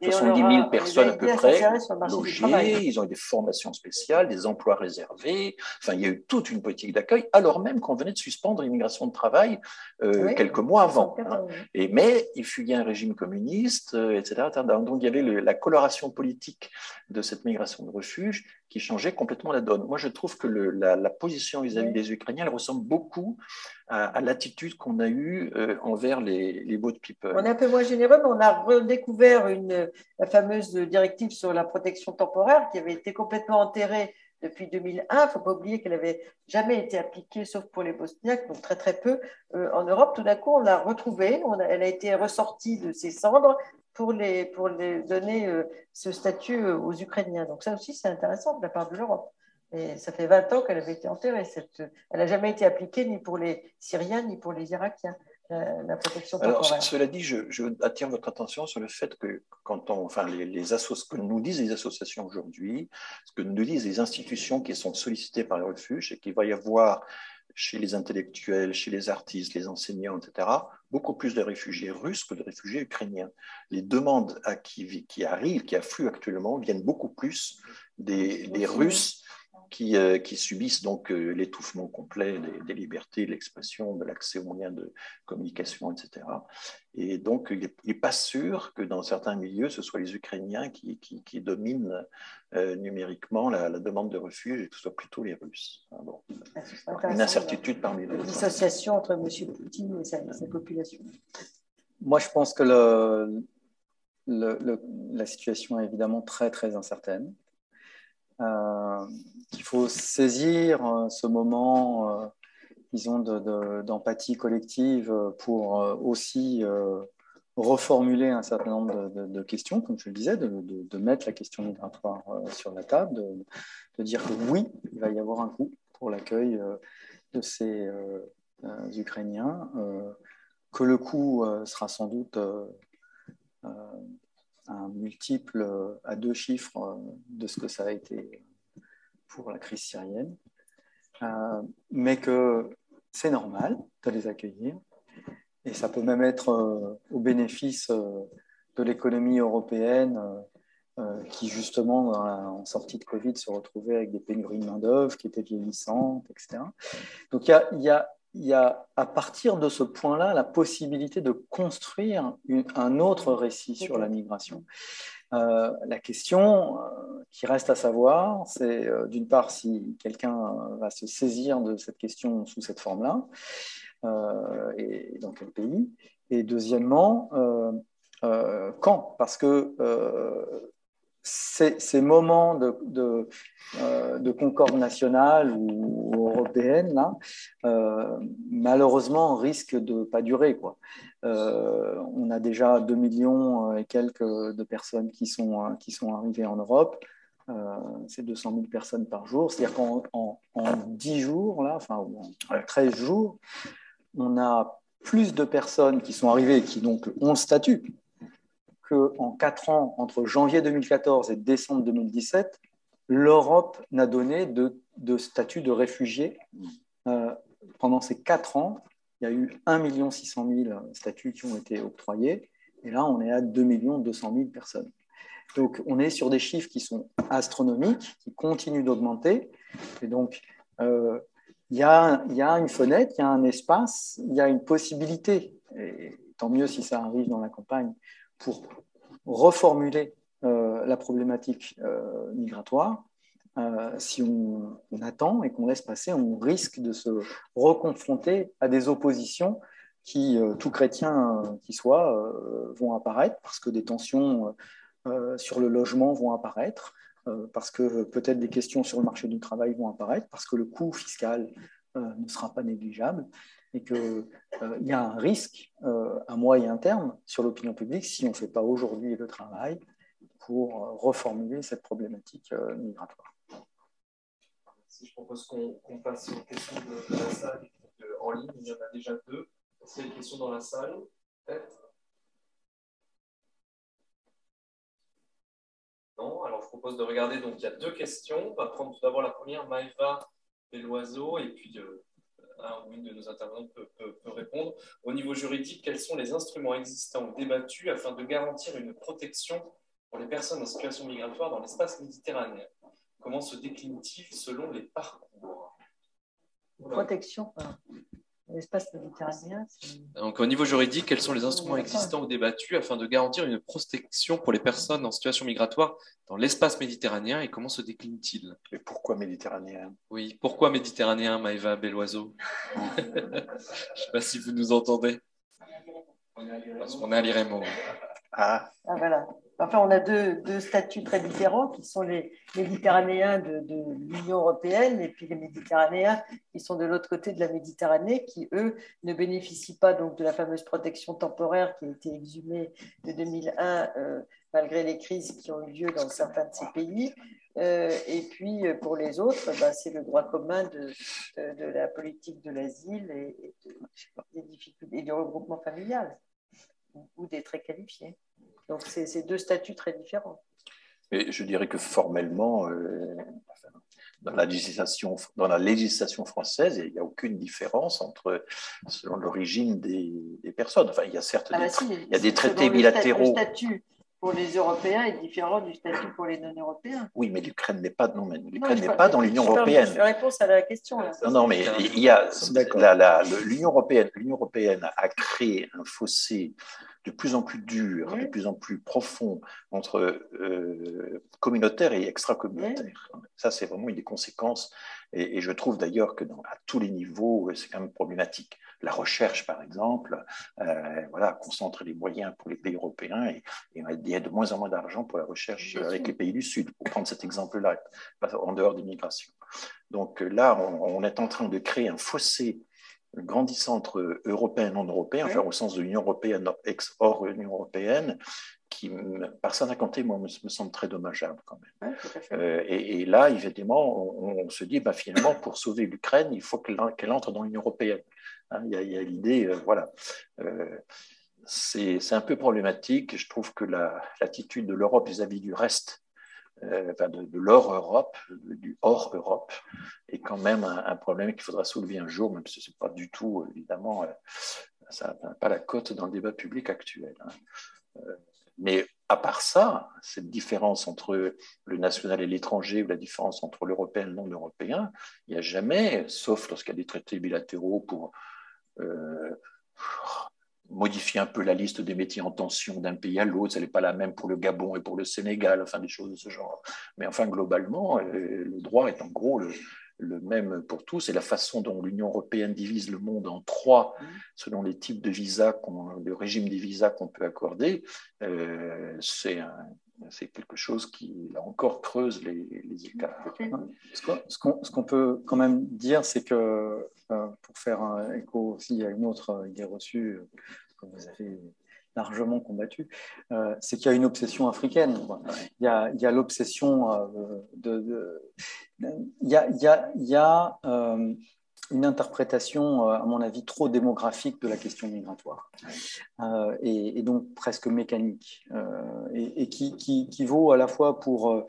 70 000 personnes à peu près logées. Ils ont eu des formations spéciales, des emplois réservés. Enfin, il y a eu toute une politique d'accueil, alors même qu'on venait de suspendre l'immigration de travail euh, quelques mois avant. Hein. Et, mais il fut un régime communiste, euh, etc., Donc il y avait la coloration politique de cette migration de refuge qui changeait complètement la donne. Moi, je trouve que la, position vis-à-vis des Ukrainiens, elle ressemble beaucoup à, l'attitude qu'on a eue euh, envers les, les boat people. On est un peu moins généreux, mais on a redécouvert une, la fameuse directive sur la protection temporaire qui avait été complètement enterrée depuis 2001. Il ne faut pas oublier qu'elle n'avait jamais été appliquée, sauf pour les Bosniaques, donc très très peu euh, en Europe. Tout d'un coup, on l'a retrouvée, elle a été ressortie de ses cendres pour les, pour les donner euh, ce statut euh, aux Ukrainiens. Donc ça aussi, c'est intéressant de la part de l'Europe. Et ça fait 20 ans qu'elle avait été enterrée. Cette, elle n'a jamais été appliquée ni pour les Syriens ni pour les Irakiens. La, protection temporaire. Alors, cela dit, je, je, attire votre attention sur le fait que quand on, enfin, les, les ce que nous disent les associations aujourd'hui, ce que nous disent les institutions qui sont sollicitées par les refuges, c'est qu'il va y avoir chez les intellectuels, chez les artistes, les enseignants, etc., beaucoup plus de réfugiés russes que de réfugiés ukrainiens. Les demandes à qui, qui arrivent, qui affluent actuellement, viennent beaucoup plus des, des Russes qui, euh, qui, subissent donc euh, l'étouffement complet des, libertés, de l'expression, de l'accès aux moyens de communication, etc. Et donc, il n'est pas sûr que dans certains milieux, ce soit les Ukrainiens qui, qui, dominent euh, numériquement la, demande de refuge et que ce soit plutôt les Russes. Ah, une incertitude parmi les L'association entre M. Poutine et sa, population. Moi, je pense que le, le, la situation est évidemment très, très incertaine. Euh, il faut saisir euh, ce moment, euh, disons, d'empathie collective pour aussi reformuler un certain nombre de, questions, comme je le disais, de, mettre la question migratoire sur la table, de, dire que oui, il va y avoir un coût pour l'accueil de ces Ukrainiens, que le coût sera sans doute un multiple à deux chiffres de ce que ça a été pour la crise syrienne, mais que c'est normal de les accueillir et ça peut même être au bénéfice de l'économie européenne euh, qui justement, en sortie de Covid, se retrouvait avec des pénuries de main-d'œuvre qui étaient vieillissantes, etc. Donc il y a, à partir de ce point-là la possibilité de construire un autre récit sur la migration. Euh, la question euh, qui reste à savoir, c'est d'une part si quelqu'un va se saisir de cette question sous cette forme-là, et dans quel pays, et deuxièmement, quand? Parce que ces, moments euh, de, concorde nationale ou, européenne, euh, malheureusement, risquent de pas durer. Euh, on a déjà 2 millions et quelques de personnes qui sont, qui sont arrivées en Europe. c'est 200 000 personnes par jour. C'est-à-dire qu'en en, 10 jours, là, enfin, en 13 jours, on a plus de personnes qui sont arrivées et qui donc ont le statut, qu'en quatre ans, entre janvier 2014 et décembre 2017, l'Europe n'a donné de, statut de réfugié. Euh, pendant ces quatre ans, il y a eu 1 600 000 statuts qui ont été octroyés, et là, on est à 2 200 000 personnes. Donc, on est sur des chiffres qui sont astronomiques, qui continuent d'augmenter, et donc, euh, il y a une fenêtre, il y a un espace, il y a une possibilité, et tant mieux si ça arrive dans la campagne, pour reformuler euh, la problématique euh, migratoire. Euh, si on, attend et qu'on laisse passer, on risque de se reconfronter à des oppositions qui, tout chrétien qui soient, vont apparaître parce que des tensions sur le logement vont apparaître, parce que peut-être des questions sur le marché du travail vont apparaître, parce que le coût fiscal ne sera pas négligeable et qu'il euh, y a un risque euh, à moyen terme sur l'opinion publique si on ne fait pas aujourd'hui le travail pour euh, reformuler cette problématique migratoire. Si je propose qu'on passe aux questions de, la salle en ligne, il y en a déjà deux. Est-ce qu'il y a des questions dans la salle Non Alors je propose de regarder. Donc il y a deux questions. On va prendre tout d'abord la première, Maëva l'oiseau, et puis un ou une de nos intervenants peut, répondre. Au niveau juridique, quels sont les instruments existants ou débattus afin de garantir une protection pour les personnes en situation migratoire dans l'espace méditerranéen? Comment se décline-t-il selon les parcours? Protection l'espace méditerranéen. Donc, au niveau juridique, quels sont les instruments existants ou débattus afin de garantir une protection pour les personnes en situation migratoire dans l'espace méditerranéen et comment se décline-t-il? Et pourquoi méditerranéen? Oui, pourquoi méditerranéen, Maëva Belloiseau? <laughs> Je ne sais pas si vous nous entendez. Parce qu'on est à l'IREMO. Ah. ah, voilà. Enfin, on a deux, statuts très différents qui sont les Méditerranéens de, l'Union européenne et puis les Méditerranéens qui sont de l'autre côté de la Méditerranée, qui eux ne bénéficient pas donc de la fameuse protection temporaire qui a été exhumée de 2001 euh, malgré les crises qui ont eu lieu dans certains de ces pays. Euh, et puis pour les autres, bah, c'est le droit commun de, de, la politique de l'asile et du regroupement familial ou des très qualifiés. Donc, c'est deux statuts très différents. Et je dirais que formellement, euh, dans, la législation, dans la législation française, il n'y a aucune différence entre, selon l'origine des, personnes. Enfin, il y a certes ah des, bah il y a des traités bilatéraux. Le statut pour les Européens est différent du statut pour les non-européens. Oui, mais l'Ukraine n'est pas, non, l'Ukraine n'est pas dans l'Union européenne. Je réponse à la question. Non, non, mais il y a l'Union européenne. L'Union européenne a créé un fossé de plus en plus dur, de plus en plus profond entre euh, communautaire et extra-communautaire. Ça, c'est vraiment une des conséquences. Et, je trouve d'ailleurs que à tous les niveaux, c'est quand même problématique. La recherche, par exemple, euh, voilà, concentre les moyens pour les pays européens et, il y a de moins en moins d'argent pour la recherche avec les pays du Sud, pour prendre cet exemple-là, en dehors des migrations. Donc là, on, on, est en train de créer un fossé grandissant entre Européens et non-Européens, enfin au sens de l'Union européenne ex-hors Union européenne, qui, par sa compté, moi, me, semble très dommageable quand même. Euh, et, là, évidemment, on, se dit, bah, finalement, pour sauver l'Ukraine, il faut qu'elle entre dans l'Union européenne. Hein, il y a, l'idée, euh, voilà. Euh, c'est un peu problématique. Je trouve que l'attitude de l'Europe vis-à-vis du reste, enfin de, l'hors Europe, du hors Europe, est quand même un, problème qu'il faudra soulever un jour, même si ce n'est pas du tout, évidemment, ça n'a pas la cote dans le débat public actuel. Hein. Mais à part ça, cette différence entre le national et l'étranger, ou la différence entre l'européen et le non-européen, il n'y a jamais, sauf lorsqu'il y a des traités bilatéraux pour euh, modifier un peu la liste des métiers en tension d'un pays à l'autre, elle n'est pas la même pour le Gabon et pour le Sénégal, enfin des choses de ce genre. Mais enfin, globalement, euh, le droit est en gros le, le même pour tous. Et la façon dont l'Union européenne divise le monde en trois, mmh. selon les types de visas, le régime des visas qu'on peut accorder, euh, c'est quelque chose qui, là encore, creuse les, écarts. Ce qu'on peut quand même dire, c'est que, euh, pour faire un écho aussi à une autre idée reçue que vous avez largement combattu, euh, c'est qu'il y a une obsession africaine. Il y a, l'obsession de, Il y a, euh, une interprétation, euh, à mon avis, trop démographique de la question migratoire, et, donc presque mécanique, et, qui, vaut à la fois pour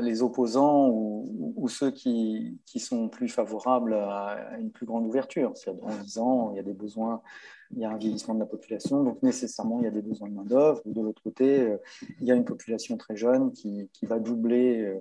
les opposants ou, ceux qui, qui, sont plus favorables à une plus grande ouverture. C'est-à-dire, en disant il y a des besoins il y a un vieillissement de la population, donc nécessairement il y a des besoins de main-d'œuvre. De l'autre côté, euh, il y a une population très jeune qui, qui va doubler euh,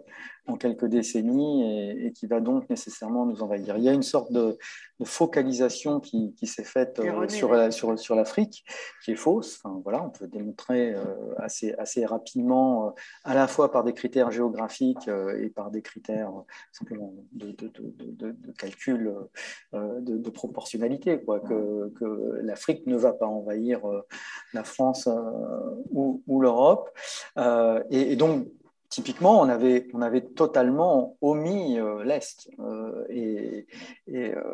en quelques décennies et, qui va donc nécessairement nous envahir. Il y a une sorte de, focalisation qui, qui s'est faite euh, sur, sur, sur l'Afrique, qui est fausse. Enfin, voilà, on peut démontrer assez, assez rapidement, à la fois par des critères géographiques et par des critères simplement de, de, de calcul de, proportionnalité, quoi, que, que l'Afrique ne va pas envahir euh, la France euh, ou, l'Europe. Euh, et, donc, typiquement, on avait, totalement omis l'Est. et,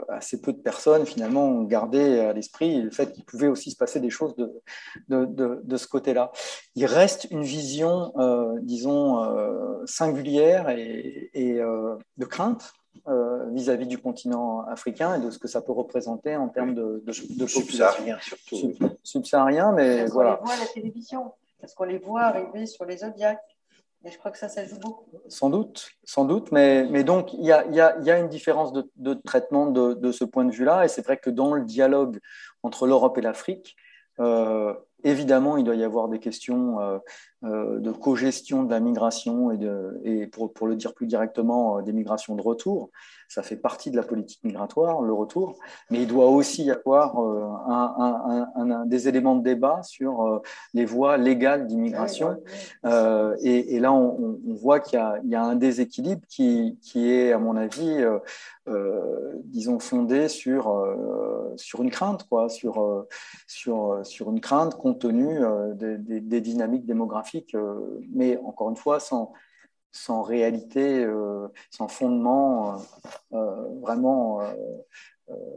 assez peu de personnes, finalement, ont gardé à l'esprit le fait qu'il pouvait aussi se passer des choses de, de, ce côté-là. Il reste une vision, disons, singulière et, et de crainte euh, vis-à-vis du continent africain et de ce que ça peut représenter en termes de, de, de Subsaharien surtout. subsaharien, mais parce voilà. On les voit à la télévision, parce qu'on les voit arriver sur les zodiacs. Et je crois que ça, ça joue beaucoup. Sans doute, sans doute. Mais, mais donc, il y a, y, a, y a, une différence de, de traitement de, de, ce point de vue-là. Et c'est vrai que dans le dialogue entre l'Europe et l'Afrique, euh, évidemment, il doit y avoir des questions euh, euh, de co-gestion de la migration et, de, et pour, pour, le dire plus directement, euh, des migrations de retour. Ça fait partie de la politique migratoire, le retour, mais il doit aussi y avoir un, un, un, des éléments de débat sur les voies légales d'immigration. Et, et, là, on, on voit qu'il y, y, a un déséquilibre qui, qui est, à mon avis, disons, fondé sur, sur une crainte, quoi, sur, sur, sur une crainte compte tenu des, des, dynamiques démographiques euh, mais encore une fois, sans, sans réalité, euh, sans fondement euh, vraiment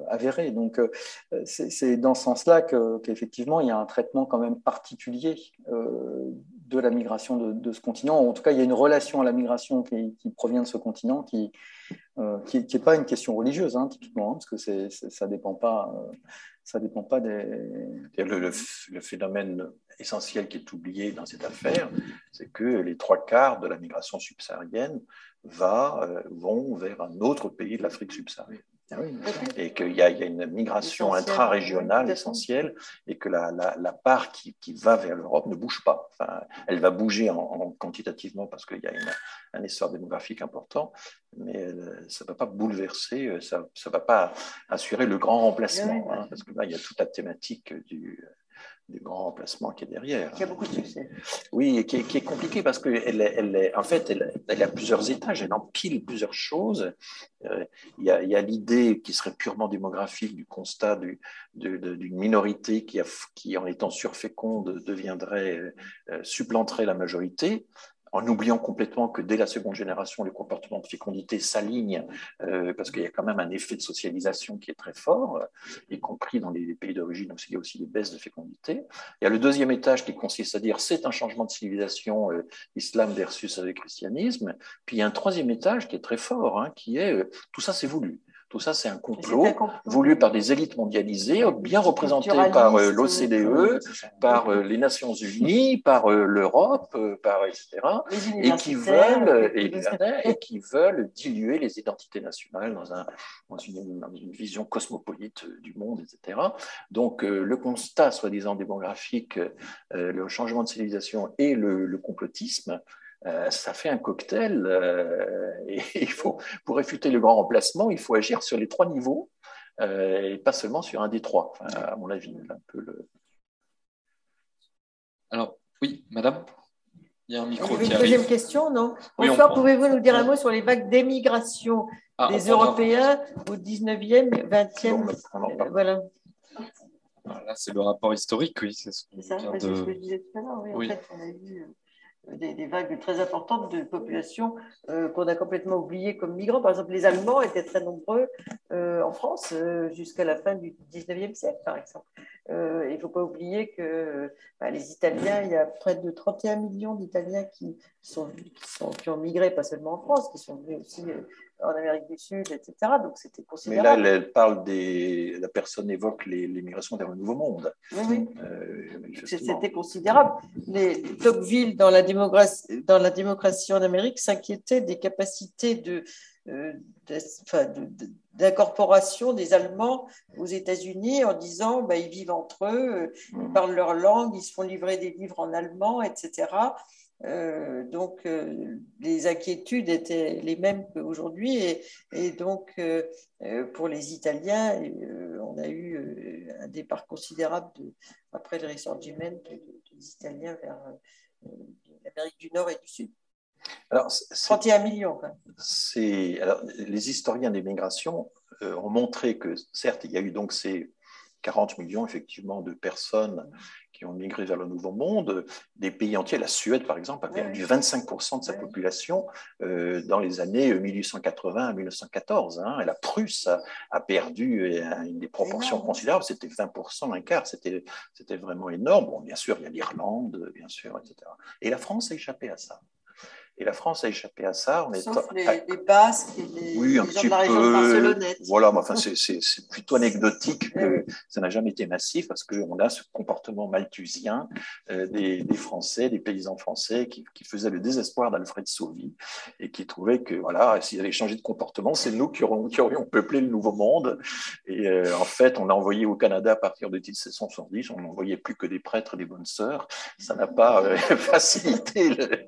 avéré. Donc, c'est dans ce sens-là qu'effectivement, il y a un traitement quand même particulier de la migration de, ce continent. En tout cas, il y a une relation à la migration qui, provient de ce continent qui n'est qui, pas une question religieuse, hein, typiquement, hein, parce que ça ne dépend pas ça dépend pas des. Le, phénomène essentiel qui est oublié dans cette affaire, c'est que les trois quarts de la migration subsaharienne euh, vont vers un autre pays de l'Afrique subsaharienne. Ah et qu'il y, a une migration intra-régionale essentielle et que la, la, part qui, qui, va vers l'Europe ne bouge pas. Enfin, elle va bouger en, quantitativement parce qu'il y a un essor démographique important, mais ça ne va pas bouleverser, euh, ça ne va pas assurer le grand remplacement, hein, parce que là, il y a toute la thématique du, du grand remplacement qui est derrière. Qui a beaucoup de succès. Oui, et qui est, qui est compliqué parce qu'elle elle est, en fait, elle, elle, a plusieurs étages, elle empile plusieurs choses. Euh, il y a, a l'idée qui serait purement démographique du constat d'une minorité qui, a, qui, en étant surféconde, deviendrait, euh, supplanterait la majorité en oubliant complètement que dès la seconde génération, le comportement de fécondité s'aligne, euh, parce qu'il y a quand même un effet de socialisation qui est très fort, euh, y compris dans les pays d'origine, où il y a aussi des baisses de fécondité. Il y a le deuxième étage qui consiste à dire c'est un changement de civilisation, euh, islam versus le christianisme. Puis il y a un troisième étage qui est très fort, hein, qui est tout ça c'est voulu. Tout ça, c'est un complot voulu par des élites mondialisées, bien représentées par euh, l'OCDE, par euh, les Nations Unies, par euh, l'Europe, par etc. Et qui veulent et, qui veulent diluer les identités nationales dans, un, une, vision cosmopolite du monde, etc. Donc, le constat, soi-disant démographique, le changement de civilisation et le complotisme euh, ça fait un cocktail. Euh, et <laughs> il faut, pour réfuter le grand remplacement, il faut agir sur les trois niveaux euh, et pas seulement sur un des trois, à mon avis. Un peu le... Alors, oui, madame il y a un micro qui Une deuxième question, non? Bonsoir, pouvez-vous nous dire un mot sur les vagues d'émigration ah, des Européens au 19e, 20e Voilà. Là, c'est le rapport historique, oui. C'est ce, ça, ce que je disais tout à l'heure. Oui, En fait, on a vu des, vagues très importantes de population euh, qu'on a complètement oubliées comme migrants. Par exemple, les Allemands étaient très nombreux euh, en France euh, jusqu'à la fin du 19e siècle, par exemple. il ne faut pas oublier que bah, les Italiens, il y a près de 31 millions d'Italiens qui, sont, qui, ont migré, pas seulement en France, qui sont venus aussi en Amérique du Sud, etc. Donc c'était considérable. Mais là, elle, parle des. La personne évoque l'immigration vers le Nouveau Monde. Oui, oui. Euh, c'était considérable. Les, Tocqueville, dans la démocratie, dans la démocratie en Amérique, s'inquiétait des capacités de. Euh, d'incorporation des Allemands aux États-Unis en disant bah, ils vivent entre eux, ils mmh. parlent leur langue, ils se font livrer des livres en allemand, etc. Euh, donc, euh, les inquiétudes étaient les mêmes qu'aujourd'hui. Et, et, donc, euh, pour les Italiens, on a eu un départ considérable de, après le Risorgimento des Italiens vers l'Amérique du Nord et du Sud. Alors, 31 millions. Les historiens des migrations ont montré que, certes, il y a eu donc ces 40 millions, effectivement, de personnes qui ont migré vers le Nouveau Monde, des pays entiers, la Suède par exemple, a perdu 25% de sa population euh, dans les années 1880 à 1914. Hein, et la Prusse a, perdu euh, une des proportions considérables, c'était 20%, un quart, c'était vraiment énorme. Bon, bien sûr, il y a l'Irlande, bien sûr, etc. Et la France a échappé à ça. Et la France a échappé à ça. On est Sauf les, Basques et les, oui, un petit de la région peu, Voilà, mais enfin, c'est plutôt <laughs> anecdotique que ça n'a jamais été massif parce qu'on a ce comportement malthusien euh, des, des, Français, des paysans français qui, qui faisaient le désespoir d'Alfred Sauvy et qui trouvaient que, voilà, s'ils avaient changé de comportement, c'est nous qui aurions, qui aurions, peuplé le Nouveau Monde. Et euh, en fait, on a envoyé au Canada à partir de 1770, on n'envoyait plus que des prêtres, des bonnes sœurs. Ça n'a pas euh, <laughs> facilité le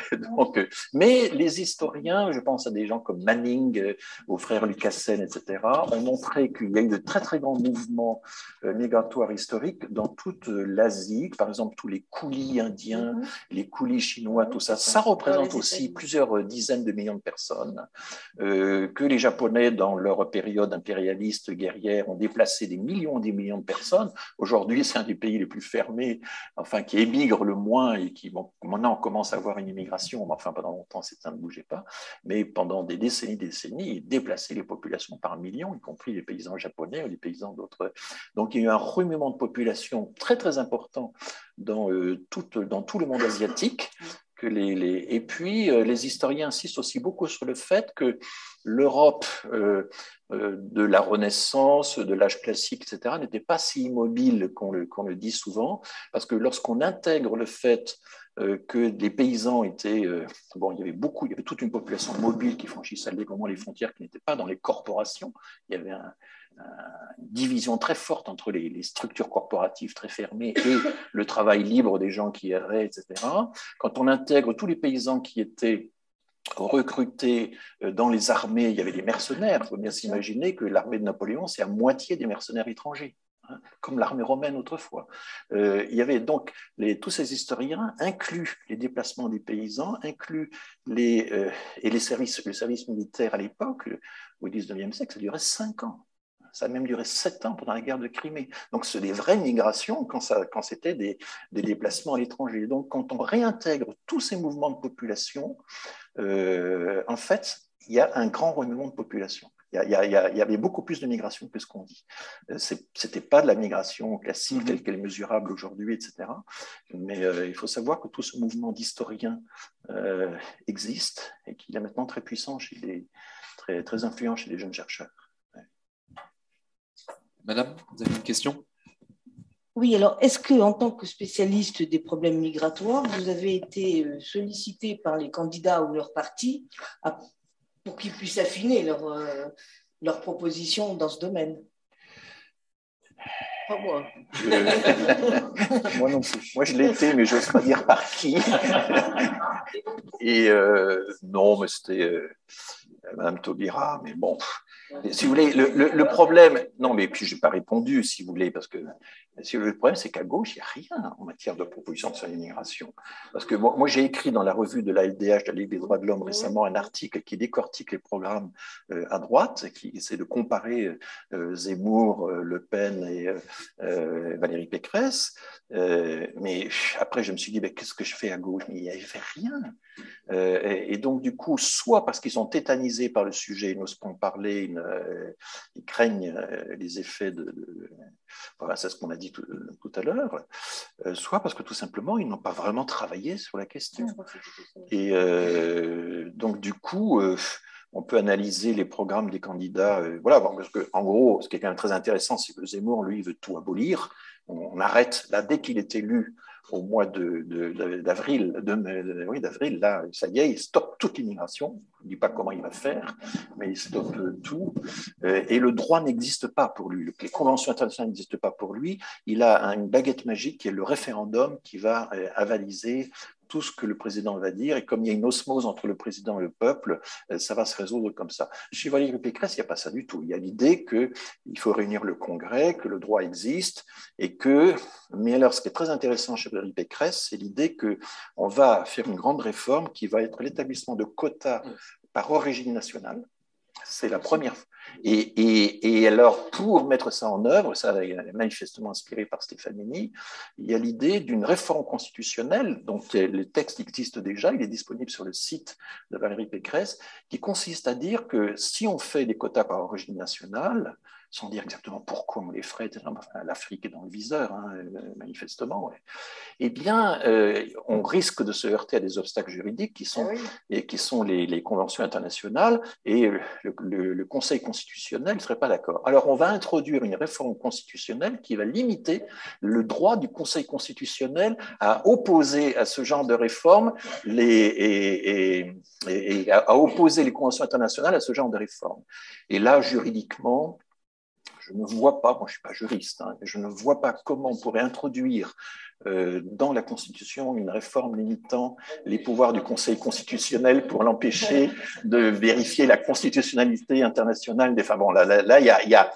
<laughs> Donc, euh, mais les historiens, je pense à des gens comme Manning, euh, aux frères Lucassen, etc., ont montré qu'il y a eu de très très grands mouvements euh, migratoires historiques dans toute l'Asie, par exemple tous les coulis indiens, mhm. les coulis chinois, tout ça, ça représente aussi plusieurs dizaines de millions de personnes, que les Japonais, dans leur période impérialiste guerrière, ont déplacé des millions et des millions de personnes. Aujourd'hui, c'est un des pays les plus fermés, enfin qui émigre le moins et qui, bon, maintenant, on commence à avoir une immigration enfin pendant longtemps, ça ne bougeait pas, mais pendant des décennies, des décennies, il déplaçait les populations par millions, y compris les paysans japonais ou les paysans d'autres. Donc il y a eu un remuement de population très très important dans, euh, tout, dans tout le monde asiatique. Et puis, euh, les historiens insistent aussi beaucoup sur le fait que l'Europe euh, de la Renaissance, de l'âge classique, etc., n'était pas si immobile qu'on le, dit souvent, parce que lorsqu'on intègre le fait que les paysans étaient. Euh, bon, il y avait beaucoup, il y avait toute une population mobile qui franchissait allègrement les frontières, qui n'était pas dans les corporations. Il y avait une division très forte entre les, structures corporatives très fermées et <laughs> le travail libre des gens qui erraient, etc. Quand on intègre tous les paysans qui étaient recrutés euh, dans les armées, il y avait des mercenaires. Il faut bien s'imaginer que l'armée de Napoléon, c'est à moitié des mercenaires étrangers. Comme l'armée romaine autrefois. Euh, il y avait donc tous ces historiens incluent les déplacements des paysans, incluent les, euh, et les services, le service militaire à l'époque, au XIXe siècle, ça durait cinq ans. Ça a même duré sept ans pendant la guerre de Crimée. Donc, c'est des vraies migrations quand, quand c'était des, des, déplacements à l'étranger. Donc, quand on réintègre tous ces mouvements de population, euh, en fait, il y a un grand renouvellement de population. Il y, avait beaucoup plus de migration que ce qu'on dit. Euh, ce n'était pas de la migration classique mm-hmm. telle qu'elle est mesurable aujourd'hui, etc. Mais euh, il faut savoir que tout ce mouvement d'historiens euh, existe et qu'il est maintenant très puissant, chez les, très, très influent chez les jeunes chercheurs. Madame, vous avez une question? Oui, alors est-ce que, en tant que spécialiste des problèmes migratoires, vous avez été sollicité par les candidats ou leurs partis pour qu'ils puissent affiner leur, euh, leur proposition dans ce domaine. Pas moi. <laughs> moi non plus. Moi, je l'ai été, mais je n'ose pas dire par qui. <laughs> Et euh, non, mais c'était euh, Madame Taubira, mais bon. Si vous voulez, le, problème, non, mais puis je n'ai pas répondu, si vous voulez, parce que le problème, c'est qu'à gauche, il n'y a rien en matière de proposition sur l'immigration. Parce que moi, j'ai écrit dans la revue de la LDH, de la Ligue des droits de l'homme, récemment, un article qui décortique les programmes euh, à droite, qui essaie de comparer euh, Zemmour, euh, Le Pen et Valérie Pécresse. mais après, je me suis dit, qu'est-ce que je fais à gauche? Mais il n'y avait rien. Et, donc, du coup, soit parce qu'ils sont tétanisés par le sujet, ils n'osent pas en parler, ils, craignent les effets de voilà, c'est ce qu'on a dit tout, à l'heure, euh, soit parce que tout simplement, ils n'ont pas vraiment travaillé sur la question. Et euh, donc, du coup, euh, on peut analyser les programmes des candidats. voilà, parce que, en gros, ce qui est quand même très intéressant, c'est que Zemmour, lui, veut tout abolir. On, arrête, là, dès qu'il est élu, au mois d'avril, de, oui, d'avril, là, ça y est, il stoppe toute l'immigration. Il ne dit pas comment il va faire, mais il stoppe tout. Euh, et le droit n'existe pas pour lui. Les conventions internationales n'existent pas pour lui. Il a une baguette magique qui est le référendum qui va euh, avaliser tout ce que le président va dire, et comme il y a une osmose entre le président et le peuple, euh, ça va se résoudre comme ça. Chez Valérie Pécresse, il n'y a pas ça du tout. Il y a l'idée qu'il faut réunir le Congrès, que le droit existe, et que, mais alors ce qui est très intéressant chez Valérie Pécresse, c'est l'idée qu'on va faire une grande réforme qui va être l'établissement de quotas par origine nationale. C'est la première fois. Et, alors, pour mettre ça en œuvre, ça est manifestement inspiré par Stefanini, il y a l'idée d'une réforme constitutionnelle, dont le texte existe déjà, il est disponible sur le site de Valérie Pécresse, qui consiste à dire que si on fait des quotas par origine nationale, sans dire exactement pourquoi on les ferait, l'Afrique est dans le viseur, hein, manifestement, eh bien, euh, on risque de se heurter à des obstacles juridiques qui sont, ah et qui sont les, conventions internationales, et le, Conseil constitutionnel ne serait pas d'accord. Alors, on va introduire une réforme constitutionnelle qui va limiter le droit du Conseil constitutionnel à opposer à ce genre de réforme les, et, à opposer les conventions internationales à ce genre de réforme. Et là, juridiquement, je ne vois pas, moi je ne suis pas juriste, hein, je ne vois pas comment on pourrait introduire euh, dans la Constitution une réforme limitant les pouvoirs du Conseil constitutionnel pour l'empêcher de vérifier la constitutionnalité internationale des femmes. Bon, là, il y a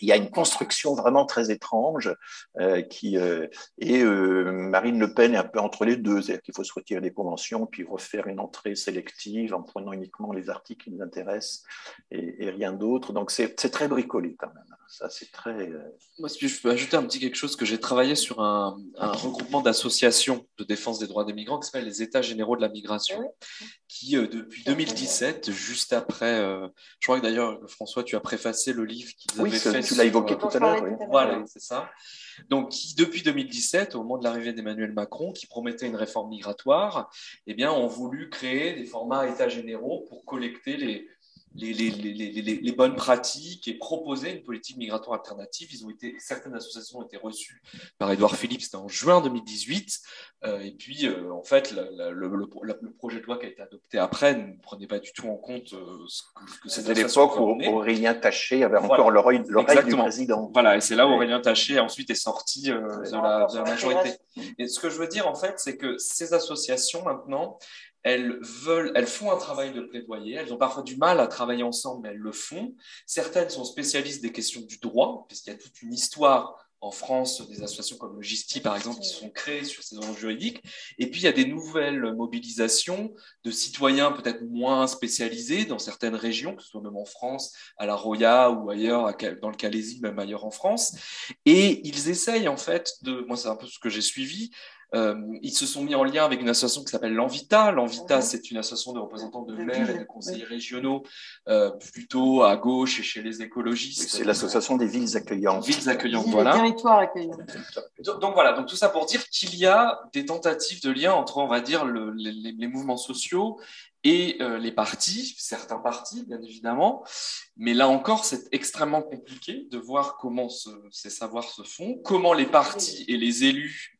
il y, a une construction vraiment très étrange euh, qui euh, et euh, Marine Le Pen est un peu entre les deux, c'est-à-dire qu'il faut se retirer des conventions puis refaire une entrée sélective en prenant uniquement les articles qui nous intéressent et, rien d'autre. Donc c'est très bricolé quand même. Ça c'est très. Moi, si je peux ajouter un petit quelque chose que j'ai travaillé sur un, un regroupement d'associations de défense des droits des migrants qui s'appelle les États généraux de la migration, qui depuis 2017, juste après, je crois que d'ailleurs François, tu as préfacé le livre qu'ils avaient tu l'as évoqué tout à l'heure. Voilà, c'est ça. Donc, depuis 2017, au moment de l'arrivée d'Emmanuel Macron, qui promettait une réforme migratoire, eh bien, ont voulu créer des formats États généraux pour collecter les, les, les, les, les, bonnes pratiques et proposer une politique migratoire alternative. Ils ont été, certaines associations ont été reçues par Édouard Philippe, c'était en juin 2018. Euh, et puis, euh, en fait, le, le, projet de loi qui a été adopté après ne prenait pas du tout en compte euh, ce que, c'était l'époque où Aurélien Taché avait encore l'oreille du président. Voilà, et c'est là où Aurélien Taché ensuite est sorti de la, de la majorité. Et ce que je veux dire, en fait, c'est que ces associations, maintenant, elles veulent, elles font un travail de plaidoyer. Elles ont parfois du mal à travailler ensemble, mais elles le font. Certaines sont spécialistes des questions du droit, puisqu'il y a toute une histoire en France des associations comme le GISTI, par exemple, qui sont créées sur ces enjeux juridiques. Et puis, il y a des nouvelles mobilisations de citoyens peut-être moins spécialisés dans certaines régions, que ce soit même en France, à la Roya ou ailleurs, dans le Calaisie, même ailleurs en France. Et ils essayent, en fait, de, moi, c'est un peu ce que j'ai suivi, ils se sont mis en lien avec une association qui s'appelle l'Envita. L'Envita, mhm. c'est une association de représentants de maires et de conseillers régionaux, euh, plutôt à gauche et chez les écologistes. C'est l'association des villes accueillantes. Villes accueillantes, voilà. Territoires accueillants. Donc voilà, donc tout ça pour dire qu'il y a des tentatives de lien entre, on va dire, le, les, mouvements sociaux et euh, les partis, certains partis, bien évidemment. Mais là encore, c'est extrêmement compliqué de voir comment ces savoirs se font, comment les partis et les élus euh,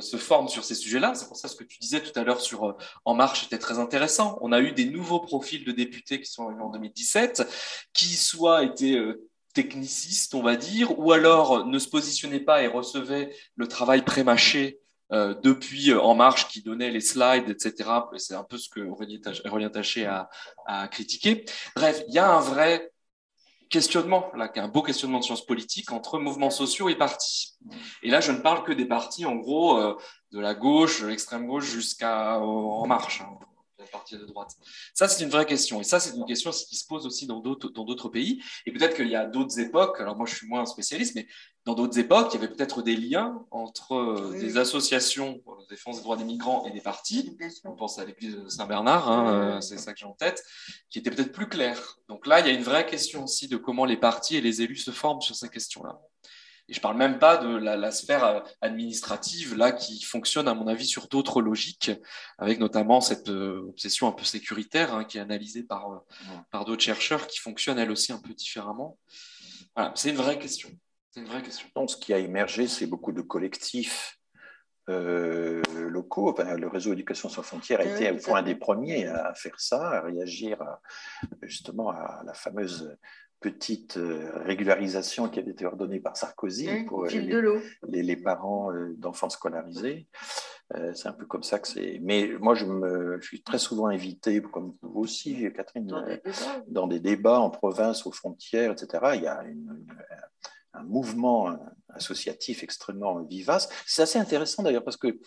se forment sur ces sujets-là. C'est pour ça ce que tu disais tout à l'heure sur euh, En Marche était très intéressant. On a eu des nouveaux profils de députés qui sont arrivés en 2017, qui soit étaient euh, technicistes, on va dire, ou alors ne se positionnaient pas et recevaient le travail prémâché depuis En Marche qui donnait les slides, etc. C'est un peu ce que Aurélien Taché a critiqué. Bref, il y a un vrai questionnement, là, un beau questionnement de sciences politiques entre mouvements sociaux et partis. Et là, je ne parle que des partis, en gros, euh, de la gauche, l'extrême gauche jusqu'à En Marche, hein, la partie de droite. Ça, c'est une vraie question. Et ça, c'est une question qui se pose aussi dans d'autres, dans d'autres pays. Et peut-être qu'il y a d'autres époques, alors moi, je suis moins un spécialiste, mais dans d'autres époques, il y avait peut-être des liens entre euh, des associations de défense des droits des migrants et des partis. On pense à l'église de Saint-Bernard, hein, euh, c'est ça que j'ai en tête, qui étaient peut-être plus clairs. Donc là, il y a une vraie question aussi de comment les partis et les élus se forment sur ces questions-là. Et je ne parle même pas de la, sphère euh, administrative, là, qui fonctionne, à mon avis, sur d'autres logiques, avec notamment cette obsession un peu sécuritaire, hein, qui est analysée par, par d'autres chercheurs, qui fonctionne, elle aussi, un peu différemment. Voilà, c'est une vraie question. C'est une vraie question. Donc, ce qui a émergé, c'est beaucoup de collectifs euh, locaux. le réseau Éducation sans frontières a été au un des premiers à faire ça, à réagir justement à la fameuse petite euh, régularisation qui avait été ordonnée par Sarkozy pour les, les, parents euh, d'enfants scolarisés. c'est un peu comme ça que c'est. Mais moi, je, me, je suis très souvent invité, comme vous aussi, Catherine, dans des, dans des débats en province, aux frontières, etc. Il y a une, un mouvement associatif extrêmement vivace. C'est assez intéressant d'ailleurs parce que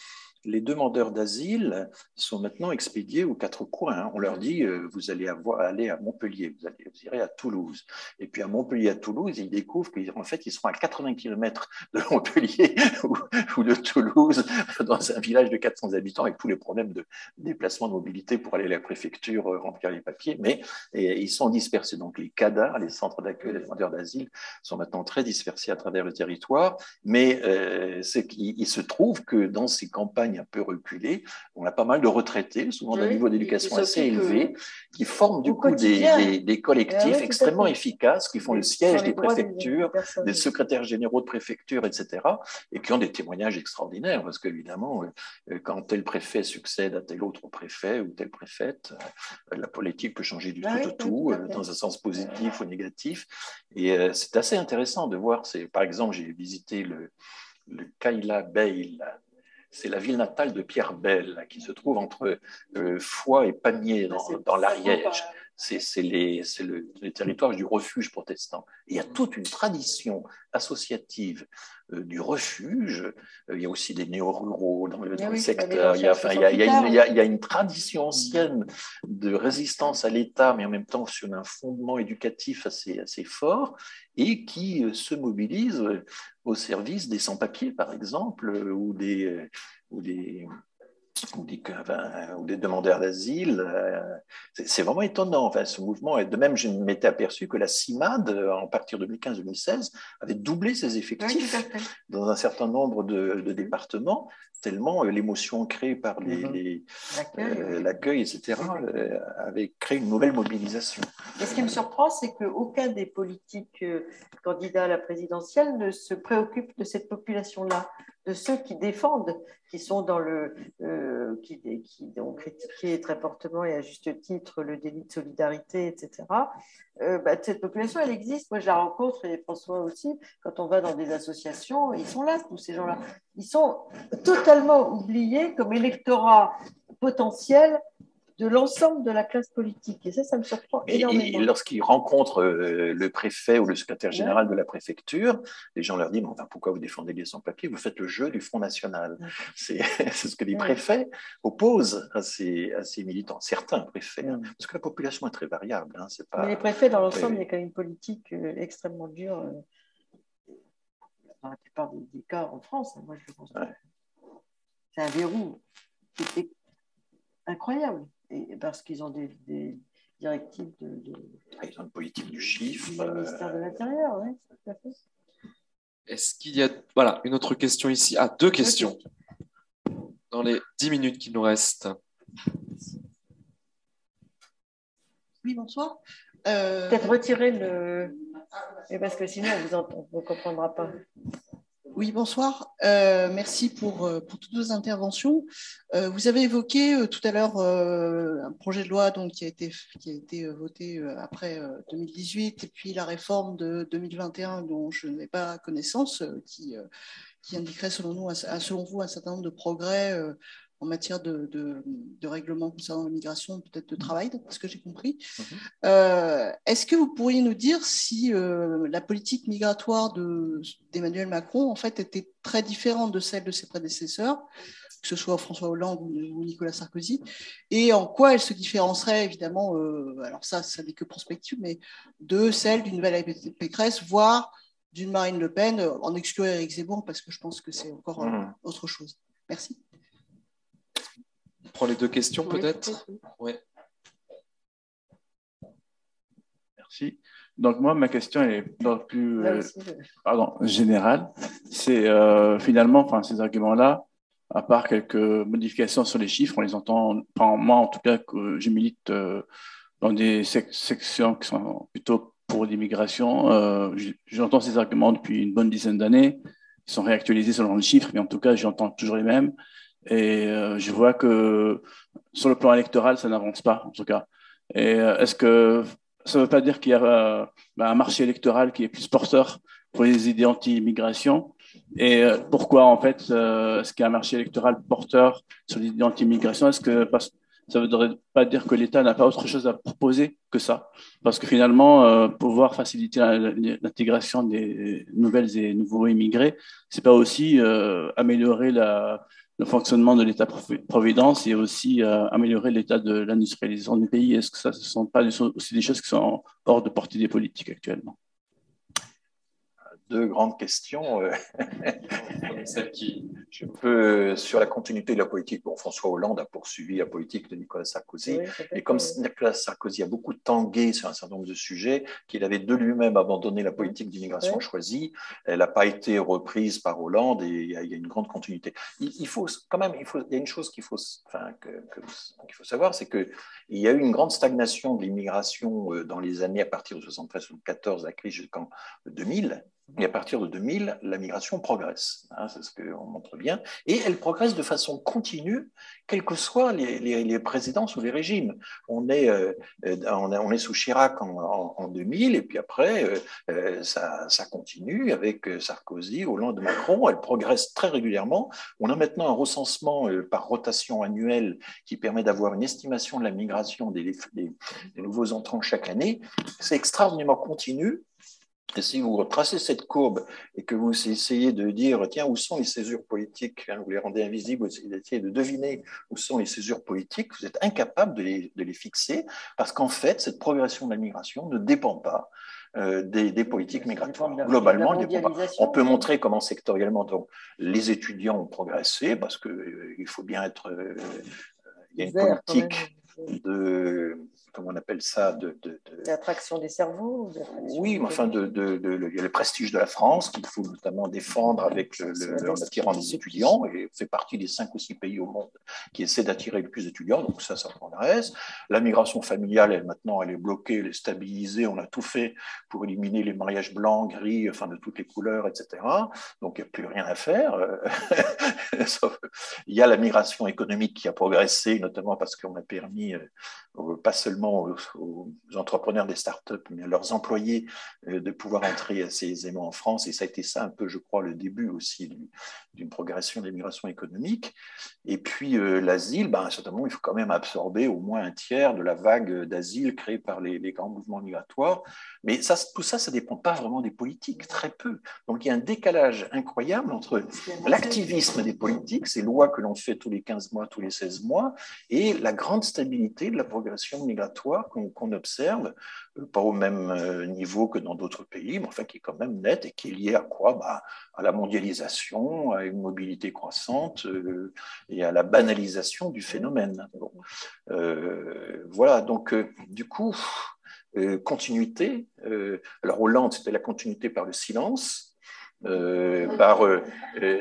les demandeurs d'asile sont maintenant expédiés aux quatre coins. On leur dit euh, vous allez aller à Montpellier, vous, allez, irez à Toulouse. Et puis à Montpellier, à Toulouse, ils découvrent qu'en fait, ils seront à 80 km de Montpellier <laughs> ou, de Toulouse, dans un village de 400 habitants, avec tous les problèmes de déplacement de mobilité pour aller à la préfecture, euh, remplir les papiers. Mais ils sont dispersés. Donc les CADA, les centres d'accueil des demandeurs d'asile, sont maintenant très dispersés à travers le territoire. Mais euh, il se trouve que dans ces campagnes un peu reculé, on a pas mal de retraités, souvent d'un niveau d'éducation assez élevé, qui forment du coup des, collectifs extrêmement efficaces, qui font le siège des préfectures, des, secrétaires généraux de préfecture, etc., et qui ont des témoignages extraordinaires, parce qu'évidemment, euh, quand tel préfet succède à tel autre préfet ou telle préfète, euh, la politique peut changer du ah tout au tout, euh, dans un sens positif ou négatif. Et c'est assez intéressant de voir, par exemple, j'ai visité le, le Kaila Bay, c'est la ville natale de Pierre Bell, qui se trouve entre euh, Foix et Pamiers, dans, dans l'Ariège. C'est le, territoire du refuge protestant. il y a toute une tradition associative euh, du refuge. Euh, il y a aussi des néo-ruraux dans le, secteur. Il y, a, une tradition ancienne de résistance à l'État, mais en même temps sur un fondement éducatif assez, assez fort, et qui euh, se mobilise au service des sans-papiers, par exemple, ou des, ou des, ou des, demandeurs d'asile. Euh, c'est vraiment étonnant, enfin, ce mouvement. Et de même, je m'étais aperçu que la CIMAD, en partir de 2015-2016, avait doublé ses effectifs dans un certain nombre de, départements, tellement euh, l'émotion créée par mhm. euh, l'accueil, etc., avait créé une nouvelle mobilisation. Et ce qui me surprend, c'est qu'aucun des politiques candidats à la présidentielle ne se préoccupe de cette population-là de ceux qui défendent, qui sont dans le, euh, qui, qui, ont critiqué très fortement et à juste titre le délit de solidarité, etc. Euh, bah, cette population, elle existe. Moi, je la rencontre et François aussi. Quand on va dans des associations, ils sont là, tous ces gens-là. Ils sont totalement oubliés comme électorat potentiel de l'ensemble de la classe politique. Et ça, ça me surprend énormément. Et, lorsqu'ils rencontrent euh, le préfet ou le secrétaire général de la préfecture, les gens leur disent enfin, Pourquoi vous défendez les sans-papiers Vous faites le jeu du Front National. <laughs> C'est ce que les préfets opposent à ces, à ces militants, certains préfets, hein. parce que la population est très variable. Hein, pas... Mais les préfets, dans l'ensemble, il y a quand même une politique euh, extrêmement dure. Euh, dans la plupart des, cas en France, moi je pense. C'est un verrou qui est incroyable parce qu'ils ont des, directives de, ah, Ils ont une politique du chiffre. Du ministère de l'Intérieur, oui, tout à fait. Est-ce qu'il y a voilà, une autre question ici? Ah, deux questions dans les dix minutes qui nous restent. Oui, bonsoir. Euh, Peut-être retirer le. Parce que sinon, on ne comprendra pas. Oui, bonsoir. Euh, merci pour, euh, pour, toutes vos interventions. Euh, vous avez évoqué tout à l'heure un projet de loi donc, qui, a été, qui a été voté après 2018 et puis la réforme de 2021 dont je n'ai pas connaissance, qui, qui indiquerait selon, nous, selon vous un certain nombre de progrès en matière de, de, règlement concernant l'immigration, peut-être de travail, ce que j'ai compris. Mhm. Euh, est-ce que vous pourriez nous dire si euh, la politique migratoire d'Emmanuel Macron, en fait, était très différente de celle de ses prédécesseurs, que ce soit François Hollande ou, Nicolas Sarkozy, et en quoi elle se différencerait, évidemment, euh, alors ça, ça n'est que prospective, mais de celle d'une nouvelle Pécresse, voire d'une Marine Le Pen, en excluant Eric Zemmour, parce que je pense que c'est encore mhm. autre chose. Merci prend les deux questions peut-être Oui. Merci. Donc moi, ma question est plus euh, pardon, générale. C'est euh, finalement, enfin, ces arguments-là, à part quelques modifications sur les chiffres, on les entend, enfin, moi en tout cas, que je milite euh, dans des sections qui sont plutôt pour l'immigration. j'entends ces arguments depuis une bonne dizaine d'années. Ils sont réactualisés selon les chiffres, mais en tout cas, j'entends toujours les mêmes. Et euh, je vois que sur le plan électoral, ça n'avance pas, en tout cas. Et euh, est-ce que ça ne veut pas dire qu'il y a euh, bah, un marché électoral qui est plus porteur pour les idées anti-immigration? Et pourquoi, en fait, est-ce qu'il y a un marché électoral porteur sur les idées anti-immigration? Est-ce que ça ne voudrait pas dire que l'État n'a pas autre chose à proposer que ça? Parce que finalement, pouvoir faciliter l'intégration des nouvelles et nouveaux immigrés, c'est pas aussi améliorer la, le fonctionnement de l'État-providence et aussi euh, améliorer l'état de l'industrialisation du pays. Est-ce que ça ne sont pas aussi des choses qui sont hors de portée des politiques actuellement? Deux grandes questions. Euh, Celle qui, je peux, sur la continuité de la politique, bon, François Hollande a poursuivi la politique de Nicolas Sarkozy. et comme Nicolas Sarkozy a beaucoup tangué sur un certain nombre de sujets, qu'il avait de lui-même abandonné la politique d'immigration choisie, elle n'a pas été reprise par Hollande et il y, a, une grande continuité. Il, faut quand même, il, faut, il y a une chose qu'il faut, enfin, que, qu'il faut savoir, c'est qu'il y a eu une grande stagnation de l'immigration euh, dans les années à partir de 73-74, la crise jusqu'en 2000. Et à partir de 2000, la migration progresse. Hein, c'est ce qu'on montre bien. Et elle progresse de façon continue, quels que soient les, les, présidences ou les régimes. On est, euh, on est sous Chirac en, en, 2000, et puis après, euh, euh, ça, continue avec Sarkozy, Hollande, Macron. Elle progresse très régulièrement. On a maintenant un recensement par rotation annuelle qui permet d'avoir une estimation de la migration des nouveaux entrants chaque année. C'est extraordinairement continu et si vous retracez cette courbe et que vous essayez de dire, tiens, où sont les césures politiques, hein, vous les rendez invisibles, vous essayez de deviner où sont les césures politiques, vous êtes incapable de les, de les fixer parce qu'en fait, cette progression de la migration ne dépend pas euh, des, des, politiques migratoires. Globalement, on peut montrer comment sectoriellement donc, les étudiants ont progressé parce qu'il euh, faut bien être. Euh, il y a une politique de comment on appelle ça de, L'attraction des cerveaux Oui, mais enfin, de, il y a le prestige de la France qu'il faut notamment défendre avec le, en attirant des étudiants, et fait partie des cinq ou six pays au monde qui essaient d'attirer le plus d'étudiants, donc ça, ça progresse. La migration familiale, elle, maintenant, elle est bloquée, elle est stabilisée, on a tout fait pour éliminer les mariages blancs, gris, enfin, de toutes les couleurs, etc. Donc, il n'y a plus rien à faire. <laughs> il y a la migration économique qui a progressé, notamment parce qu'on a permis permis pas seulement aux, entrepreneurs des startups, mais à leurs employés de pouvoir entrer assez aisément en France. Et ça a été ça un peu, je crois, le début aussi d'une progression des migrations économiques. Et puis l'asile, ben, certainement, il faut quand même absorber au moins un tiers de la vague d'asile créée par les, grands mouvements migratoires. Mais tout ça, ça ne dépend pas vraiment des politiques, très peu. Donc il y a un décalage incroyable entre l'activisme des politiques, ces lois que l'on fait tous les 15 mois, tous les 16 mois, et la grande stabilité de la progression migratoire qu'on observe, euh, pas au même euh, niveau que dans d'autres pays, mais enfin qui est quand même nette et qui est liée à quoi? Bah, À la mondialisation, à une mobilité croissante euh, et à la banalisation du phénomène. voilà, donc du coup, continuité. alors Hollande, c'était la continuité par le silence. Par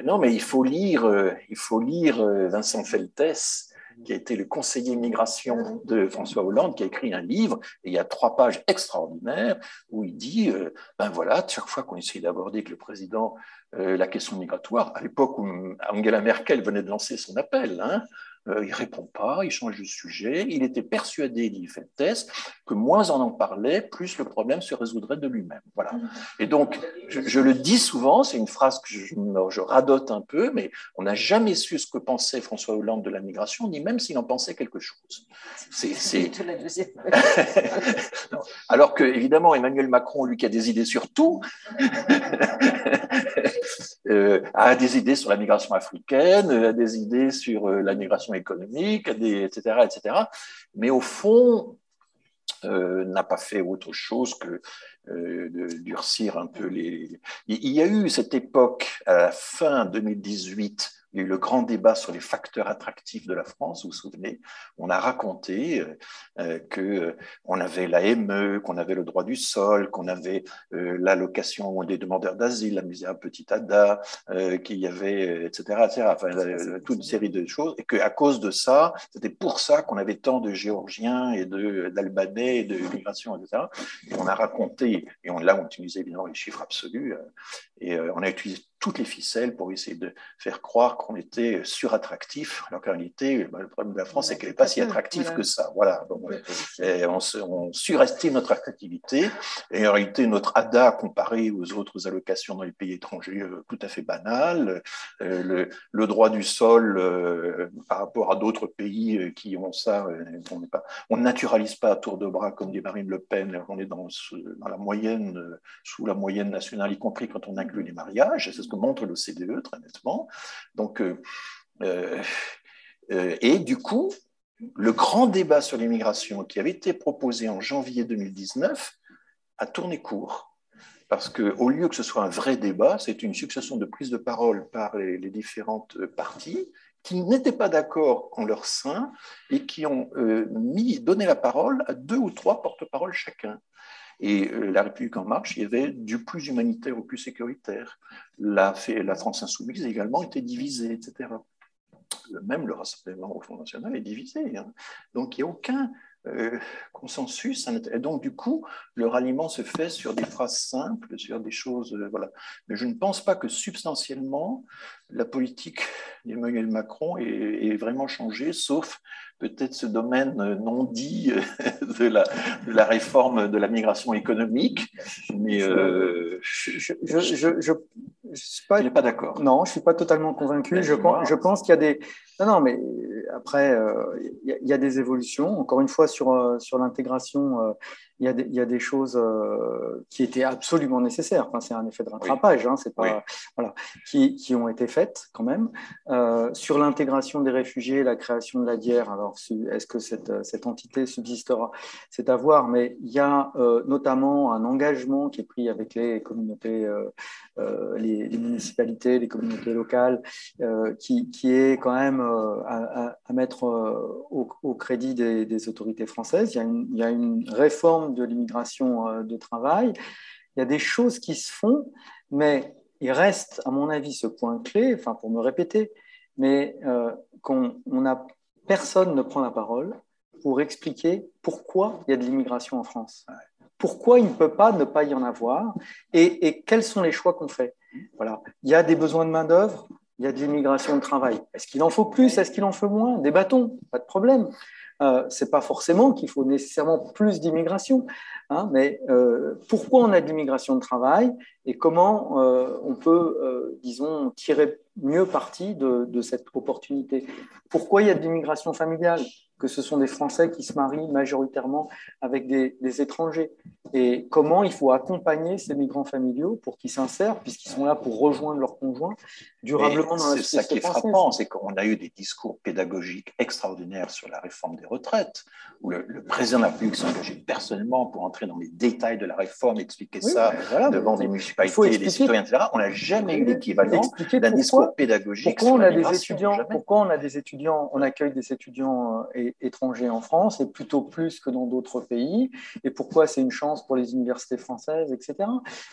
non mais il faut lire il faut lire Vincent Feltès qui a été le conseiller migration de François Hollande qui a écrit un livre et il y a trois pages extraordinaires où il dit ben voilà chaque fois qu'on essaye d'aborder avec le président la question migratoire à l'époque où Angela Merkel venait de lancer son appel hein, euh, il répond pas, il change de sujet. Il était persuadé, dit test, que moins on en parlait, plus le problème se résoudrait de lui-même. Voilà. Et donc, je, le dis souvent, c'est une phrase que je, je, radote un peu, mais on n'a jamais su ce que pensait François Hollande de la migration, ni même s'il en pensait quelque chose. C'est, <laughs> Alors que, évidemment, Emmanuel Macron, lui qui a des idées sur tout, <laughs> euh, a des idées sur la migration africaine, a des idées sur euh, la migration économique, etc., etc. Mais au fond, euh, n'a pas fait autre chose que euh, de durcir un peu les. Il y a eu cette époque, à la fin 2018, il y a eu le grand débat sur les facteurs attractifs de la France, vous vous souvenez On a raconté euh, euh que qu'on avait la ME, qu'on avait le droit du sol, qu'on avait euh, l'allocation des demandeurs d'asile, la misère petit Ada, euh, qu'il y avait, etc., etc. Enfin, toute une série de choses, et qu'à cause de ça, c'était pour ça qu'on avait tant de Géorgiens et d'Albanais et de migration, etc. Et on a raconté, et on, là on utilisait évidemment les chiffres absolus, et on a utilisé toutes les ficelles pour essayer de faire croire qu'on était surattractif, alors qu'en réalité, bah, le problème de la France, c'est qu'elle n'est pas si attractive que ça. Voilà. on, surestime notre attractivité, et en réalité, notre ADA comparé aux autres allocations dans les pays étrangers, euh, tout à fait banal. Euh, le, droit du sol euh, par rapport à d'autres pays qui ont ça, on ne naturalise pas à tour de bras comme dit Marine Le Pen, on est dans, dans la moyenne, sous la moyenne nationale, y compris quand on inclut les mariages que montre l'OCDE, très nettement. Donc, euh, euh, euh, et du coup, le grand débat sur l'immigration qui avait été proposé en janvier 2019 a tourné court. Parce qu'au lieu que ce soit un vrai débat, c'est une succession de prises de parole par les, différentes parties qui n'étaient pas d'accord en leur sein et qui ont mis, donné la parole à deux ou trois porte-paroles chacun. Et euh, la République en marche, il y avait du plus humanitaire au plus sécuritaire. La, la France insoumise également était divisée, etc. Même le Rassemblement au Front National est divisé. Hein. Donc il n'y a aucun euh, consensus. Et donc, du coup, le ralliement se fait sur des phrases simples, sur des choses. Euh, voilà. Mais je ne pense pas que substantiellement, la politique d'Emmanuel Macron ait, vraiment changé, sauf peut-être ce domaine non dit <laughs> de la, de la, réforme de la migration économique. Mais euh, je, je, je, je, suis pas, pas d'accord. Non, je suis pas totalement convaincu. Ben, je, je pense qu'il y a des. Non, non, mais après, il y, a des évolutions. Encore une fois, sur, sur l'intégration, il y, a des, il y a des choses euh, qui étaient absolument nécessaires. Enfin, c'est un effet de rattrapage, hein, c'est pas, voilà, qui, qui, ont été faites quand même. Euh, sur l'intégration des réfugiés, la création de la DIER, alors est-ce que cette, cette, entité subsistera? C'est à voir, mais il y a euh, notamment un engagement qui est pris avec les communautés, les, les, municipalités, les communautés locales, qui, qui, est quand même à, à, mettre au, au, crédit des, des, autorités françaises. Il y a une, il y a une réforme de l'immigration euh, de travail. Il y a des choses qui se font, mais il reste, à mon avis, ce point clé, enfin pour me répéter, mais euh, qu'on on a, personne ne prend la parole pour expliquer pourquoi il y a de l'immigration en France. Pourquoi il ne peut pas ne pas y en avoir et, quels sont les choix qu'on fait? Voilà. Il y a des besoins de main-d'œuvre, il y a de l'immigration de travail. Est-ce qu'il en faut plus? Est-ce qu'il en faut moins? Débattons, pas de problème. Euh, c'est pas forcément qu'il faut nécessairement plus d'immigration, hein, mais euh, pourquoi on a de l'immigration de travail et comment euh, on peut, disons, tirer mieux parti de, de cette opportunité? Pourquoi il y a de l'immigration familiale? Que ce sont des Français qui se marient majoritairement avec des, étrangers. Et comment il faut accompagner ces migrants familiaux pour qu'ils s'insèrent, puisqu'ils sont là pour rejoindre leurs conjoints durablement dans la société C'est ça qui est frappant, c'est qu'on a eu des discours pédagogiques extraordinaires sur la réforme des retraites, où le, président de la République s'est engagé personnellement pour entrer dans les détails de la réforme, expliquer ça devant des municipalités des citoyens, etc. On n'a jamais eu l'équivalent d'un discours pédagogique pourquoi on a des étudiants, Pourquoi on a des étudiants, on accueille des étudiants et étrangers en France, et plutôt plus que dans d'autres pays, et pourquoi c'est une chance pour les universités françaises, etc.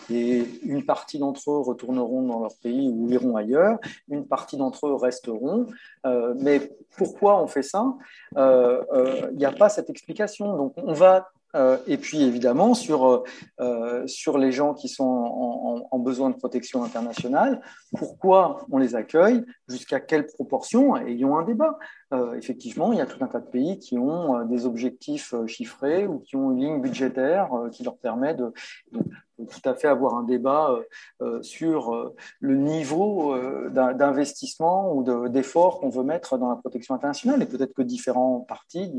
Et une partie d'entre eux retourneront dans leur pays ou iront ailleurs, une partie d'entre eux resteront. Euh, mais pourquoi on fait ça? Il euh, n'y euh, a pas cette explication. Donc on va euh, et puis évidemment sur, euh, sur les gens qui sont en, besoin de protection internationale, pourquoi on les accueille, jusqu'à quelle proportion, ayons un débat. Euh, effectivement, il y a tout un tas de pays qui ont des objectifs chiffrés ou qui ont une ligne budgétaire qui leur permet de, tout à fait avoir un débat euh, euh, sur euh, le niveau d'investissement ou d'effort qu'on veut mettre dans la protection internationale. Et peut-être que différents partis,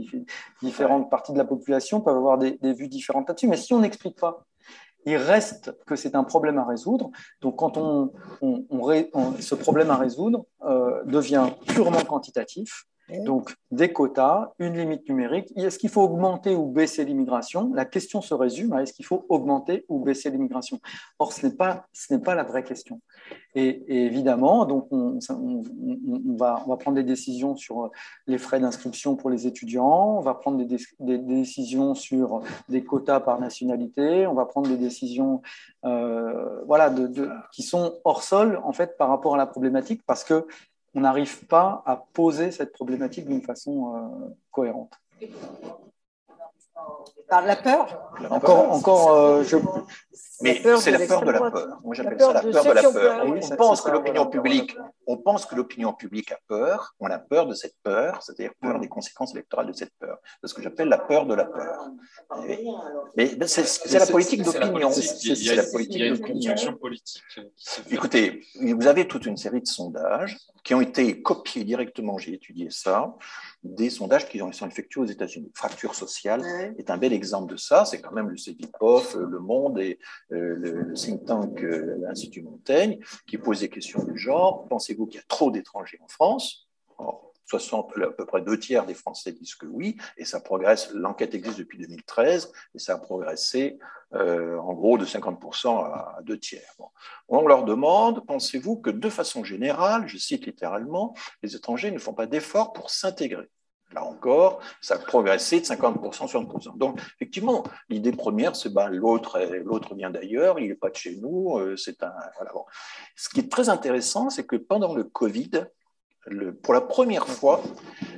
différentes parties de la population peuvent avoir des, vues différentes là-dessus. Mais si on n'explique pas, il reste que c'est un problème à résoudre. Donc, quand on, ce problème à résoudre devient purement quantitatif, donc, des quotas, une limite numérique. Est-ce qu'il faut augmenter ou baisser l'immigration? La question se résume à est-ce qu'il faut augmenter ou baisser l'immigration? Or, ce n'est pas, pas la vraie question. Et, évidemment, donc on, va, on, va, prendre des décisions sur les frais d'inscription pour les étudiants, on va prendre des, décisions sur des quotas par nationalité, on va prendre des décisions euh, voilà, de, qui sont hors sol en fait par rapport à la problématique parce que on n'arrive pas à poser cette problématique d'une façon euh, cohérente. Par la peur Encore, encore euh, je, mais c'est la peur de la peur. Moi, j'appelle ça la peur de la peur. on pense que l'opinion publique, on pense que l'opinion publique a peur. On a peur de cette peur, c'est-à-dire peur des conséquences électorales de cette peur. C'est ce que j'appelle la peur de la peur. Mais c'est la politique d'opinion. C'est la politique d'opinion. politique. Écoutez, vous avez toute une série de sondages qui ont été copiés directement. J'ai étudié ça des sondages qui sont effectués aux États-Unis. Fracture sociale est un bel exemple de ça. C'est quand même le CEVIPOF, Le Monde et euh, le, think tank euh, l'Institut Montaigne qui pose des questions du genre. Pensez-vous qu'il y a trop d'étrangers en France? 60, à peu près deux tiers des Français disent que oui, et ça progresse. L'enquête existe depuis 2013 et ça a progressé euh, en gros de 50% à deux tiers. On leur demande, pensez-vous que de façon générale, je cite littéralement, les étrangers ne font pas d'efforts pour s'intégrer? Là encore, ça a progressé de 50%, 60%. Donc, effectivement, l'idée première, c'est ben, l'autre, l'autre vient d'ailleurs, il n'est pas de chez nous. Euh, c'est un, voilà, Ce qui est très intéressant, c'est que pendant le Covid, pour la première fois,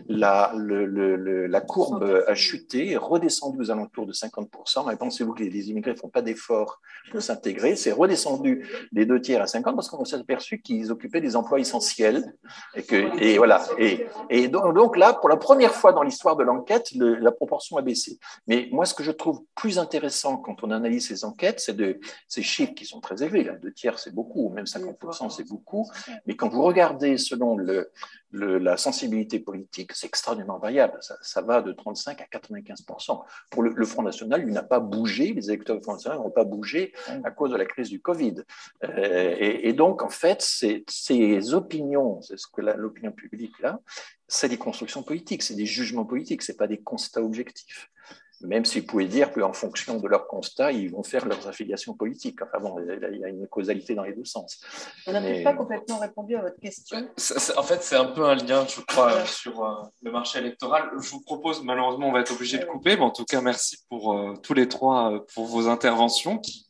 la, la, courbe a chuté, est redescendue aux alentours de 50%. Mais pensez-vous que les, immigrés ne font pas d'efforts pour s'intégrer C'est redescendu des deux tiers à 50 parce qu'on s'est aperçu qu'ils occupaient des emplois essentiels. Et, que, et voilà. Et, et donc, donc, là, pour la première fois dans l'histoire de l'enquête, la proportion a baissé. Mais moi, ce que je trouve plus intéressant quand on analyse ces enquêtes, c'est de ces chiffres qui sont très élevés. Là, deux tiers, c'est beaucoup, même 50%, c'est beaucoup. Mais quand vous regardez selon le, la sensibilité politique, c'est extrêmement variable. Ça, va de 35 à 95 Pour le, Front National, il n'a pas bougé, les électeurs du Front National n'ont pas bougé à cause de la crise du Covid. Euh, et, donc, en fait, ces opinions, c'est ce que l'opinion publique là, c'est des constructions politiques, c'est des jugements politiques, c'est pas des constats objectifs même s'ils pouvaient dire qu'en fonction de leur constat, ils vont faire leurs affiliations politiques. Enfin bon, il y a une causalité dans les deux sens. On n'a pas complètement répondu à votre question. En fait, c'est un peu un lien, je crois, sur euh, le marché électoral. Je vous propose, malheureusement, on va être obligé de couper, mais en tout cas, merci pour euh, tous les trois euh, pour vos interventions qui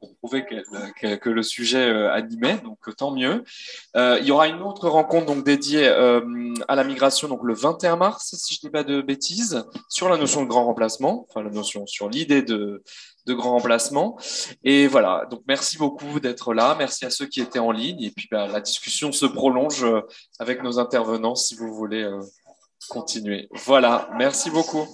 pour prouver que, que, le sujet euh, animait, donc tant mieux. Euh, il y aura une autre rencontre donc dédiée euh, à la migration donc le 21 mars, si je dis pas de bêtises, sur la notion de grand remplacement, enfin la notion sur l'idée de, de grand remplacement. Et voilà, donc merci beaucoup d'être là, merci à ceux qui étaient en ligne, et puis bah, la discussion se prolonge avec nos intervenants si vous voulez continuer. Voilà, merci beaucoup.